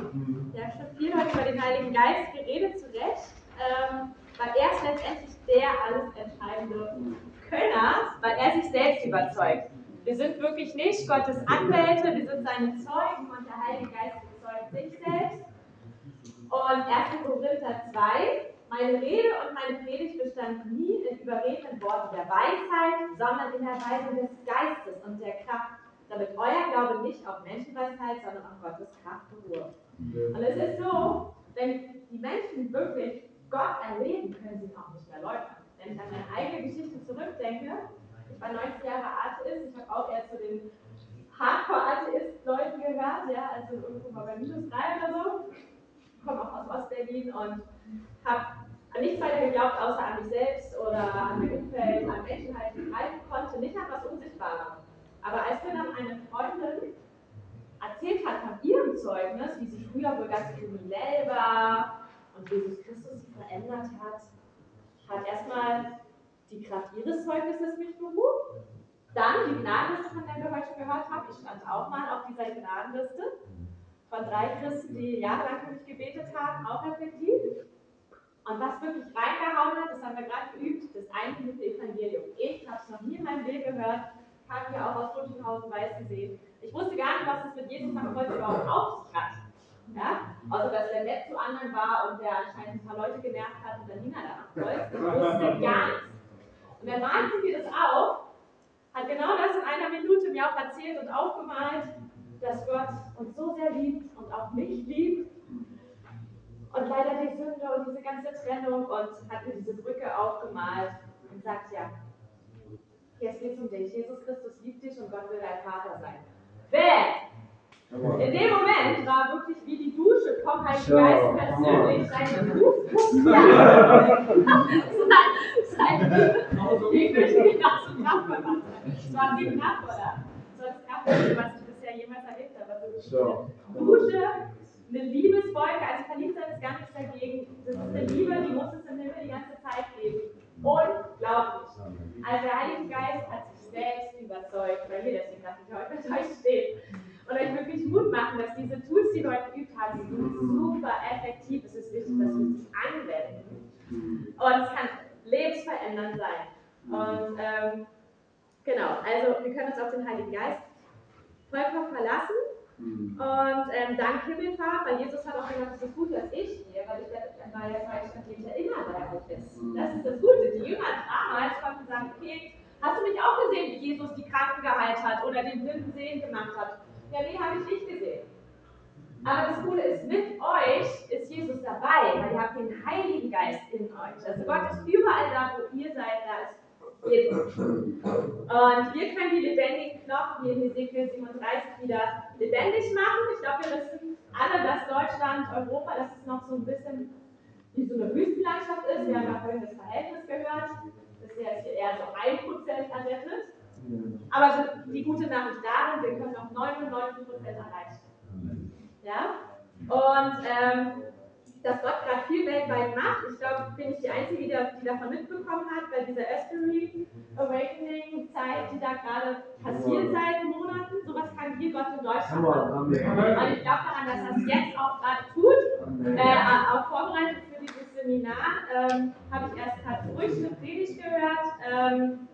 Wir haben schon viel heute über den Heiligen Geist geredet, zu Recht. Ähm, weil er ist letztendlich der alles entscheidende Könner, weil er sich selbst überzeugt. Wir sind wirklich nicht Gottes Anwälte, wir sind seine Zeugen und der Heilige Geist bezeugt sich selbst. Und 1. Korinther 2, meine Rede und meine Predigt bestand nie in überredenden Worten der Weisheit, sondern in der Weisung des Geistes und der Kraft, damit euer Glaube nicht auf Menschenweisheit, sondern auf Gottes Kraft beruht. Und es ist so, wenn die Menschen wirklich Gott erleben, können sie ihn auch nicht mehr leugnen. Wenn ich an meine eigene Geschichte zurückdenke, ich war 19 Jahre Atheist, ich habe auch eher zu den Hardcore-Atheist-Leuten gehört, ja, also irgendwo mal bei Minus 3 oder so. Ich komme auch aus Ostberlin und habe an nichts weiter geglaubt, außer an mich selbst oder an mein Umfeld, an Menschen halt, greifen konnte, nicht an was Unsichtbares. Aber als mir dann eine Freundin erzählt hat von ihrem Zeugnis, wie sie früher wohl ganz kriminell war und Jesus Christus verändert hat, hat erstmal die Kraft ihres Zeugnisses mich beruht. Dann die Gnadenliste, von der wir heute gehört haben. Ich stand auch mal auf dieser Gnadenliste von drei Christen, die jahrelang für mich gebetet haben, auch effektiv. Und was wirklich reingehauen hat, das haben wir gerade geübt, das einzelne Evangelium. Ich habe es noch nie in meinem Leben gehört, kam hier auch aus Rutschenhausen, weiß gesehen. Ich wusste gar nicht, was es mit Jesus am Kreuz überhaupt auf. Ja? Also, dass der nett zu anderen war und der anscheinend ein paar Leute genervt hat und dann hing er da am Kreuz. Ich wusste gar nichts. Und dann malten wir das auf, hat genau das in einer Minute mir auch erzählt und aufgemalt, dass Gott uns so sehr liebt und auch mich liebt. Und leider die Sünde und diese ganze Trennung und hat mir diese Brücke aufgemalt und sagt, ja, jetzt geht es um dich. Jesus Christus liebt dich und Gott will dein Vater sein. Bäh! In dem Moment war wirklich wie die Dusche vom Heiligen Geist persönlich seine Rufkuss. Wie könnte ich das so knapp gemacht Es war wie knapp, oder? War das was ich bisher jemals erlebt habe. Also Dusche, eine Liebeswolke, also verliebt sein ist gar nichts dagegen. Das ist eine Liebe, die muss es im Himmel die ganze Zeit geben. Unglaublich. Also der Heilige Geist hat sich selbst überzeugt, weil ihr deswegen, dass ich heute mit euch steht. Und euch wirklich Mut machen, dass diese Tools, die wir heute geübt haben, sind super effektiv. Es ist wichtig, dass wir sie anwenden. Und es kann lebensverändernd sein. Und ähm, genau, also wir können uns auf den Heiligen Geist vollkommen verlassen. Und ähm, dank Himmelfahrt, weil Jesus hat auch gesagt, es ist gut, dass ich gehe, weil ich weil er euch erinnern, wer er euch ist. Das ist das Gute. Die Jünger damals konnten sagen, okay, hast du mich auch gesehen, wie Jesus die Kranken geheilt hat oder den Blinden sehen gemacht hat? Ja, nee, habe ich nicht gesehen. Aber das Coole ist, mit euch ist Jesus dabei, weil ihr habt den Heiligen Geist in euch. Also Gott ist überall da, wo ihr seid, da ist Jesus. Und wir können die lebendigen Knochen hier in Ezekiel 37 wieder lebendig machen. Ich glaube, wir wissen alle, dass Deutschland, Europa, dass es noch so ein bisschen wie so eine Wüstenlandschaft ist. Wir haben vorhin das Verhältnis gehört. Das ist ja hier eher so 1% errettet. Aber die gute Nachricht darin, wir können noch 99% erreichen. Ja? Und ähm, dass Gott gerade viel weltweit macht. Ich glaube, bin ich die Einzige, die, die davon mitbekommen hat, bei dieser Asbury Awakening Zeit, die da gerade passiert seit Monaten. Sowas kann hier Gott in Deutschland machen. Und ich glaube daran, dass er es jetzt auch gerade tut. Äh, auch vorbereitet für dieses Seminar ähm, habe ich erst gerade ruhig eine Predigt gehört. Ähm,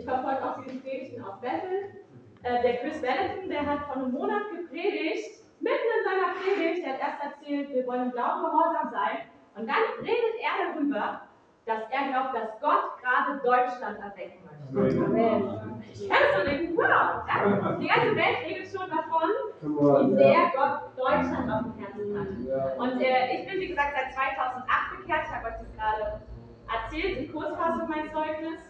ich verfolge auch die Predigten auf Bethel. Äh, der Chris Wellington, der hat vor einem Monat gepredigt mitten in seiner Predigt, er hat erst erzählt, wir wollen im Glauben gehorsam sein. Und dann redet er darüber, dass er glaubt, dass Gott gerade Deutschland erwecken möchte. Amen. Kannst du denken, wow, ja, die ganze Welt redet schon davon, wie sehr Gott Deutschland auf dem Herzen hat. Und äh, ich bin, wie gesagt, seit 2008 bekehrt. Ich habe euch das gerade erzählt, in Kurzfassung mein Zeugnis.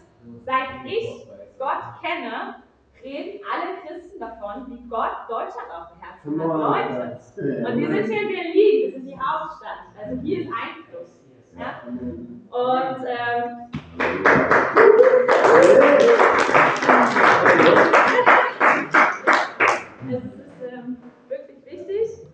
Seit ich Gott kenne, reden alle Christen davon, wie Gott Deutschland auf dem Herzen hat. Leute. Und wir sind hier in Berlin, das ist die Hauptstadt. Also hier ist Einfluss. Ja? Und ähm, es ist ähm, wirklich wichtig,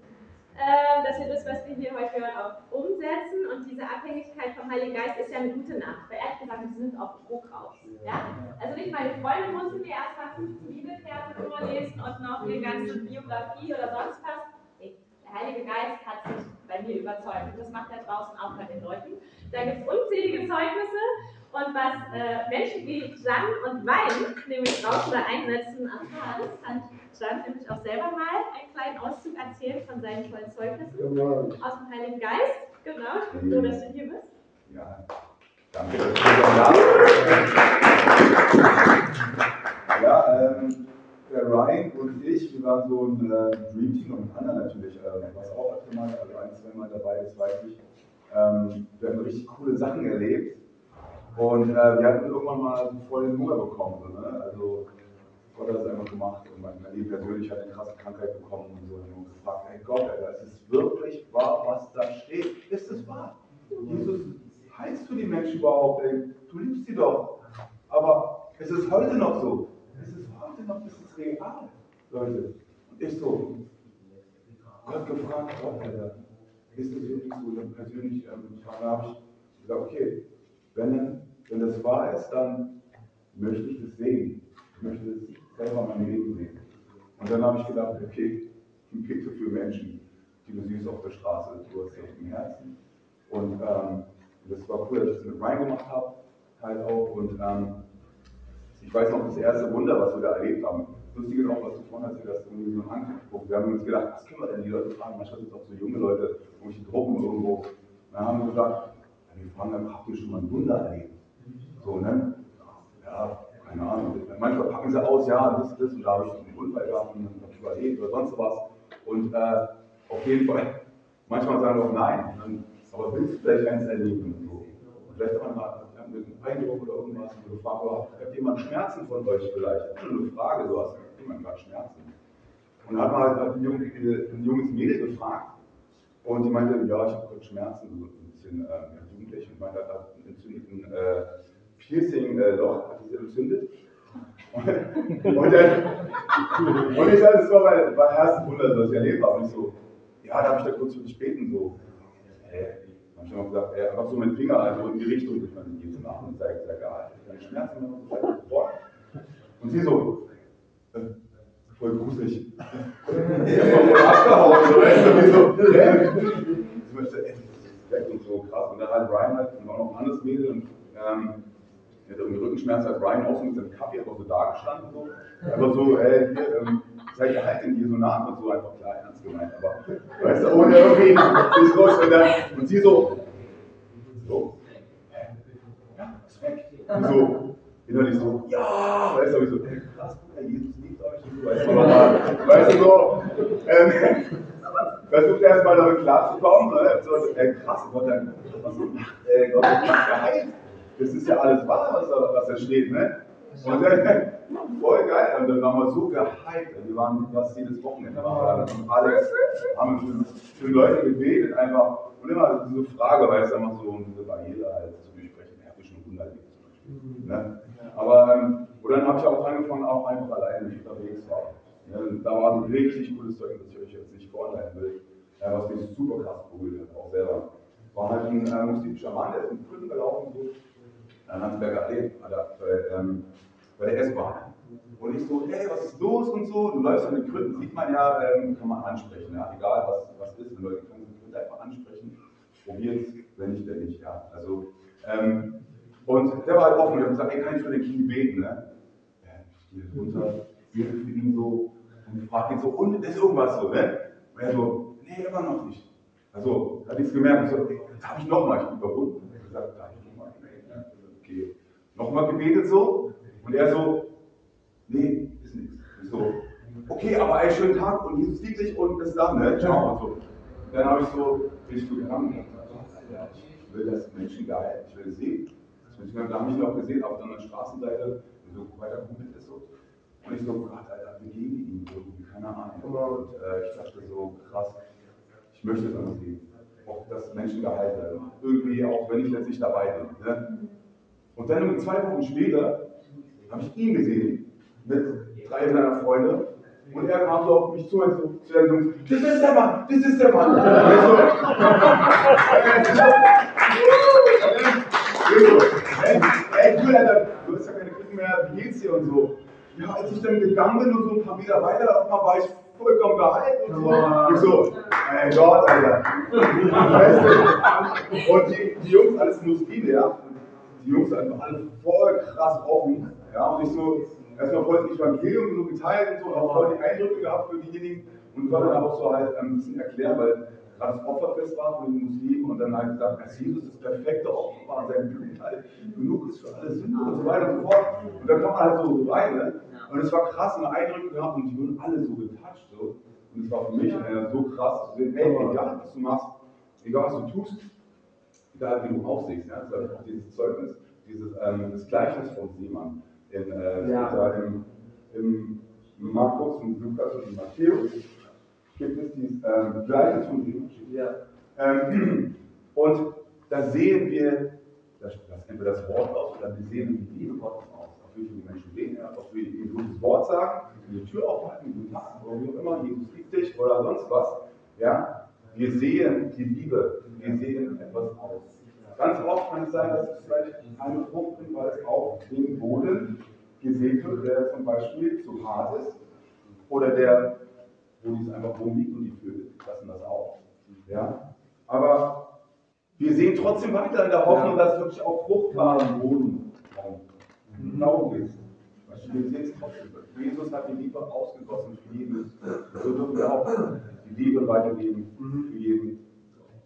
ähm, dass wir das, was wir hier heute hören, auch umsetzen. Und diese Abhängigkeit vom Heiligen Geist ist ja eine gute Nachricht. Weil ehrlich gesagt, wir sind auf Druck raus. Ja? Also nicht meine Freunde mussten mir erstmal 15 Bibelverse vorlesen und noch eine ganze Biografie oder sonst was. Der Heilige Geist hat sich bei mir überzeugt. Und das macht er draußen auch bei den Leuten. Da gibt es unzählige Zeugnisse. Und was äh, Menschen wie Jan und Wein nämlich draußen da einsetzen erfahren, hat Jan nämlich auch selber mal einen kleinen Auszug erzählt von seinen tollen Zeugnissen aus dem Heiligen Geist. Genau, ich bin froh, dass du hier bist. Ja, danke. Ja, ähm, der Ryan und ich, wir waren so ein äh, Dream Team und Anna natürlich, äh, was auch öfter mal, also ein, zwei Mal dabei ist, weiß ich. Ähm, wir haben richtig coole Sachen erlebt. Und äh, wir hatten irgendwann mal voll den Hunger bekommen. So, ne? Also Gott hat es einfach gemacht und mein, Leben persönlich hat eine krasse Krankheit bekommen und so. Und wir gefragt, hey Gott, Alter, ist es wirklich wahr, was da steht? Ist es wahr? Jesus, heilst du die Menschen überhaupt? Ey? Du liebst sie doch. Aber es ist heute noch so. Es ist heute noch, es ist real, Leute. Und ich so, Gott gefragt, Gott, Alter, ist das wirklich so? Dann persönlich ähm, habe ich gesagt, okay, wenn, wenn das wahr ist, dann möchte ich das sehen. Ich möchte es selber in meinem Leben sehen. Und dann habe ich gedacht, okay, ich bete für Menschen, die du siehst auf der Straße, du hast sie auf dem Herzen. Und ähm, das war cool, dass ich das mit Ryan gemacht habe, halt auch. Und ähm, ich weiß noch, das erste Wunder, was wir da erlebt haben. Lustig ist auch, was du vorhin hast, irgendwie so angeguckt. Wir haben uns gedacht, was können wir denn die Leute fragen? Manchmal sind es auch so junge Leute, irgendwelche Gruppen irgendwo. Dann haben wir gesagt, ja, wir fragen dann, habt ihr schon mal ein Wunder erlebt? So, ne? Ja, keine Ahnung. Manchmal packen sie aus, ja, das, das, und da habe ich einen Unfall gehabt und dann habe ich überlebt oder sonst was. Und äh, auf jeden Fall, manchmal sagen wir auch nein. Aber willst du vielleicht eins erleben? So. Vielleicht hat man mal einen Eindruck oder irgendwas und du fragst, oh, hat jemand Schmerzen von euch vielleicht? Das nur eine Frage, so hast hat jemand gerade Schmerzen. Und dann hat man halt ein, junge, ein junges Mädel gefragt und die meinte, ja, ich habe gerade Schmerzen, so ein bisschen äh, jugendlich und meinte, hat einen entzündeten äh, Piercing-Loch, hat sie entzündet. Und, dann, und ich sage, das war mein, mein erstes Wunder, was ich erlebt habe. Und ich so, ja, da habe ich da kurz für dich beten, so. Dann gesagt, ey, einfach so mit dem Finger also in die Richtung, ich meine, du nach und zeigt, sag, ja, keine Schmerzen mehr, und so, boah. Und sie so, äh, voll gruselig. Hab voll abgehauen, so, weißt so, hä? Ich möchte, ey, weg und so krass. Und dann halt Ryan halt, und auch noch ein anderes und, ähm, er hat hat Ryan auch so mit seinem Kaffee einfach so da gestanden, so. Einfach so, ey, hier, ähm, seid ihr halt so nach und so, einfach klar, ernst gemeint, aber, weißt du, ohne irgendwie, los, und, dann, und sie so, so? Ja, ist weg. Und so, innerlich so, ja, weißt du, wie so, ey, krass, Bruder, Jesus liebt euch, und so, weißt du, aber, weißt du, so, ähm, versucht erstmal damit klarzukommen, ne? so, ey, krass, Gott, dann, was macht, ey, Gott, das ist ja alles wahr, was da, was da steht, ne? Und dann, voll geil, und dann waren wir so gehypt, wir waren fast jedes Wochenende, waren wir da mit Alex, haben für, für Leute gebetet, einfach, und immer diese Frage, weil es einfach so, um diese Barriere halt zu durchbrechen, ja, schon Wunder gibt zum Beispiel, ne? Aber, ähm, und dann habe ich auch angefangen, auch einfach alleine, unterwegs war. Ne? Da war ein richtig cooles Zeug, das ich euch jetzt nicht vorenthalten will, äh, was mich super krass berührt hat, auch selber. War halt ein äh, muslimischer Mann, der ist in Brücken gelaufen, so, an Landsberger Allee, bei, ähm, bei der S-Bahn. Und ich so, hey, was ist los und so. Du läufst an den Krücken, sieht man ja, ähm, kann man ansprechen. Ja? Egal, was, was ist, Leute können die Krücken einfach ansprechen. Probiert wenn nicht, denn nicht. Ja? Also, ähm, und der war halt offen. Ich habe gesagt, ey, kann ich für den Knie beten? Ne? Ich runter, bete für ihn so und frage ihn so, und ist irgendwas so? Ne? Und er so, nee, immer noch nicht. Also, da hat ich es gemerkt. Ich so, ey, habe ich nochmal, ich bin überwunden. Ich habe gesagt, da habe ich nochmal okay. Nochmal gebetet so und er so, nee, ist nichts. Ich so, okay, aber einen schönen Tag und Jesus liebt dich und bis dann, ne? Ciao und so. Dann habe ich so, bin ich so gegangen und ich will das Menschen geil, ich will sehen. Das Menschen da habe ich ihn auch gesehen, auf der anderen Straßenseite, so weiter gegoogelt ist so. Und ich so, Gott, Alter, wir gehen ihm irgendwie, keine Ahnung. Und äh, ich dachte so, krass, ich möchte das sehen. Auch dass Menschen geheilt werden. Irgendwie, auch wenn ich jetzt nicht dabei bin. Ne? Und dann zwei Wochen später habe ich ihn gesehen mit drei seiner Freunde. Und er kam so auf mich zu und so zu den Jungs, das ist der Mann, das ist der Mann. Und ich so, ey, ey, du, Alter, du hast ja keine Kinder mehr, wie geht's dir und so. Ja, als ich dann gegangen bin und so ein paar Meter weiter, auf einmal war ich vollkommen geheilt und so. Ich so, ey Gott, Alter. Weißt du? Und die, die Jungs, alles Muslime, ja. Die Jungs einfach alle voll krass offen. Ja, und ich so, erstmal voll das Evangelium so geteilt und so, auch voll die Eindrücke gehabt für diejenigen. Und war dann auch so halt ein bisschen erklärt, weil gerade das Opferfest war von den Muslimen und dann halt gesagt, dass Jesus das perfekte Opfer war, sein Blut halt genug ist für alle Sünden und so weiter und so fort. Und dann kam man halt so, rein, ne? Und es war krass, eine Eindrücke gehabt und die wurden alle so getoucht. So. Und es war für mich äh, so krass zu sehen, hey, egal was du machst, egal was du tust, egal wie du aussiehst, ja? das ist auch dieses Zeugnis, dieses ähm, das Gleichnis von Simon in, äh, Ja. im, im Markus und Lukas und Matthäus gibt es dieses ähm, Gleichnis von Simon. Ja. Ähm, und da sehen wir das, das entweder das Wort aus oder wir sehen die Liebe Gottes aus. Auch wie die Menschen ob wir ihnen ein gutes Wort sagen, die Tür aufhalten, guten Tag oder wie auch immer, Jesus liebt dich oder sonst was. Ja, wir sehen die Liebe, wir sehen etwas aus. Ganz oft kann es sein, dass es vielleicht eine Frucht bringt, weil es auf den Boden gesät wird, der zum Beispiel zu hart ist oder der, wo dies einfach rumliegt und die Vögel lassen das auch. Ja? Aber wir sehen trotzdem weiter in der Hoffnung, dass es wirklich auf fruchtbaren Boden kommt. Genau ist. Wir sehen es trotzdem. Jesus hat die Liebe ausgegossen für jeden. So dürfen wir auch die Liebe weitergeben für jeden.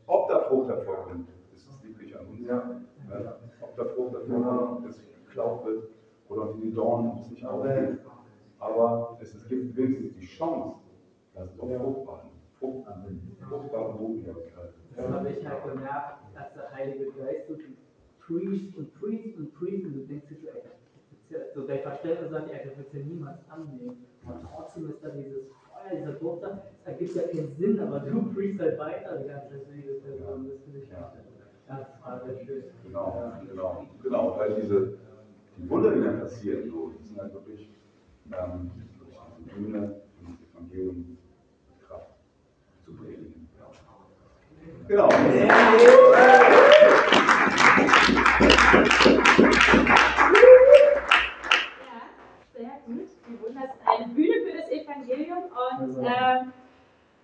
Ob da Frucht hervorkommt, wirklich an uns. Ja. Ob da Frucht hervorkommt, dass geklaut wird oder unter die Dornen es nicht aufgeht. Aber es gibt wenigstens die Chance, dass es auf fruchtbaren, fruchtbaren, fruchtbaren Boden wird. Das habe ich halt gemerkt, dass der Heilige Geist so preacht und preacht und preacht und du denkst dir so, ey, das ja, so dein Verständnis sagt, ey, das wird ja niemals annehmen. Und trotzdem ist da dieses Feuer, dieser Druck da, es ergibt ja keinen Sinn, aber du preachst halt weiter die ganze Zeit. Das finde ich Ja. ganz sehr schön. Genau, genau, genau, weil diese die Wunder, die dann passieren, so, die sind halt wirklich, ähm, wirklich diese Bühne und das Evangelium mit Kraft zu predigen. Genau. Eine Bühne für das Evangelium und ähm,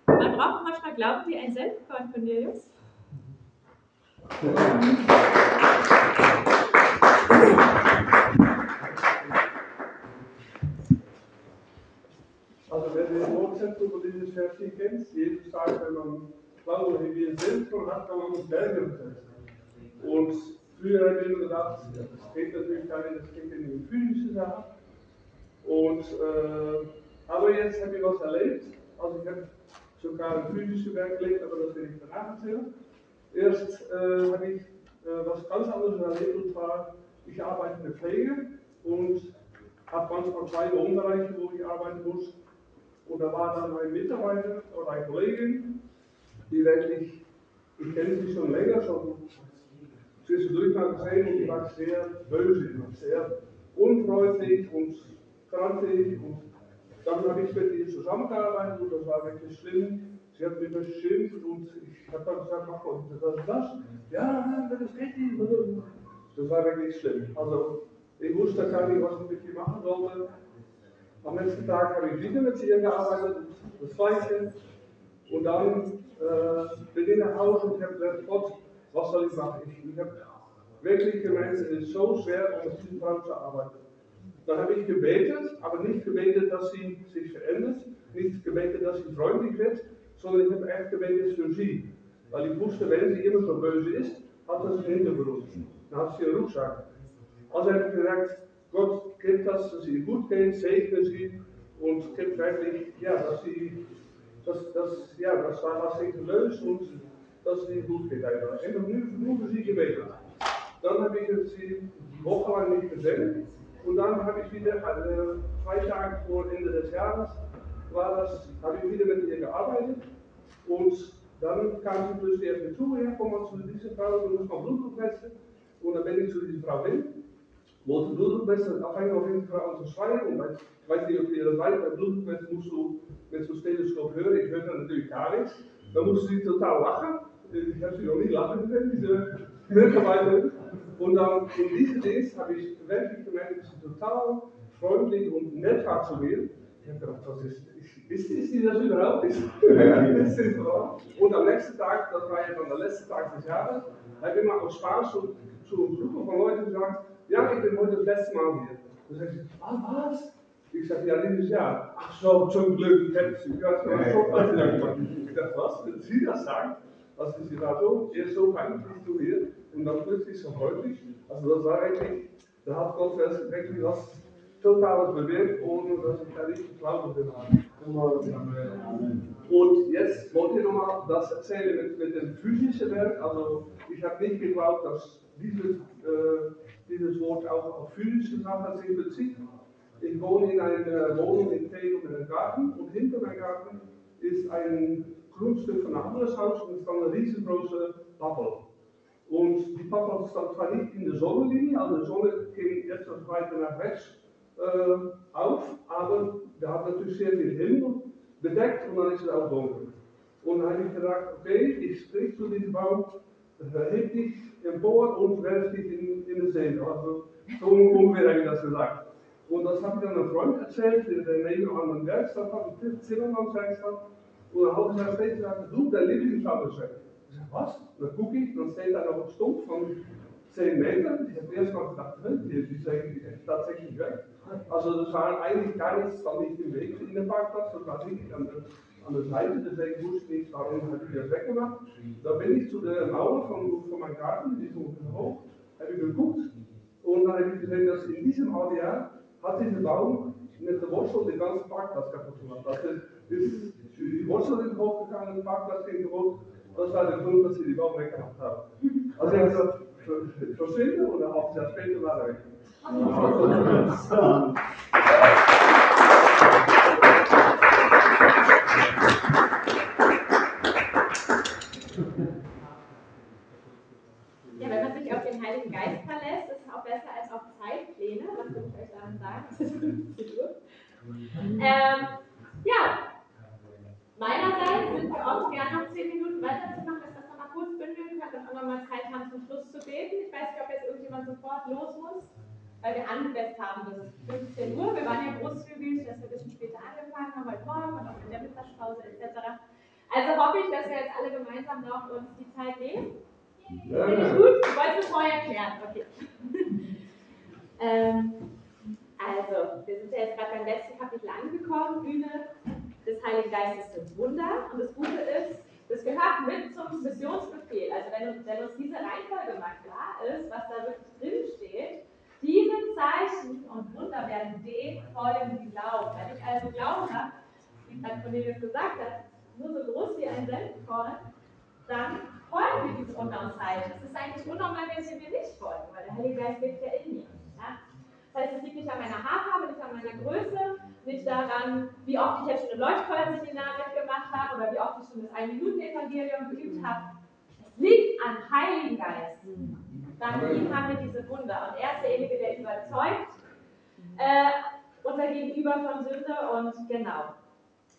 man braucht manchmal Glauben wie ein Senfkorn, Cornelius. Also wenn du die Fortsetzung von dieses Vers hier kennst, Jesus sagt, wenn man wie wir sind, dann hat kann man uns Berge befestigen. Und früher habe ich gedacht, das geht natürlich gar nicht, das geht in die physische Sache. Und, äh, aber jetzt habe ich was erlebt, also ich habe sogar ein physisches Werk erlebt, aber das will ich danach erzählen. Erst äh, habe ich äh, was ganz anderes erlebt, und zwar, ich arbeite in der Pflege und habe manchmal zwei Wohnbereiche, wo ich arbeiten muss. Und da war dann ein Mitarbeiter oder eine Kollegin, die wirklich, ich kenne sie schon länger, schon zwischendurch mal gesehen und die war sehr böse, sehr unfreundlich und grantig. Und dann habe ich mit ihr zusammengearbeitet und das war wirklich schlimm. Sie hat mich beschimpft und ich habe dann gesagt, mach mal, was ist das? Ja, das geht nicht. Das war wirklich schlimm. Also ich wusste gar nicht, was ich mit ihr machen sollte. Am nächsten Tag habe ich wieder mit ihr gearbeitet, das Gleiche. Und dann äh, bin ich nach Hause und habe gesagt, Gott, was soll ich machen? Ich, ich habe wirklich gemerkt, es ist so schwer, um mit dieser Frau zu arbeiten. Dann habe ich gebetet, aber nicht gebetet, dass sie sich verändert, nicht gebetet, dass sie freundlich wird, sondern ich habe echt gebetet für sie. Weil ich wusste, wenn sie immer so böse ist, hat das einen Hintergrund. Dann hat sie einen Rucksack. Also habe ich gesagt, Gott gibt das, dass sie gut geht, segne sie und gibt wirklich, ja, dass sie, dass, dass, ja, das war was ich gelöst und dass ihnen gut geht einfach. En nu, nu für sie gebetet. Dann habe ich sie wochenlang nicht gesehen und dann habe ich wieder äh, zwei Tage vor Ende des Jahres war das, habe ich wieder mit ihr gearbeitet und dann kam sie plötzlich auf mich zu, ja, komm mal zu dieser Frau, du musst mal Blutdruck messen. Und dann bin ich zu dieser Frau hin, wollte Blutdruck messen, afhankelijk auf diese Frau unterschreiben. Und ich weiß nicht, ob ihr das weiß, bei Blutdruck messen musst du mit so Stethoskop hören, ich höre natürlich gar nichts. Dann musste sie total lachen. Ich habe sie noch nie lachen gesehen, diese Mitarbeiterin. Und dann in diesem Dienst habe ich wirklich gemerkt, dass sie total freundlich und nett war zu mir. Ich habe gedacht, was ist, ist, ist die das überhaupt? Ist, ist wahr? Und am nächsten Tag, das war ja dann der letzte Tag des Jahres, habe ich immer aus Spaß zu, zu Gruppe von Leuten gesagt, ja, ich bin heute das letzte Mal hier. Sagt sie, ah, was? Ich sage, ja, dieses Jahr. Ach so, zum Glück, ich habe schon Ich dachte, was, wenn Sie das sagen? Also sie war so, er ist so fein strukturiert und dann plötzlich so häufig. Also das war eigentlich, da hat Gott wirklich was Totales bewirkt, ohne dass ich da nicht geklaut bin. Und jetzt wollte ich nochmal das erzählen mit, mit dem physischen Werk. Also ich habe nicht geglaubt, dass dieses, äh, dieses Wort auch auf physische Sachen sich bezieht. Ich wohne in einer Wohnung in Tegel mit einem Garten und hinter meinem Garten ist ein Grundstück von einem anderen Haus und es ist eine riesengroße Pappel. Und die Pappel stand zwar nicht in der Sonnenlinie, also die Sonne ging etwas weiter nach rechts auf, aber wir haben natürlich sehr viel Himmel bedeckt und dann ist es auch dunkel. Und dann habe ich gedacht, okay, ich sprich zu diesem Baum, heb dich empor und werf dich in, in den See. Also so ungefähr habe ich das gesagt. Und das habe ich dann einem Freund erzählt, der neben an einem Werkstatt hat, eine Zimmermannswerkstatt. Und dann habe ich dann später gesagt, du, der Lieblingsschauerschein. Ich sage, was? Dann gucke ich, dann steht da noch ein Stumpf von 10 Meter. Ich habe erst mal gedacht, die, ist eigentlich tatsächlich weg. Also das war eigentlich gar nichts, war nicht im Weg in den Parkplatz, das war wirklich an der, an der Seite, deswegen wusste ich nicht, warum habe ich das weggemacht. Da bin ich zu der Mauer von, von meinem Garten, die ist ungefähr hoch, habe ich geguckt und dann habe ich gesehen, dass in diesem Jahr hat dieser Baum mit der Wurzel den ganzen Parkplatz kaputt gemacht. Also ist, die Wurzel ist hochgegangen, der Parkplatz ging kaputt. Das war der Grund, dass sie die Baum weggemacht haben. Also gesagt, verschwinde ein halbes Jahr später war er. Ja, wenn man sich auf den Heiligen Geist verlässt, ist es auch besser als auf Zeitpläne. Was will ich euch damit sagen? Es ist 15 Uhr. Ähm, ja, meinerseits sind wir auch gerne noch 10 Minuten weiterzumachen, dass wir das nochmal kurz bündeln können und auch nochmal Zeit haben, zum Schluss zu beten. Ich weiß nicht, irgendjemand sofort los muss, weil wir angesetzt haben, ist 15 Uhr. Wir waren ja großzügig, dass wir ein bisschen später angefangen haben, heute Morgen und auch in der Mittagspause etc. Also hoffe ich, dass wir jetzt alle gemeinsam noch uns die Zeit nehmen. Finde ich gut? Ich wollte es vorher erklären. Okay. ähm, also, wir sind ja jetzt gerade beim letzten Kapitel angekommen. Bühne des Heiligen Geistes sind Wunder. Und das Gute ist, das gehört mit zum Missionsbefehl. Also, wenn uns, wenn uns diese Reihenfolge mal klar ist, was da wirklich drin steht, diese Zeichen und Wunder werden dem folgen, die glauben. Wenn ich also Glauben habe, wie gerade Cornelius gesagt hat, nur so groß wie ein Senfkorn, dann folgen wir diese Unnormzeichen. Es ist eigentlich unnormal, wenn mir nicht folgen, weil der Heilige Geist lebt ja in mir. Ja? Das heißt, es liegt nicht an meiner Haarfarbe, nicht an meiner Größe, nicht daran, wie oft ich jetzt schon ein Leuchtkreuzseminar mitgemacht habe oder wie oft ich schon das Ein-Minuten-Evangelium geübt habe. Es liegt am Heiligen Geist. Dank ihm haben wir diese Wunder. Und er ist derjenige, der überzeugt äh, unser Gegenüber von Sünde und genau.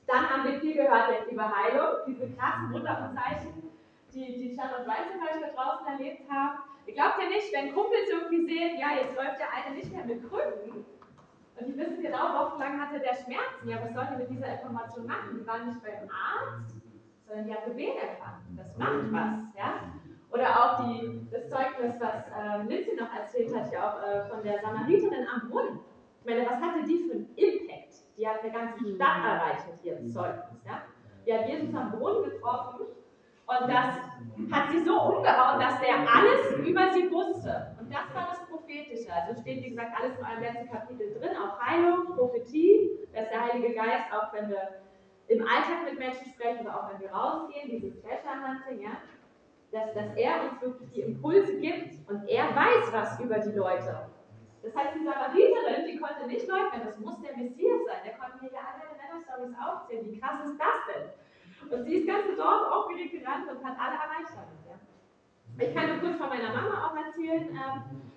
Dann haben wir viel gehört jetzt über Heilung, diese krassen Wunder und Zeichen, die, die und Weiß zum Beispiel draußen erlebt haben. Ihr glaubt ja nicht, wenn Kumpels irgendwie sehen, ja, jetzt läuft der eine nicht mehr mit Krücken und die wissen genau, wochenlang hatte der Schmerzen. Ja, was sollen die mit dieser Information machen? Die waren nicht beim Arzt, sondern die haben Gebet empfangen. Das macht was, ja. Oder auch die, das Zeugnis, was äh, Lindsay noch erzählt hat, ja auch äh, von der Samariterin am Brunnen. Ich meine, was hatte die für einen Impact? Die hat eine ganze Stadt erreicht mit ihrem Zeugnis. Ja? Die hat Jesus am Brunnen getroffen und das hat sie so umgehauen, dass der alles über sie wusste. Und das war das Prophet. prophetische. Also steht, wie gesagt, alles in eurem letzten Kapitel drin, auch Heilung, Prophetie, dass der Heilige Geist, auch wenn wir im Alltag mit Menschen sprechen oder auch wenn wir rausgehen, dieses Treasure Hunting, ja, dass, dass er uns wirklich die Impulse gibt und er weiß was über die Leute. Das heißt, die Samariterin, die konnte nicht leugnen, das muss der Messias sein. Der konnte mir ja alle Männer-Stories aufzählen. Wie krass ist das denn? Und sie ist ganz Dorf aufgeregt gerannt und hat alle erreicht. Ja. Ich kann nur kurz von meiner Mama auch erzählen. Ähm,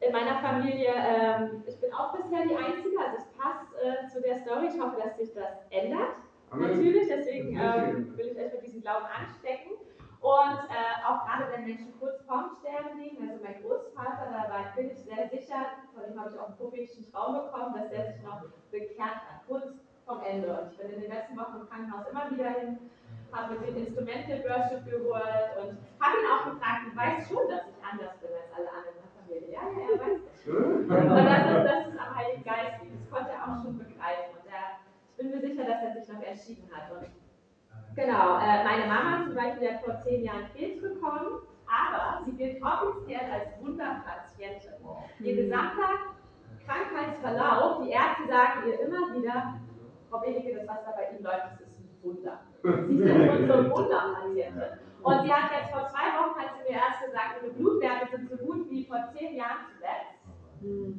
in meiner Familie, ähm, ich bin auch bisher die Einzige, also es passt äh, zu der Story. Ich hoffe, dass sich das ändert. Amen. Natürlich, deswegen ähm, will ich euch mit diesem Glauben anstecken. Und äh, auch gerade wenn Menschen kurz vorm Sterben liegen, also mein Großvater, da war, bin ich sehr sicher, von ihm habe ich auch einen prophetischen Traum bekommen, dass er sich noch bekehrt hat, kurz vom Ende. Und ich bin in den letzten Wochen im Krankenhaus immer wieder hin, habe mit dem Instrumental Worship gehört und habe ihn auch gefragt, du weißt schon, dass ich anders bin als alle anderen Familie. Ja, ja, er weiß das schon. Und das ist, das ist am Heiligen Geist liegt. Das konnte er auch schon begreifen. Und er, ich bin mir sicher, dass er sich noch entschieden hat. Und genau, äh, meine Mama zum Beispiel hat vor zehn Jahren Krebs bekommen, aber sie gilt offiziell als Wunderpatientin. Ihr gesamter Krankheitsverlauf, die Ärzte sagen ihr immer wieder, Frau Benecke, das, was da bei Ihnen läuft, das ist ein Wunder. Sie sind unsere Wunderpatientin. Und sie hat jetzt vor zwei Wochen, hat sie mir erst gesagt, ihre Blutwerte sind so gut wie vor zehn Jahren zuletzt.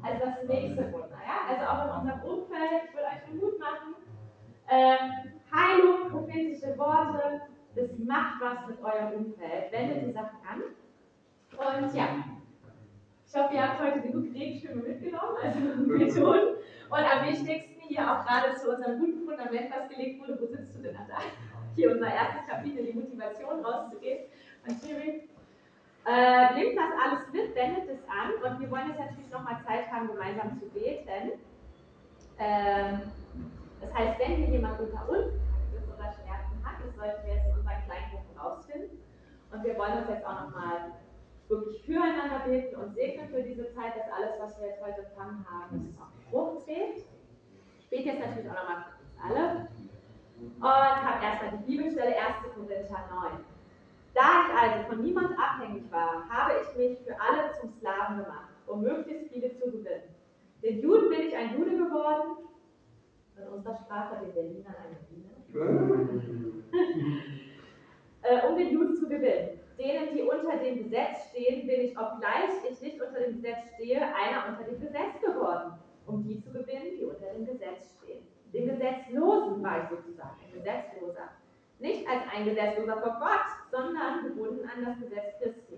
Also das nächste Wunder. Ja? Also auch in unserem Umfeld, ich will euch nur Mut machen, ähm, Heilung, prophetische Worte, das macht was mit eurem Umfeld. Wendet die Sachen an. Und ja, ich hoffe, ihr habt heute genug Regenschirme mitgenommen, also Methoden. Und am wichtigsten hier auch gerade zu unserem guten Fundament, was gelegt wurde. Wo sitzt du denn da? Hier unser erstes Kapitel, die Motivation rauszugehen. Und Thierry, äh, nehmt das alles mit, wendet es an und wir wollen jetzt natürlich nochmal Zeit haben, gemeinsam zu beten. Ähm, das heißt, wenn hier jemand unter uns Praxis oder Schmerzen hat, das sollten wir jetzt in unseren Kleingruppen rausfinden. Und wir wollen uns jetzt auch nochmal wirklich füreinander beten und segnen für diese Zeit, dass alles, was wir jetzt heute empfangen haben, auch Frucht trägt. Ich bete jetzt natürlich auch nochmal für uns alle. Und habe erstmal die Bibelstelle 1. Korinther 9. Da ich also von niemand abhängig war, habe ich mich für alle zum Sklaven gemacht, um möglichst viele zu gewinnen. Den Juden bin ich ein Jude geworden, in unserer Sprache den Berlinern ein Berliner, äh, um den Juden zu gewinnen. Denen, die unter dem Gesetz stehen, bin ich, obgleich ich nicht unter dem Gesetz stehe, einer unter dem Gesetz geworden um die zu gewinnen, die unter dem Gesetz stehen. Den Gesetzlosen war ich sozusagen, ein Gesetzloser. Nicht als ein Gesetzloser vor Gott, sondern gebunden an das Gesetz Christi.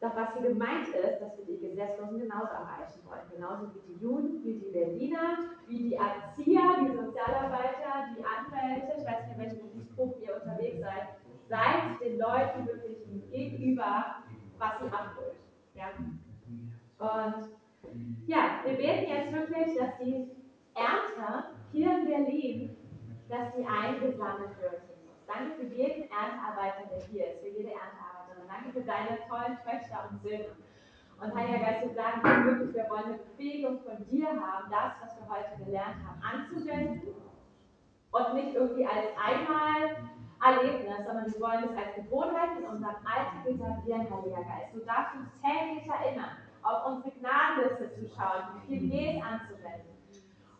Doch was hier gemeint ist, dass wir die Gesetzlosen genauso erreichen wollen. Genauso wie die Juden, wie die Berliner, wie die Erzieher, die Sozialarbeiter, die Anwälte, ich weiß nicht, in welchem Berufsgruppe ihr unterwegs seid, seid den Leuten wirklich gegenüber, was sie abholt. Ja? Und ja, wir beten jetzt wirklich, dass die Ernte hier in Berlin, dass die eingesammelt wird. Danke für jeden Erntearbeiter, der hier ist, für jede Erntearbeiterin. Danke für deine tollen Töchter und Söhne. Und Heiliger Geist, wir sagen dir wirklich, wir wollen eine Befähigung von dir haben, das, was wir heute gelernt haben, anzuwenden und nicht irgendwie als einmal Erlebnis, sondern wir wollen es als Gewohnheit in unserem Alltag etablieren, Heiliger Geist. Du darfst uns täglich erinnern, auf unsere Gnadenliste zu schauen, wie viel geht anzuwenden.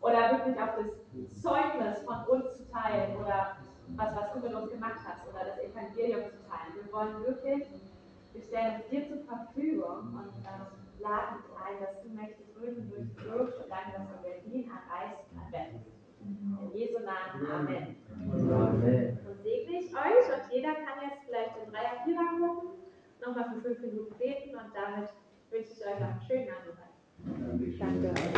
Oder wirklich auf das Zeugnis von uns zu teilen oder was, was du mit uns gemacht hast oder das Evangelium zu teilen. Wir wollen wirklich, wir stellen es dir zur Verfügung und ähm, laden dich ein, dass du mächtig durch und durch wirkst und dann, dass du Berlin erreichst erwächst. In Jesu Namen. Amen. Amen. Und segne ich euch und jeder kann jetzt vielleicht in Dreier, Vierer gucken, nochmal für fünf Minuten beten und damit wünsche ich euch einen schönen Abend. Danke.